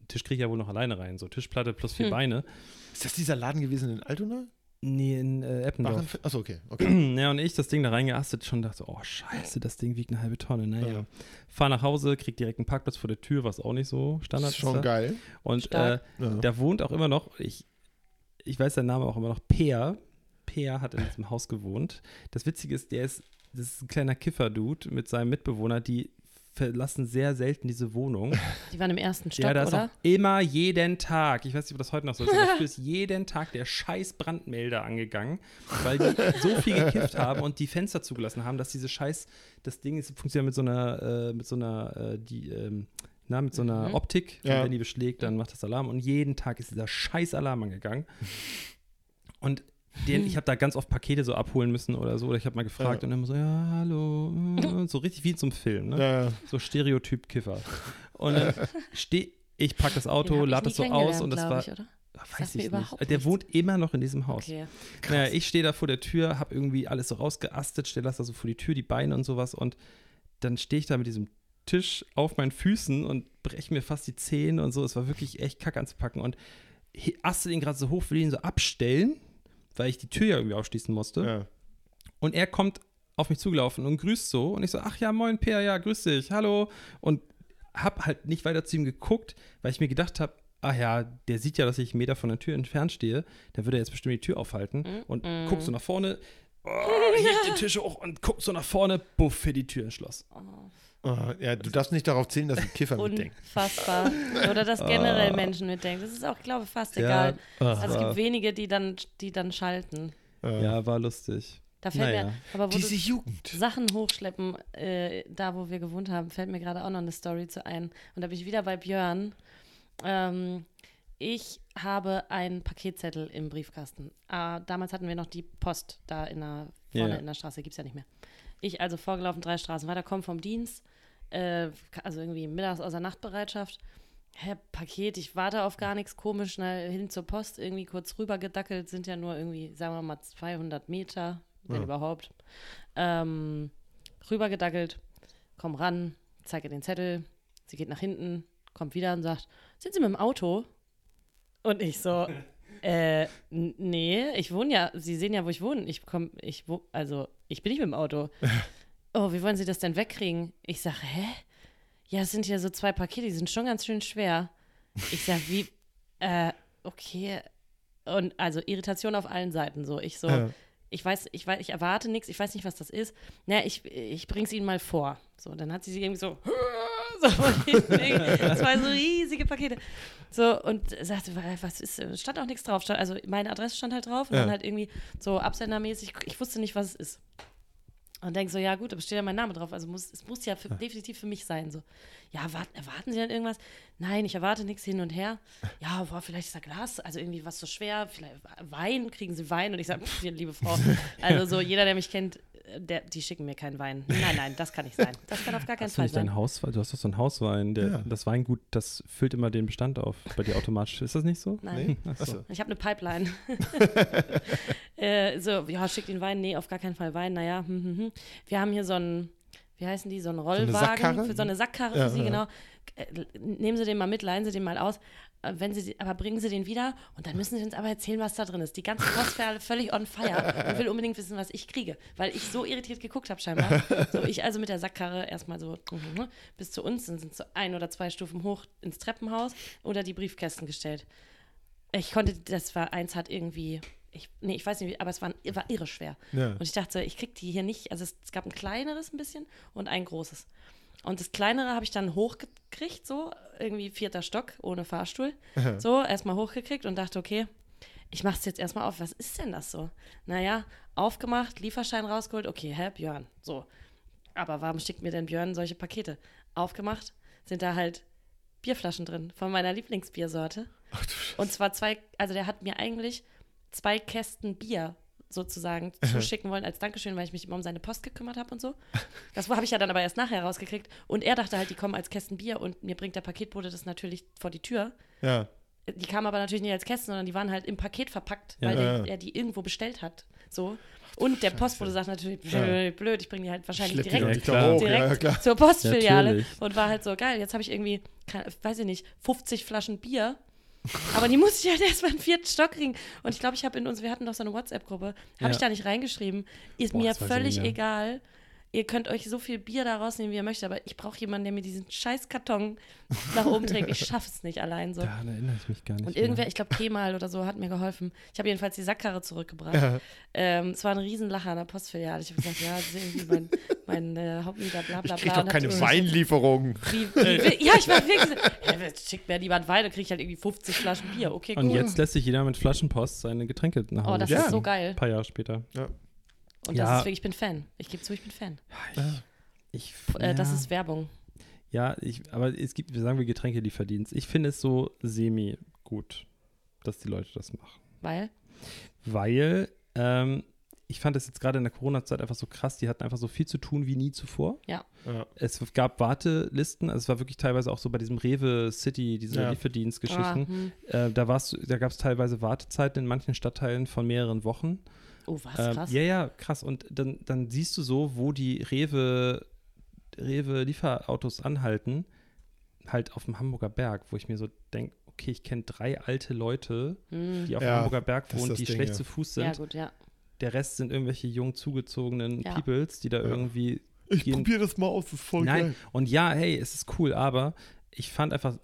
Tisch kriege ich ja wohl noch alleine rein, so Tischplatte plus vier Hm. Beine. Ist das dieser Laden gewesen in Altona? Nee, in äh, Eppendorf. Achso, okay. okay. *clears throat* Ja, und ich das Ding da reingeastet schon dachte, oh scheiße, das Ding wiegt eine halbe Tonne. Naja. Ja. Fahr nach Hause, krieg direkt einen Parkplatz vor der Tür, was auch nicht so Standard ist schon ja. geil. Und äh. Ja. da wohnt auch immer noch, ich, ich weiß seinen Namen auch immer noch, Peer. Peer hat in diesem Haus gewohnt. Das Witzige ist, der ist, das ist ein kleiner Kiffer-Dude mit seinem Mitbewohner, die verlassen sehr selten diese Wohnung. *laughs* Die waren im ersten Stock, Ja, da ist oder? auch immer jeden Tag, ich weiß nicht, ob das heute noch so ist, aber dafür ist jeden Tag der scheiß Brandmelder angegangen, weil die so viel gekifft haben und die Fenster zugelassen haben, dass diese scheiß, das Ding ist, funktioniert mit so einer, äh, mit so einer, äh, die, ähm, na, mit so einer Mhm. Optik. Ja. Und wenn die beschlägt, dann macht das Alarm und jeden Tag ist dieser scheiß Alarm angegangen. Und den, ich habe da ganz oft Pakete so abholen müssen oder so. Oder ich habe mal gefragt Ja. und dann so, ja, hallo. äh, So richtig wie in so einem Film, ne? Ja. so Stereotyp Kiffer. Und dann *laughs* steh, ich pack das Auto, lade das so aus und das war, Ich, Sagt weiß ich nicht. Der nichts. wohnt immer noch in diesem Haus. Okay. Naja, ich stehe da vor der Tür, habe irgendwie alles so rausgeastet, stelle das da so vor die Tür, die Beine und sowas und dann stehe ich da mit diesem Tisch auf meinen Füßen und breche mir fast die Zähne und so. Es war wirklich echt kack anzupacken und aste den gerade so hoch, will ihn so abstellen, weil ich die Tür ja irgendwie aufschließen musste. Ja. Und er kommt auf mich zugelaufen und grüßt so. Und ich so, ach ja, moin, Peer, ja, grüß dich, hallo. Und hab halt nicht weiter zu ihm geguckt, weil ich mir gedacht habe, ach ja, der sieht ja, dass ich einen Meter von der Tür entfernt stehe. Der würde jetzt bestimmt die Tür aufhalten. Mhm. Und guckt so nach vorne, oh, *laughs* hebt den Tisch hoch und guckt so nach vorne, buff, für die Tür ins Schloss. Ah, ja, du darfst nicht darauf zählen, dass ein Kiffer mitdenkt. Unfassbar. Oder dass generell Menschen mitdenken. Das ist auch, glaube ich, fast egal. ach, Also es gibt wenige, die dann, die dann schalten. Äh, ja, war lustig. Da fällt Naja. mir, aber wo Diese Jugend. Sachen hochschleppen, äh, da wo wir gewohnt haben, fällt mir gerade auch noch eine Story zu ein. Und da bin ich wieder bei Björn. Ähm, ich habe einen Paketzettel im Briefkasten. Ah, damals hatten wir noch die Post da in der, vorne Ja. in der Straße, gibt es ja nicht mehr. Ich also vorgelaufen, drei Straßen weiter, komme vom Dienst, äh, also irgendwie mittags außer Nachtbereitschaft. Hä, Paket, ich warte auf gar nichts, komisch, schnell hin zur Post, irgendwie kurz rüber gedackelt, sind ja nur irgendwie, sagen wir mal, 200 Meter, wenn Ja. überhaupt. Ähm, rüber gedackelt, komm ran, zeige den Zettel, sie geht nach hinten, kommt wieder und sagt, sind Sie mit dem Auto? Und ich so, *laughs* äh, nee, ich wohne ja, Sie sehen ja, wo ich wohne. Ich komme, ich wo, also ich bin nicht mit dem Auto. *laughs* oh, wie wollen Sie das denn wegkriegen? Ich sage, hä? Ja, es sind ja so zwei Pakete, die sind schon ganz schön schwer. Ich sag, wie, äh, okay. Und also Irritation auf allen Seiten so. Ich so, Ja. ich weiß, ich weiß, ich erwarte nichts, ich weiß nicht, was das ist. Na, ich, ich bring's Ihnen mal vor. So, dann hat sie sich irgendwie so, *laughs* so zwei so riesige Pakete. So, und sagte, was ist, stand auch nichts drauf. Also meine Adresse stand halt drauf und Ja. dann halt irgendwie so absendermäßig, ich wusste nicht, was es ist. Und denk so, ja gut, aber steht ja mein Name drauf, also muss, es muss ja für, definitiv für mich sein. So, ja, warten, erwarten Sie dann irgendwas? Nein, ich erwarte nichts hin und her. Ja, boah, vielleicht ist da Glas, also irgendwie was so schwer, vielleicht Wein, kriegen Sie Wein? Und ich sage, *laughs* liebe Frau, also so jeder, der mich kennt, der, die schicken mir keinen Wein. Nein, nein, das kann nicht sein. Das kann auf gar keinen Hast du Fall nicht sein. dein Hauswein? Du hast doch so einen Hauswein. Der, Ja. Das Weingut, das füllt immer den Bestand auf bei dir automatisch. Ist das nicht so? Nein. Nee? Ach so. Ich habe eine Pipeline. *laughs* äh, so, ja, schickt den Wein. Nee, auf gar keinen Fall Wein. Naja, hm, hm, hm. wir haben hier so einen, wie heißen die, so einen Rollwagen. Sackkarre? Für so eine Sackkarre Ja, für Sie, ja. genau. Äh, Nehmen Sie den mal mit, leihen Sie den mal aus. Äh, Wenn Sie, aber bringen Sie den wieder und dann müssen Sie uns aber erzählen, was da drin ist. Die ganze Postfährle völlig on fire und will unbedingt wissen, was ich kriege, weil ich so irritiert geguckt habe scheinbar. So, ich also mit der Sackkarre erstmal so mhm, bis zu uns, dann sind so ein oder zwei Stufen hoch ins Treppenhaus oder die Briefkästen gestellt. Ich konnte, das war, eins hat irgendwie, ich, nee, ich weiß nicht, aber es war, war irre schwer. Ja. Und ich dachte, ich krieg die hier nicht, also es, es gab ein kleineres ein bisschen und ein großes. Und das kleinere habe ich dann hochgekriegt, so, irgendwie vierter Stock, ohne Fahrstuhl. So, erstmal hochgekriegt und dachte, okay, ich mache es jetzt erstmal auf. Was ist denn das so? Naja, aufgemacht, Lieferschein rausgeholt, okay, hä, Björn, so. Aber warum schickt mir denn Björn solche Pakete? Aufgemacht, sind da halt Bierflaschen drin von meiner Lieblingsbiersorte. Und zwar zwei, also der hat mir eigentlich zwei Kästen Bier sozusagen zuschicken wollen als Dankeschön, weil ich mich immer um seine Post gekümmert habe und so. Das habe ich ja dann aber erst nachher rausgekriegt. Und er dachte halt, die kommen als Kästen Bier und mir bringt der Paketbote das natürlich vor die Tür. Ja. Die kamen aber natürlich nicht als Kästen, sondern die waren halt im Paket verpackt, Ja. weil Ja. der, er die irgendwo bestellt hat. So. Und der Postbote sagt natürlich, Ja. blöd, ich bringe die halt wahrscheinlich Schlepp direkt hoch. direkt Ja, klar. zur Postfiliale Natürlich. und war halt so geil. Jetzt habe ich irgendwie, weiß ich nicht, 50 Flaschen Bier. Aber die musste ich halt erstmal den vierten Stock kriegen. Und ich glaube, ich habe in uns, wir hatten doch so eine WhatsApp-Gruppe, habe Ja. ich da nicht reingeschrieben. Ist Boah, mir völlig egal. Ihr könnt euch so viel Bier da rausnehmen, wie ihr möchtet, aber ich brauche jemanden, der mir diesen scheiß Karton nach oben trägt. Ich schaffe es nicht allein so. Daran erinnere ich mich gar nicht. Und irgendwer, mehr. ich glaube Kemal oder so, hat mir geholfen. Ich habe jedenfalls die Sackkarre zurückgebracht. Ja. Ähm, es war ein Riesenlacher an der Postfiliale. Ich habe gesagt, ja, das ist irgendwie mein, mein äh, Hauptmieter, bla bla bla. Ich krieg doch Und keine Weinlieferung. *laughs* Wie, wie, ja, ich war wirklich so, ja, schickt mir niemand Wein, dann kriege ich halt irgendwie 50 Flaschen Bier. Okay, Und cool. jetzt lässt sich jeder mit Flaschenpost seine Getränke nach Hause oh, das Ja. ist so geil. Ein paar Jahre später. Und Ja. das ist wirklich, ich bin Fan. Ich gebe zu, ich bin Fan. Ich, Äh, Das ja. ist Werbung. Ja, ich, aber es gibt, sagen wir Getränkelieferdienst. Ich finde es so semi gut, dass die Leute das machen. Weil, Weil ähm, ich fand es jetzt gerade in der Corona-Zeit einfach so krass, die hatten einfach so viel zu tun wie nie zuvor. Ja. Es gab Wartelisten, also es war wirklich teilweise auch so bei diesem Rewe City, diese Ja. Lieferdienstgeschichten. ah, hm. Äh, da da gab es teilweise Wartezeiten in manchen Stadtteilen von mehreren Wochen. Oh, was, Ähm, krass. ja, ja, krass. Und dann, dann siehst du so, wo die Rewe, Rewe-Lieferautos anhalten, halt auf dem Hamburger Berg, wo ich mir so denke, okay, ich kenne drei alte Leute, Hm. die auf Ja, dem Hamburger Berg wohnen, die Ding, schlecht ja. zu Fuß Ja, sind. gut, ja. Der Rest sind irgendwelche jung zugezogenen Ja. Peoples, die da Ja. irgendwie Ich probiere das mal aus, das ist voll Nein, geil. und ja, hey, es ist cool, aber ich fand einfach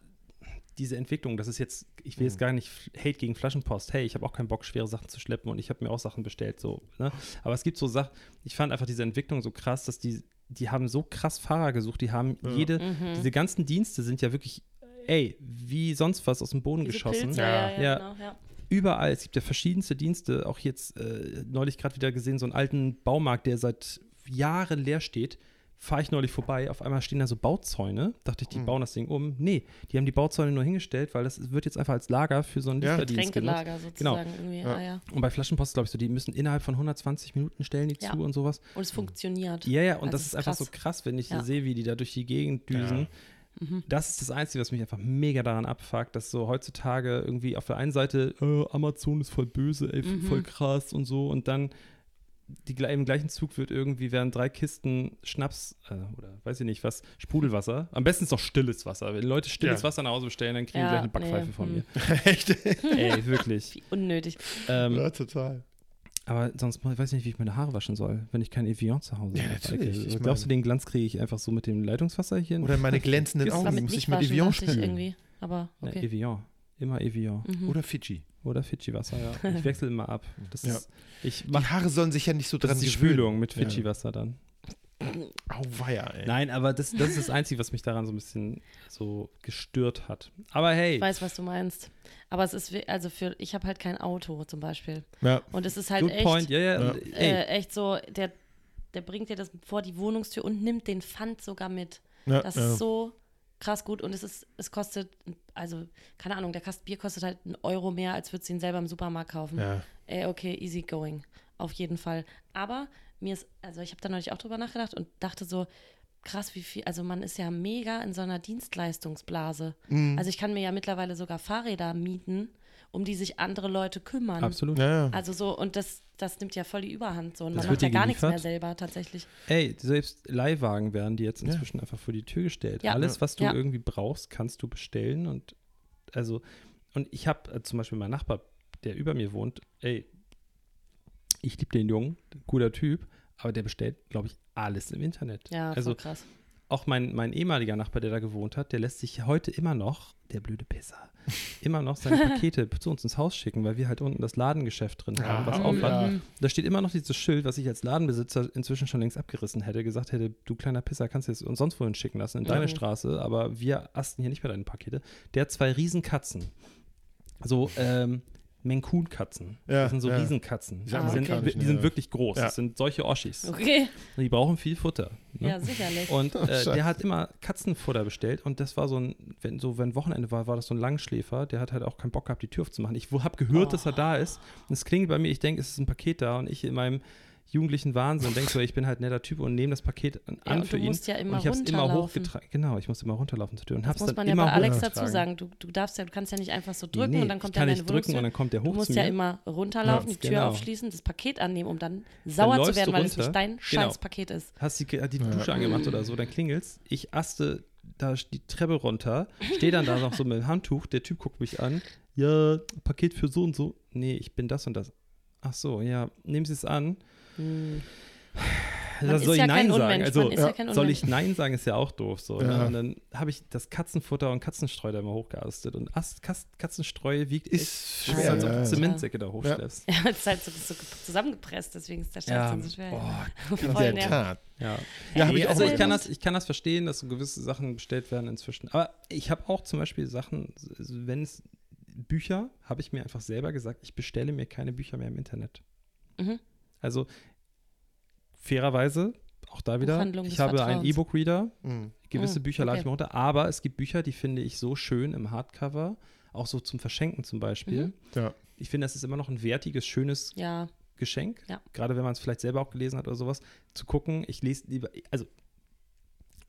diese Entwicklung, das ist jetzt, ich will jetzt Mhm. gar nicht Hate gegen Flaschenpost. Hey, ich habe auch keinen Bock, schwere Sachen zu schleppen und ich habe mir auch Sachen bestellt, so. Ne? Aber es gibt so Sachen, ich fand einfach diese Entwicklung so krass, dass die, die haben so krass Fahrer gesucht, die haben Ja. jede, Mhm. diese ganzen Dienste sind ja wirklich, ey, wie sonst was aus dem Boden Diese geschossen. Pilze, Ja. ja, ja, Ja. Genau, ja. Überall, es gibt ja verschiedenste Dienste, auch jetzt äh, neulich gerade wieder gesehen, so einen alten Baumarkt, der seit Jahren leer steht. Fahre ich neulich vorbei, auf einmal stehen da so Bauzäune. Dachte ich, die Mhm. bauen das Ding um. Nee, die haben die Bauzäune nur hingestellt, weil das wird jetzt einfach als Lager für so einen Ja. Lieferdienst genutzt. Tränkelager sozusagen irgendwie. Ja. Ah, ja. Und bei Flaschenpost, glaube ich, so, die müssen innerhalb von 120 Minuten stellen die Ja. zu und sowas. Und es funktioniert. Ja, ja, und Also das ist ist einfach krass. so krass, wenn ich Ja. sehe, wie die da durch die Gegend düsen. Mhm. Das ist das Einzige, was mich einfach mega daran abfuckt, dass so heutzutage irgendwie auf der einen Seite äh, Amazon ist voll böse, ey, Mhm. voll krass und so und dann die, im gleichen Zug wird irgendwie, werden drei Kisten Schnaps äh, oder weiß ich nicht was, Sprudelwasser. Am besten ist doch stilles Wasser. Wenn Leute stilles Ja. Wasser nach Hause bestellen, dann kriegen die Ja, gleich eine Backpfeife nee, von hm. mir. *laughs* Echt? Ey, wirklich. Wie unnötig. ähm, ja, total. aber sonst weiß ich nicht, wie ich meine Haare waschen soll, wenn ich kein Evian zu Hause Ja, habe. natürlich. Ich Glaubst du, mein- den Glanz kriege ich einfach so mit dem Leitungswasser hier? Oder meine *laughs* glänzenden Augen, muss ich mit Evian ich irgendwie. Aber okay. Evian. Immer Evian. Mhm. Oder Fidschi. Oder Fidschi-Wasser, ja. Ich wechsle immer ab. Das Ja. ist, ich Die mache Haare sollen sich ja nicht so das dran ist die. Spülung mit Ja. Fidschi-Wasser dann. Auweia, ey. Nein, aber das, das ist das Einzige, was mich daran so ein bisschen so gestört hat. Aber hey, Ich weiß, was du meinst. Aber es ist, also für, ich habe halt kein Auto zum Beispiel. Ja. Und es ist halt good echt, point. Ja, ja. Ja. äh, echt so, der, der bringt dir das vor die Wohnungstür und nimmt den Pfand sogar mit. Ja, Das ja. ist so krass gut und es ist, es kostet, also, keine Ahnung, der Kasten Bier kostet halt einen Euro mehr, als würdest du ihn selber im Supermarkt kaufen. Ja. Ey, okay, easy going. Auf jeden Fall. Aber mir ist, also ich habe da neulich auch drüber nachgedacht und dachte so, krass, wie viel, also man ist ja mega in so einer Dienstleistungsblase. Mhm. Also ich kann mir ja mittlerweile sogar Fahrräder mieten, um die sich andere Leute kümmern. absolut. Ja, ja. Also so, und das, das nimmt ja voll die Überhand so. Und Das man macht ja gar nichts mehr selber tatsächlich. Ey, selbst Leihwagen werden die jetzt Ja. inzwischen einfach vor die Tür gestellt. Ja. Alles, was du Ja. irgendwie brauchst, kannst du bestellen. Und also, und ich habe äh, zum Beispiel meinen Nachbar, der über mir wohnt, ey, ich liebe den Jungen, guter Typ, aber der bestellt, glaube ich, alles im Internet. Ja, voll also krass. Auch mein, mein ehemaliger Nachbar, der da gewohnt hat, der lässt sich heute immer noch, der blöde Pisser, *laughs* immer noch seine Pakete zu uns ins Haus schicken, weil wir halt unten das Ladengeschäft drin haben, was Ah, auf oh hat. ja. Da steht immer noch dieses Schild, was ich als Ladenbesitzer inzwischen schon längst abgerissen hätte, gesagt hätte, du kleiner Pisser, kannst du es uns sonst wohin schicken lassen, in deine Mhm. Straße, aber wir asten hier nicht mehr deine Pakete. Der hat zwei Riesen-Katzen. So, ähm, Menkun-Katzen. Ja, das sind so ja. Riesenkatzen. Die Die, sind, amerikanischen, die sind wirklich groß. Ja. Das sind solche Oschis. Okay, Und die brauchen viel Futter. Ne? ja, sicherlich. Und äh, Scheiße. der hat immer Katzenfutter bestellt und das war so ein, wenn so wenn Wochenende war, war das so ein Langschläfer, der hat halt auch keinen Bock gehabt, die Tür aufzumachen. Ich habe gehört, dass er da ist und es klingt bei mir, ich denke, es ist ein Paket da und ich in meinem jugendlichen Wahnsinn denke so, ich bin halt ein netter Typ und nehme das Paket an, ja, und für du ihn. musst ja immer und ich habe es immer runterlaufen. hochgetragen. Genau, ich muss immer runterlaufen zur Tür und Das habe es muss dann man ja immer bei Alex hochgetragen. dazu sagen. Du, du darfst ja, du kannst ja nicht einfach so drücken nee, und dann kommt ich kann er in nicht deine drücken und dann kommt der hoch Du musst zu ja mir. immer runterlaufen, Ja, die Tür genau. aufschließen, das Paket annehmen, um dann sauer zu läufst werden, weil es nicht dein Genau. scheiß Paket ist. hast die, die Ja. Dusche angemacht oder so, dann klingelt's. Ich aste da die Treppe runter, stehe dann da noch so mit dem Handtuch, der Typ guckt mich an. Ja, Paket für so und so. Nee, ich bin das und das. Ach so, ja, nehmen Sie es an. Hm. Man soll ist ich ja Nein kein sagen. Also, ja kein soll ich Nein sagen, ist ja auch doof. So, Ja. ne? Und dann habe ich das Katzenfutter und Katzenstreu da immer hochgeastet. Und Ast, Katzenstreu wiegt echt, Ist ist, schwer. als ob ja, du ja. Zementsäcke da hochschleppst. *laughs* Ja, es ist halt so, so zusammengepresst, deswegen ist der Scheiß Ja, so schwer. boah, In der. Tat. Ja, Ja, Nee, ich also ich kann, das, ich kann das verstehen, dass so gewisse Sachen bestellt werden inzwischen. Aber ich habe auch zum Beispiel Sachen, wenn es Bücher, habe ich mir einfach selber gesagt, ich bestelle mir keine Bücher mehr im Internet. Mhm. Also fairerweise, auch da wieder, ich habe einen Vertrauens. E-Book-Reader, Mhm. gewisse Mm, Bücher lade ich okay. mir runter, aber es gibt Bücher, die finde ich so schön im Hardcover, auch so zum Verschenken zum Beispiel. Mhm. Ja. Ich finde, das ist immer noch ein wertiges, schönes Ja, Geschenk, Ja. gerade wenn man es vielleicht selber auch gelesen hat oder sowas, zu gucken, ich lese lieber, also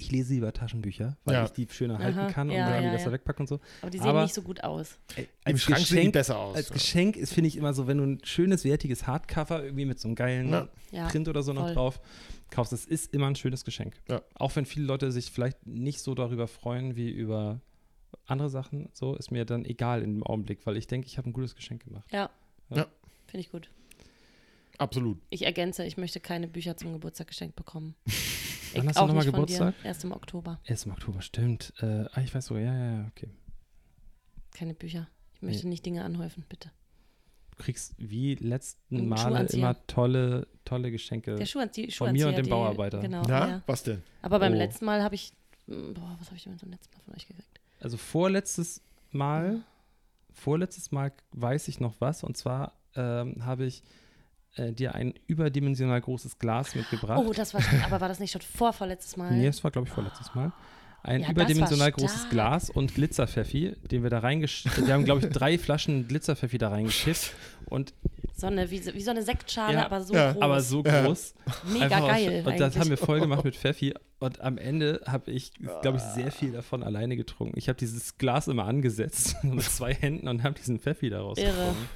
ich lese lieber Taschenbücher, weil Ja. ich die schöner halten Aha, kann und ja, dann die ja, besser ja. wegpacken und so. aber die sehen Aber- nicht so gut aus. Im als Schrank sehen die Geschenk, besser aus. als. Geschenk ist, finde ich immer so, wenn du ein schönes, wertiges Hardcover irgendwie mit so einem geilen Print oder so noch voll. drauf kaufst, das ist immer ein schönes Geschenk. Ja. Auch wenn viele Leute sich vielleicht nicht so darüber freuen wie über andere Sachen, so ist mir dann egal in dem Augenblick, weil ich denke, ich habe ein gutes Geschenk gemacht. ja. Ja. Finde ich gut. Absolut. Ich ergänze, ich möchte keine Bücher zum Geburtstag geschenkt bekommen. *laughs* Wann Ich- hast du auch nochmal Geburtstag? Erst im Oktober. Erst im Oktober, stimmt. Äh, ah, ich weiß sogar, ja, ja, ja, okay. Keine Bücher. Ich möchte nicht Dinge anhäufen, bitte. Du kriegst wie letzten Schuhanzieher. immer tolle, tolle Geschenke. Der Schuh, die Äh, Von Schuhanzieher, mir und dem die, Bauarbeiter. Genau, Na, ja. was denn? Aber beim Oh. letzten Mal habe ich, hm, boah, was habe ich denn beim letzten Mal von euch gekriegt? Also vorletztes Mal, vorletztes Mal weiß ich noch was. Und zwar ähm, habe ich äh, dir ein überdimensional großes Glas mitgebracht. Oh, das war, aber war das nicht schon vor vorletztes Mal? Nee, das war, glaube ich, vorletztes Mal. Ein Ja, überdimensional großes. Glas und Glitzerpfeffi, den wir da reingeschifft Wir haben, glaube ich, *laughs* drei Flaschen Glitzerpfeffi da reingekippt. Und So eine, wie, so- wie so eine Sektschale, Ja, aber so ja. groß. aber so Ja. groß. Mega Einfach geil. Und das haben wir voll *laughs* gemacht mit Pfeffi. Und am Ende habe ich, glaube ich, sehr viel davon alleine getrunken. Ich habe dieses Glas immer angesetzt *laughs* mit zwei Händen und habe diesen Pfeffi daraus Irre. getrunken.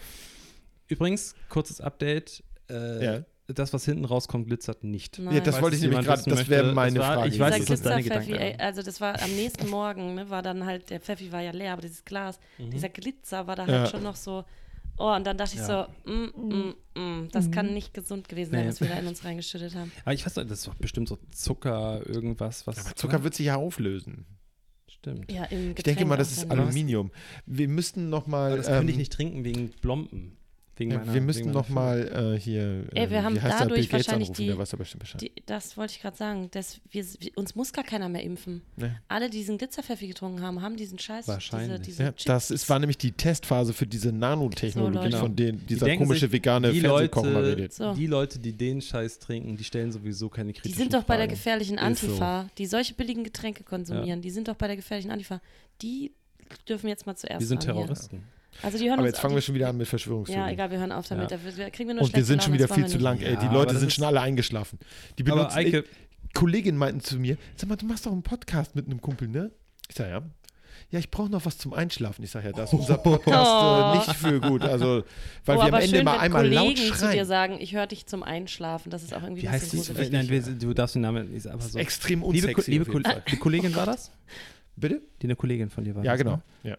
Übrigens, kurzes Update. Äh, Ja. Das, was hinten rauskommt, glitzert nicht. Nein. Ja, das Falls wollte ich nämlich gerade, das wäre meine das war- Frage. ich weiß, das deine Glitzerpfeffi, Gedanken ey, also das war am nächsten Morgen, ne, war dann halt, der Pfeffi war ja leer, aber dieses Glas, Mhm. dieser Glitzer war da Ja. halt schon noch so, oh, und dann dachte ich Ja. so, mm, mm, mm, das kann nicht gesund gewesen sein, Nee. was wir da in uns reingeschüttet haben. Aber ich weiß nicht, das ist doch bestimmt so Zucker, irgendwas, was. Aber Zucker wird sich ja auflösen. Stimmt. Ja, Ich denke mal, das ist. Aluminium. Wir müssten noch mal. Aber das könnte ich ähm, nicht trinken wegen Blompen. Wegen ja, meiner, wir müssten noch meiner mal äh, hier. Ey, wir äh, haben dadurch wahrscheinlich anrufen, die- der weiß aber bestimmt Bescheid. Die, das wollte ich gerade sagen. Das, wir, uns muss gar keiner mehr impfen. Nee. Alle, die diesen Glitzerpfeffi getrunken haben, haben diesen Scheiß. Wahrscheinlich. Diese, diese Ja, das ist, war nämlich die Testphase für diese Nanotechnologie, So, von denen dieser denken komische sich, vegane die Fernsehkoch mal Leute, redet. So. die Leute, die den Scheiß trinken, die stellen sowieso keine Die kritischen sind doch bei der gefährlichen Ist so. Antifa, die solche billigen Getränke konsumieren. Die sind doch bei der gefährlichen Antifa. Die dürfen jetzt mal zuerst Die sind ran hier. Also die hören Aber uns jetzt fangen wir schon wieder an mit Ja, Verschwörungstheorien. egal, wir hören auf damit. Ja. Da kriegen wir nur Und wir sind schon wieder das viel zu lang. Ey, die Ja, Leute aber das sind ist- schon alle eingeschlafen. Die Aber benutzen, Eike, ey, Kolleginnen meinten zu mir, sag mal, du machst doch einen Podcast mit einem Kumpel, ne? Ich sag ja. Ja, ich brauche noch was zum Einschlafen. Ich sag ja, das ist unser *laughs* Podcast Oh. äh, nicht für gut. Also, weil oh, wir am aber Ende schön, mal wenn einmal laut Kollegen zu dir schreien. sagen, ich höre dich zum Einschlafen. Das ist auch irgendwie wie ein heißt die? gruselig. nein, wir, du darfst den Namen nicht, aber so. Extrem Liebe, Ko- unsexy. liebe auf jeden Ko- Fall. die Kollegin war das? Bitte? Die eine Kollegin von dir war Ja, das, genau. ne? Ja.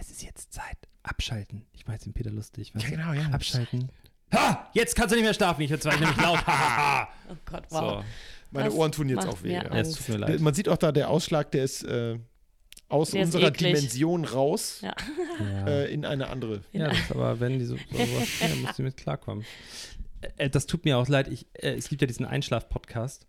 Es ist jetzt Zeit. Abschalten. Ich meine, den Peter lustig. weißt ja, genau, ja. Abschalten. Ha! Jetzt kannst du nicht mehr schlafen. Ich jetzt war ich nämlich laut. *laughs* Oh Gott, wow. so, Meine Das Ohren tun jetzt auch weh. Ja. ja, es tut mir leid. Man sieht auch da, der Ausschlag, der ist äh, aus Der ist unserer eklig. Dimension raus Ja. Äh, in eine andere. Ja, das ist aber wenn die so, so sowas spielen, *laughs* muss die mit klarkommen. Äh, das tut mir auch leid. Ich, äh, es gibt ja diesen Einschlaf-Podcast.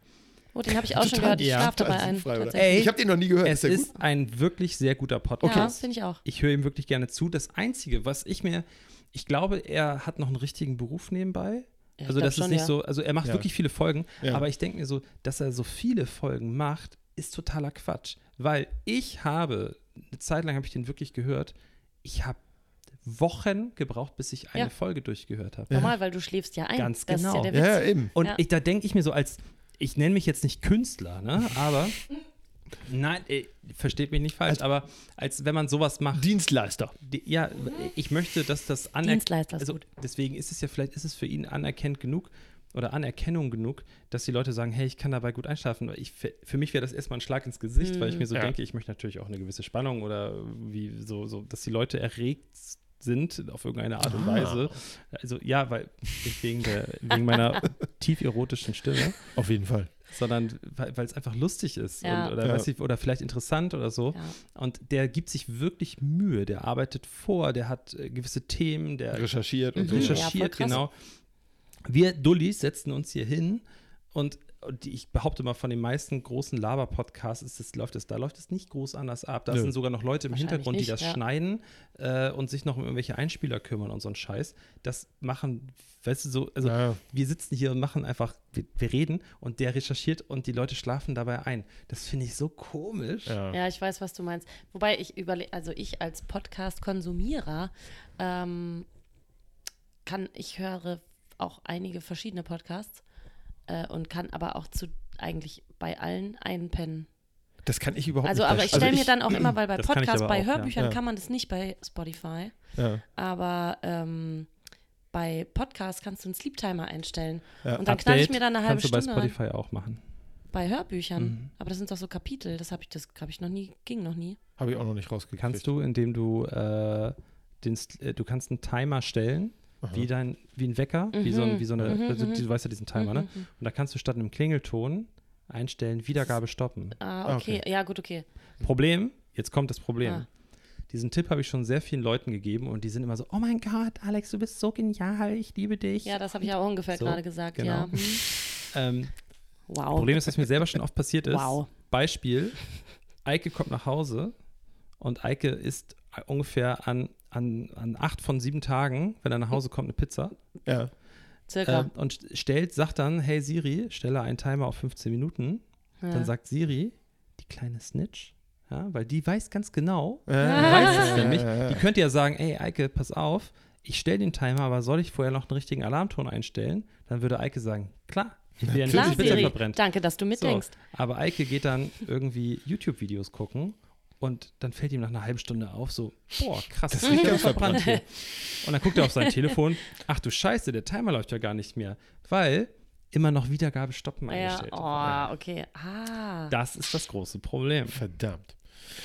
Oh, den habe ich auch schon gehört. Ich ja, schlafe dabei ein. Ey, Ich habe den noch nie gehört. Es ist ist ein wirklich sehr guter Ja, Podcast. finde ich auch. Ich höre ihm wirklich gerne zu. Das Einzige, was ich mir, ich glaube, er hat noch einen richtigen Beruf nebenbei. Ja, also das ist schon, nicht ja. so, also er macht Ja. wirklich viele Folgen, Ja. aber ich denke mir so, dass er so viele Folgen macht, ist totaler Quatsch. Weil ich habe, eine Zeit lang habe ich den wirklich gehört, ich habe Wochen gebraucht, bis ich eine Ja. Folge durchgehört habe. Normal, weil du schläfst ja ein. Ganz das genau. Ist ja der Witz. Ja, eben. Und Ja. ich, da denke ich mir so als, ich nenne mich jetzt nicht Künstler, ne? aber nein, äh, versteht mich nicht falsch, aber als wenn man sowas macht, Dienstleister. die, ja, ich möchte, dass das anerkannt, Dienstleister ist also gut. deswegen ist es ja vielleicht, ist es für ihn anerkennt genug oder Anerkennung genug, dass die Leute sagen, hey, ich kann dabei gut einschlafen. Weil Ich, für für mich wäre das erstmal ein Schlag ins Gesicht, weil ich mir so Ja. denke, ich möchte natürlich auch eine gewisse Spannung oder wie so, so dass die Leute erregt sind auf irgendeine Art und Ah. Weise. Also ja, weil wegen, der, wegen meiner *laughs* tief erotischen Stimme, Auf jeden Fall. sondern weil es einfach lustig ist Ja. und, oder, Ja. weiß ich, oder vielleicht interessant oder so. Ja. Und der gibt sich wirklich Mühe, der arbeitet vor, der hat äh, gewisse Themen, der Recherchiert und Mhm. so. Recherchiert, genau. Wir Dullis setzen uns hier hin und die, ich behaupte mal, von den meisten großen Laber-Podcasts ist das, läuft es, da läuft es nicht groß anders ab. Da Nö. sind sogar noch Leute im Hintergrund, die nicht, das ja. schneiden äh, und sich noch um irgendwelche Einspieler kümmern und so ein Scheiß. Das machen, weißt du, so, also Ja. wir sitzen hier und machen einfach, wir, wir reden und der recherchiert und die Leute schlafen dabei ein. Das finde ich so komisch. Ja. Ja, ich weiß, was du meinst. Wobei ich überlege, also ich als Podcast-Konsumierer ähm, kann, ich höre auch einige verschiedene Podcasts äh, und kann aber auch zu eigentlich bei allen einpennen. Das kann ich überhaupt Also, nicht. aber ich verstehen. stelle mir dann auch immer, weil bei *clears throat* Podcasts, bei auch. Hörbüchern Ja. kann man das nicht bei Spotify, ja. aber ähm, bei Podcasts kannst du einen Sleep Timer einstellen. Ja. Und dann knall ich Update mir dann eine halbe kannst du bei Stunde rein. Spotify auch machen. Bei Hörbüchern. Mhm. Aber das sind doch so Kapitel. Das habe ich, das habe ich noch nie, ging noch nie. Habe ich auch noch nicht rausgekriegt. Kannst du, indem du äh, den, äh, du kannst einen Timer stellen, Aha. wie dein, wie ein Wecker, wie so, ein, wie so eine, Mhm, also, mhm. du weißt ja diesen Timer, ne? Mhm, mhm. Und da kannst du statt einem Klingelton einstellen, Wiedergabe stoppen. Ah, okay. Okay. Ja, gut, okay. Problem, jetzt kommt das Problem. Ah. Diesen Tipp habe ich schon sehr vielen Leuten gegeben und die sind immer so, oh mein Gott, Alex, du bist so genial, ich liebe dich. Ja, das habe ich auch ungefähr So, gerade gesagt. genau. Ja. Hm. *laughs* ähm, Wow. Problem ist, dass mir selber schon oft passiert ist. Wow. Beispiel, Eike kommt nach Hause und Eike isst ungefähr an, an, an acht von sieben Tagen, wenn er nach Hause kommt, eine Pizza. Ja. Circa. ähm, und stellt, sagt dann, hey Siri, stelle einen Timer auf 15 Minuten. ja. Dann sagt Siri, die kleine Snitch, ja, weil die weiß ganz genau, Äh, weiß es nämlich. äh, Die könnte ja sagen, ey Eike, pass auf, ich stelle den Timer, aber soll ich vorher noch einen richtigen Alarmton einstellen? Dann würde Eike sagen, klar, ich will ja nicht, die Pizza Siri. verbrennt. Danke, dass du So, mitdenkst. aber Eike geht dann irgendwie YouTube-Videos gucken und dann fällt ihm nach einer halben Stunde auf, so, boah, krass, das riecht riecht ganz verbrannt hier. Und dann guckt er auf sein Telefon, ach du Scheiße, der Timer läuft ja gar nicht mehr, weil immer noch Wiedergabe stoppen Ja, eingestellt. oh, okay. Ah. Das ist das große Problem. Verdammt.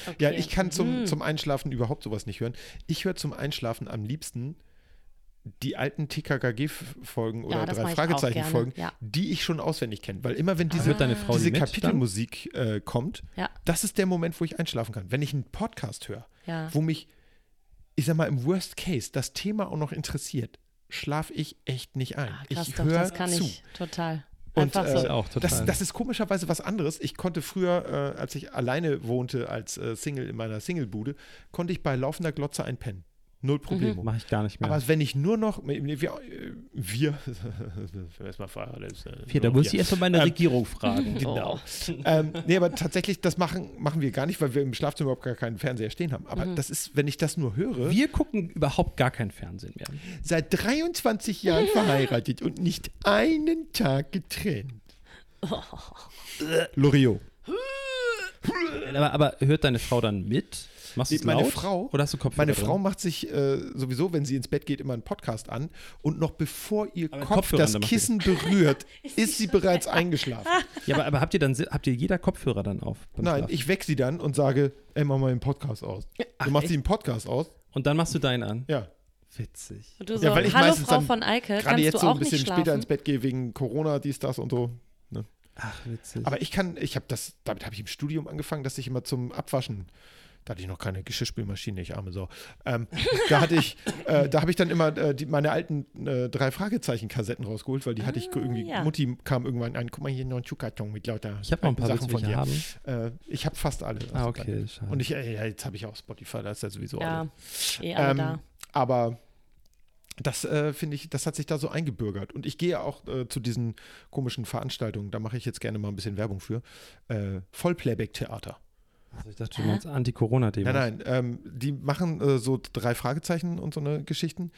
okay. Ja, ich kann zum, Hm. zum Einschlafen überhaupt sowas nicht hören. Ich höre zum Einschlafen am liebsten die alten TKKG-Folgen oder das drei Fragezeichen-Folgen, ja. die ich schon auswendig kenne. Weil immer wenn diese, Frau diese? Kapitelmusik äh, kommt, Ja. das ist der Moment, wo ich einschlafen kann. Wenn ich einen Podcast höre, Ja. wo mich, ich sag mal, im Worst Case das Thema auch noch interessiert, schlafe ich echt nicht ein. Ah, krass, ich höre das kann zu. ich total. Und, äh, so. auch total. Das, das ist komischerweise was anderes. Ich konnte früher, äh, als ich alleine wohnte als äh, Single in meiner Singlebude, konnte ich bei laufender Glotze einpennen. Null Probleme. Mache ich gar nicht mehr. Aber wenn ich nur noch, wir, wir, *laughs* erstmal verheiratet. Hier, da muss ich wir. erst mal meine Ähm, Regierung fragen. *laughs* Genau. *laughs* ähm, nee, aber tatsächlich, das machen, machen wir gar nicht, weil wir im Schlafzimmer überhaupt gar keinen Fernseher stehen haben. Aber das ist, wenn ich das nur höre, Wir gucken überhaupt gar kein Fernsehen mehr. seit 23 Jahren verheiratet und nicht einen Tag getrennt. Loriot. Aber, aber hört deine Frau dann mit? Machst du Meine laut? Frau- Oder hast du Kopfhörer Meine drin? Frau macht sich äh, sowieso, wenn sie ins Bett geht, immer einen Podcast an und noch bevor ihr Aber Kopf Kopfhörer das Kissen berührt, *laughs* ist sie bereits eingeschlafen. Ja, aber, aber habt ihr dann habt ihr jeder Kopfhörer dann auf? beim Nein, Schlafen? ich weck sie dann und sage, ey, mach mal den Podcast aus. Du machst echt? sie den Podcast aus? Und dann machst du deinen an. Ja. Witzig. Und du so, ja, weil ich hallo meistens Frau dann von Eike, Gerade kannst jetzt du so ein bisschen später ins Bett gehe wegen Corona, dies, das und so. Ach, witzig. Aber ich kann, ich habe das, damit habe ich im Studium angefangen, dass ich immer zum Abwaschen, da hatte ich noch keine Geschirrspülmaschine, ich arme Sau. Ähm, da hatte ich, äh, da habe ich dann immer äh, die, meine alten äh, drei Fragezeichen-Kassetten rausgeholt, weil die hatte ich irgendwie, ja. Mutti kam irgendwann ein, guck mal hier noch ein Schuhkarton mit lauter ich habe noch ein paar Sachen von dir. haben. Äh, ich habe fast alle. Ah, Also okay, dann- schade. Und ich, äh, ja, jetzt habe ich auch Spotify, da ist ja sowieso Ja, alle. eh alle Ähm, da. aber das äh, finde ich, das hat sich da so eingebürgert. Und ich gehe auch äh, zu diesen komischen Veranstaltungen, da mache ich jetzt gerne mal ein bisschen Werbung für. Äh, Vollplayback-Theater. Also ich dachte, du meinst Anti-Corona-Demo. Nein, nein, ähm, die machen äh, so drei Fragezeichen und so eine Geschichten.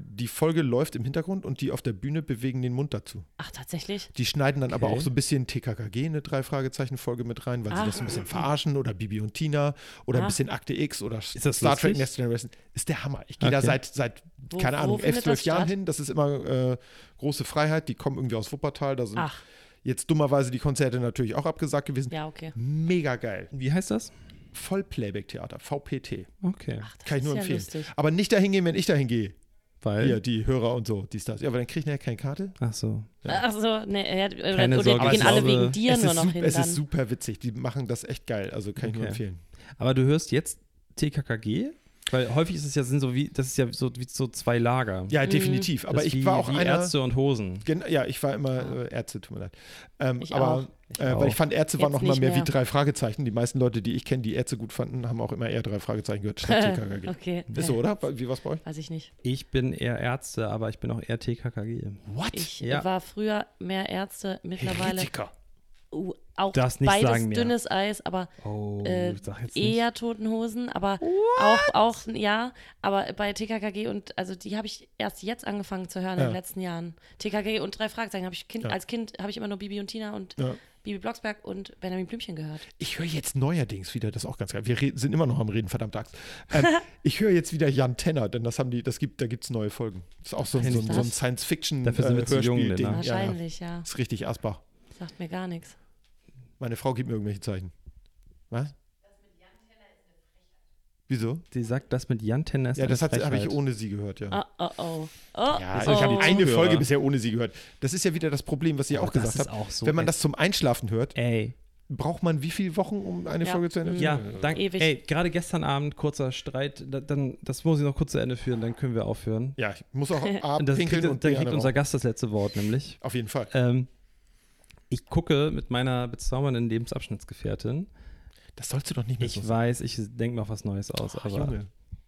Die Folge läuft im Hintergrund und die auf der Bühne bewegen den Mund dazu. Ach, tatsächlich? Die schneiden dann aber Okay. auch so ein bisschen TKKG, eine drei Fragezeichen-Folge mit rein, weil sie Ah. das so ein bisschen verarschen oder Bibi und Tina oder ein Ah. bisschen Akte X oder Ist das Star Trek? Next Generation. Ist der Hammer. Ich gehe da Okay. seit, seit Wo- keine wo Ahnung, elf, zwölf Jahren hin. Das ist immer äh, große Freiheit. Die kommen irgendwie aus Wuppertal. Da sind Ach, jetzt dummerweise die Konzerte natürlich auch abgesagt gewesen. ja, okay. Mega geil. Wie heißt das? Vollplayback-Theater, VPT. Okay. Ach, das Kann ich nur ja empfehlen. lustig. Aber nicht dahin gehen, wenn ich dahin gehe. Weil. Hier, die Hörer und so, dies, das. Ja, aber dann kriege ich nachher keine Karte. Ach so. Ach so, ne, ja, Keine oder Sorge, die gehen alle glaube, wegen dir es nur ist, noch sup- hin es dann. ist super witzig. Die machen das echt geil. Also kann ich nur Okay. empfehlen. Aber du hörst jetzt TKKG? Weil häufig ist es ja, sind so wie, das ist ja so wie so zwei Lager. Ja, Mhm. definitiv. Aber ich wie, war auch wie einer. Ärzte und Hosen. Gen ja, ich war immer äh, Ärzte, tut mir leid. Ähm, Ich aber auch. Ich äh, weil ich fand, Ärzte waren noch mal mehr, mehr. wie drei Fragezeichen. Die meisten Leute, die ich kenne, die Ärzte gut fanden, haben auch immer eher drei Fragezeichen gehört statt *laughs* TKKG. okay. Ist so, oder? Wie war's bei euch? Weiß ich nicht. Ich bin eher Ärzte, aber ich bin auch eher TKKG. What? Ich Ja. war früher mehr Ärzte, mittlerweile Heretiker. Auch Darfst nicht beides sagen dünnes Eis, aber Oh, Äh, eher Toten Hosen, aber auch, auch, ja, aber bei TKKG und, also die habe ich erst jetzt angefangen zu hören in Ja. den letzten Jahren. TKKG und drei Fragezeichen habe ich kind, Ja. als Kind habe ich immer nur Bibi und Tina und Ja. Bibi Blocksberg und Benjamin Blümchen gehört. Ich höre jetzt neuerdings wieder, das ist auch ganz geil. Wir sind immer noch am Reden, verdammt Axt. Ähm, *laughs* ich höre jetzt wieder Jan Tenner, denn das haben die, das gibt, da gibt es neue Folgen. Das ist auch so, ein- so, ein- so ein nicht. Science-Fiction Dafür sind wir äh, zu jung. Lena. Ja, ja. Wahrscheinlich, ja. ist richtig Asbach. Sagt mir gar nichts. Meine Frau gibt mir irgendwelche Zeichen. Was? Wieso? Sie sagt, das mit Jan Tenner ist Ja, das habe ich ohne sie gehört, ja. Oh, oh, oh. Oh, Ja, oh. ich habe eine. Folge bisher ohne sie gehört. Das ist ja wieder das Problem, was ihr Aber auch gesagt das ist habt. auch so Wenn man das zum Einschlafen hört, Ey, braucht man wie viele Wochen, um eine Ja. Folge zu Ende zu ja, danke. Ewig. Ey, gerade gestern Abend, kurzer Streit, da, dann, das muss ich noch kurz zu Ende führen, dann können wir aufhören. Ja, ich muss auch *laughs* Und das abpinkeln kriegt, und dann kriegt unser. Gast das letzte Wort, nämlich. Auf jeden Fall. Ähm, ich gucke mit meiner bezaubernden Lebensabschnittsgefährtin. Das sollst du doch nicht mehr Ich so weiß, ich denke mir auch was Neues aus, Ach, aber Junge.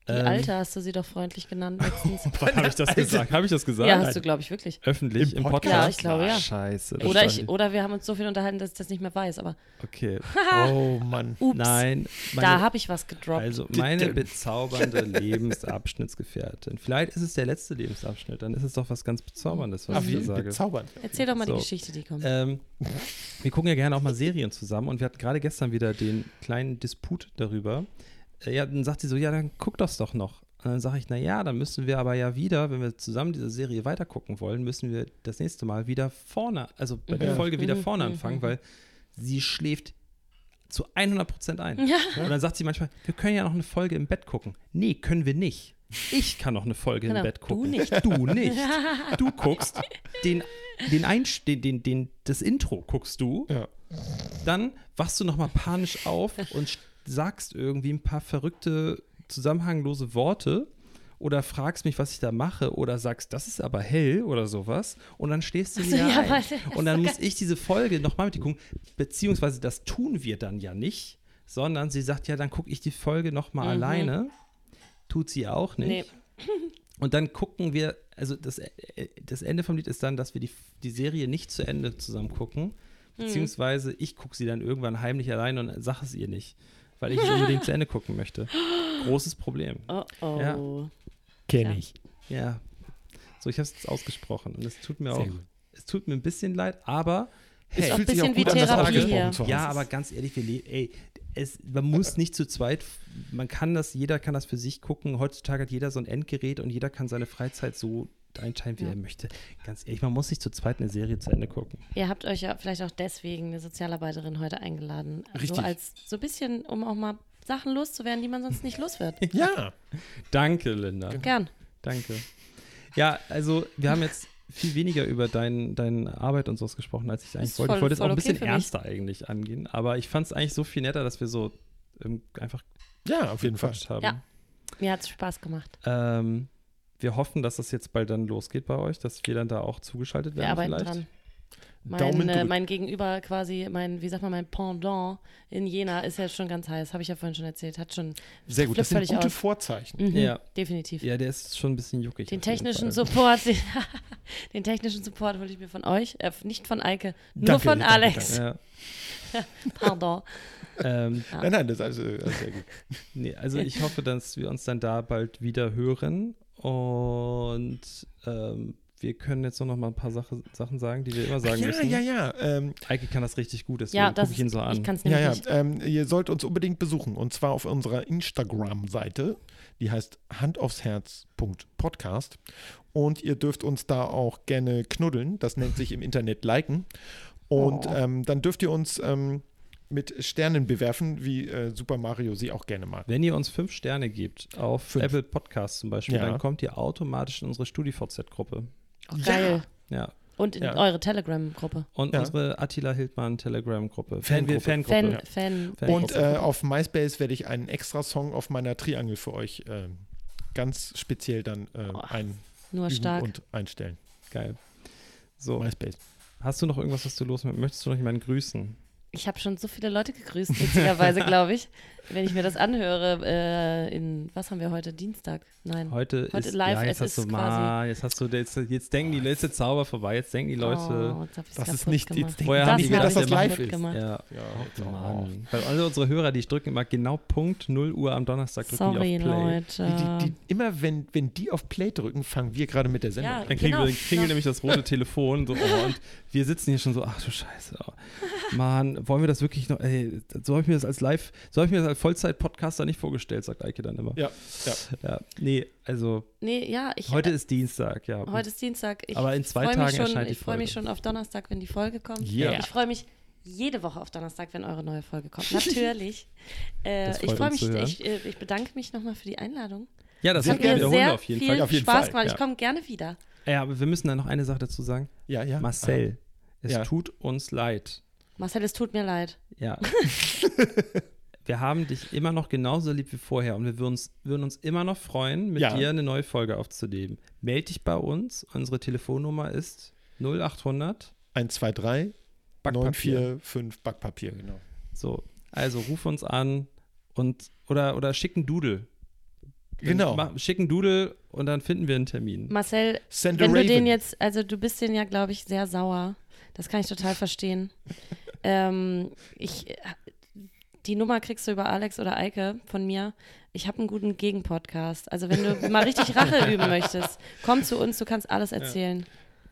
Die Ähm, Alte hast du sie doch freundlich genannt letztens. *laughs* Habe ich das gesagt? Habe ich das gesagt? ja, hast du, glaube ich, wirklich. Öffentlich Im im Podcast? Podcast? Ja, ich glaube, Ah, ja. Scheiße. das Oder, ich, oder wir haben uns so viel unterhalten, dass ich das nicht mehr weiß. Aber Okay. *laughs* Oh Mann. ups, Nein. da meine- habe ich was gedroppt. Also meine bezaubernde Lebensabschnittsgefährtin. Vielleicht ist es der letzte Lebensabschnitt, dann ist es doch was ganz Bezauberndes, was Ach, ich wie da sage. bezaubernd. Erzähl doch mal So. die Geschichte, die kommt. Ähm, wir gucken ja gerne auch mal Serien zusammen und wir hatten gerade gestern wieder den kleinen Disput darüber. Äh, ja, dann sagt sie so, ja, dann guck das doch noch. Und dann sage ich, na ja, dann müssen wir aber ja wieder, wenn wir zusammen diese Serie weitergucken wollen, müssen wir das nächste Mal wieder vorne, also bei der Ja. Folge wieder Mhm, vorne mhm, anfangen, mhm. weil sie schläft zu 100% ein. Ja. Und dann sagt sie manchmal, wir können ja noch eine Folge im Bett gucken. Nee, können wir nicht. Ich kann noch eine Folge Genau, im Bett du gucken. nicht. Du nicht. *laughs* Du guckst den, den, Einst den, den, den, das Intro guckst du, Ja. dann wachst du nochmal panisch auf und sagst irgendwie ein paar verrückte, zusammenhanglose Worte oder fragst mich, was ich da mache oder sagst, das ist aber hell oder sowas und dann stehst du Ach so, wieder ja, ein. Und dann muss ich diese Folge nochmal mit dir gucken, beziehungsweise das tun wir dann ja nicht, sondern sie sagt, ja, dann gucke ich die Folge nochmal Mhm. alleine. Tut sie auch nicht. Nee. *laughs* Und dann gucken wir, also das, äh, das Ende vom Lied ist dann, dass wir die, die Serie nicht zu Ende zusammen gucken, Mhm. beziehungsweise ich gucke sie dann irgendwann heimlich allein und sage es ihr nicht, weil ich es unbedingt zu Ende gucken möchte. Großes Problem. Oh oh. Ja. Kenne Ja. ich. Ja. So, ich habe es jetzt ausgesprochen und es tut mir Sehr auch, gut. es tut mir ein bisschen leid, aber Es hey, auch fühlt ein sich auch bisschen gut wie an, das Therapie ausgesprochen zu. Ja, aber ganz ehrlich, wir ey, es, man muss nicht zu zweit, man kann das, jeder kann das für sich gucken. Heutzutage hat jeder so ein Endgerät und jeder kann seine Freizeit so einteilen, wie Ja. er möchte. Ganz ehrlich, man muss nicht zu zweit eine Serie zu Ende gucken. Ihr habt euch ja vielleicht auch deswegen eine Sozialarbeiterin heute eingeladen. So Richtig. als so ein bisschen, um auch mal Sachen loszuwerden, die man sonst nicht los wird. *laughs* Ja. Danke, Linda. Gern. Danke. Ja, also wir haben jetzt viel weniger über dein, deine Arbeit und sowas gesprochen, als ich eigentlich wollte. Ich voll- wollte es auch ein okay bisschen ernster eigentlich angehen, aber ich fand es eigentlich so viel netter, dass wir so ähm, einfach Ja, auf jeden Fall. haben. Ja. Mir hat es Spaß gemacht. Ähm, wir hoffen, dass das jetzt bald dann losgeht bei euch, dass wir dann da auch zugeschaltet Wir werden arbeiten vielleicht. dran. Mein, äh, mein Gegenüber quasi, mein, wie sagt man, mein Pendant in Jena ist ja schon ganz heiß, habe ich ja vorhin schon erzählt. Hat schon Sehr gut. Das sind gute aus. Vorzeichen. mhm, Ja. definitiv. Ja, der ist schon ein bisschen juckig. Den technischen. Support, den, *laughs* den technischen Support hole ich mir von euch, äh, nicht von Eike, nur Danke, von danke, Alex. Ja. *laughs* Pardon. Ähm, Ja. Nein, nein, das ist also äh, sehr gut. nee, also ich hoffe, dass wir uns dann da bald wieder hören und ähm, wir können jetzt nur noch mal ein paar Sache, Sachen sagen, die wir immer sagen ja, müssen. ja, ja. Ähm, Eike kann das richtig gut, deswegen Ja, das gucke ich ihn so an. ich kann es ja, nämlich ja. nicht. Ähm, ihr sollt uns unbedingt besuchen. Und zwar auf unserer Instagram-Seite. Die heißt handaufsherz.podcast. Und ihr dürft uns da auch gerne knuddeln. Das nennt sich im Internet liken. Und Oh. ähm, dann dürft ihr uns ähm, mit Sternen bewerfen, wie äh, Super Mario sie auch gerne mag. Wenn ihr uns fünf Sterne gebt auf Fünf. Apple Podcasts zum Beispiel, Ja. dann kommt ihr automatisch in unsere StudiVZ-Gruppe. Oh, geil. Ja. Und in Ja. eure Telegram-Gruppe. Und Ja. unsere Attila Hildmann Telegram-Gruppe. Fangruppe. Fangruppe. Fan, ja. Fan. Fan- Und äh, auf MySpace werde ich einen extra Song auf meiner Triangel für euch ähm, ganz speziell dann äh, Oh, ein Nur stark. und einstellen. Geil. So, MySpace. hast du noch irgendwas, was du los möchtest du noch jemanden grüßen? Ich habe schon so viele Leute gegrüßt, witzigerweise, glaube ich. *laughs* Wenn ich mir das anhöre, äh, in, was haben wir heute? Dienstag? Nein. Heute, Heute ist live, ja, es jetzt hast du mal, jetzt hast du jetzt, jetzt denken die letzte Zauber vorbei, jetzt denken die Leute, Oh, hab ich's Das ist nicht- gemacht. jetzt Vorher das haben die gedacht, dass das live ist. Gemacht. ja, Ja, oh, Mann. Weil alle unsere Hörer, die drücken immer genau Punkt 0 Uhr am Donnerstag drücken Sorry, die auf Play. Leute. Die, die, die, immer wenn, wenn die auf Play drücken, fangen wir gerade mit der Sendung Ja. an. Dann kriegen Genau. wir, klingelt nämlich das rote Telefon so, oh, und wir sitzen hier schon so, ach du Scheiße. Oh. Mann, wollen wir das wirklich noch, ey, so habe ich mir das als Live, so habe ich mir das als Vollzeit-Podcaster nicht vorgestellt, sagt Eike dann immer. Ja, ja. Ja, nee, also Nee, ja, ich. heute ist Dienstag, ja. Heute ist Dienstag. Ich Aber in zwei Tagen schon, erscheint die Ich freue mich Folge. schon auf Donnerstag, wenn die Folge kommt. Yeah. Ich freue mich jede Woche auf Donnerstag, wenn eure neue Folge kommt. *laughs* Natürlich. äh, Das freut ich freue mich, ich, äh, ich bedanke mich nochmal für die Einladung. ja, das hat Hat mir sehr auf jeden viel Fall. Auf jeden Spaß Fall, gemacht. ja. Ich komme gerne wieder. Ja, aber wir müssen da noch eine Sache dazu sagen. ja, ja. Marcel, es Ja. tut uns leid. Marcel, es tut mir leid. Ja. *laughs* *laughs* wir haben dich immer noch genauso lieb wie vorher und wir würden uns, würden uns immer noch freuen, mit Ja. dir eine neue Folge aufzunehmen. Meld dich bei uns. Unsere Telefonnummer ist 0800 1, 2, 3, Backpapier. 945 Backpapier, genau. So, also ruf uns an und oder, oder schick einen Doodle. Genau. Mach, schick einen Doodle und dann finden wir einen Termin. Marcel, Send wenn du den jetzt, also du bist den ja, glaube ich, sehr sauer. Das kann ich total verstehen. *laughs* ähm, ich, die Nummer kriegst du über Alex oder Eike von mir. Ich habe einen guten Gegenpodcast. Also wenn du mal richtig *laughs* Rache üben möchtest, komm zu uns, du kannst alles erzählen.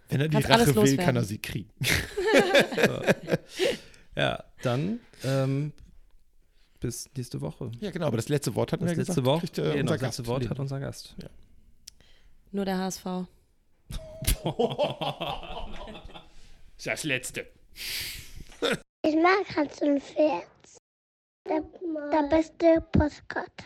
Wenn er die kannst Rache will, kann er sie kriegen. *laughs* Ja, dann ähm, bis nächste Woche. Ja, genau, aber das letzte Wort hatten Das letzte gesagt. Wort, kriegt, äh, genau, unser das letzte. Wort hat unser Gast. Nur der HSV. *laughs* Das letzte. Ich mag Hans und Pferd. Der, der beste Postkarte.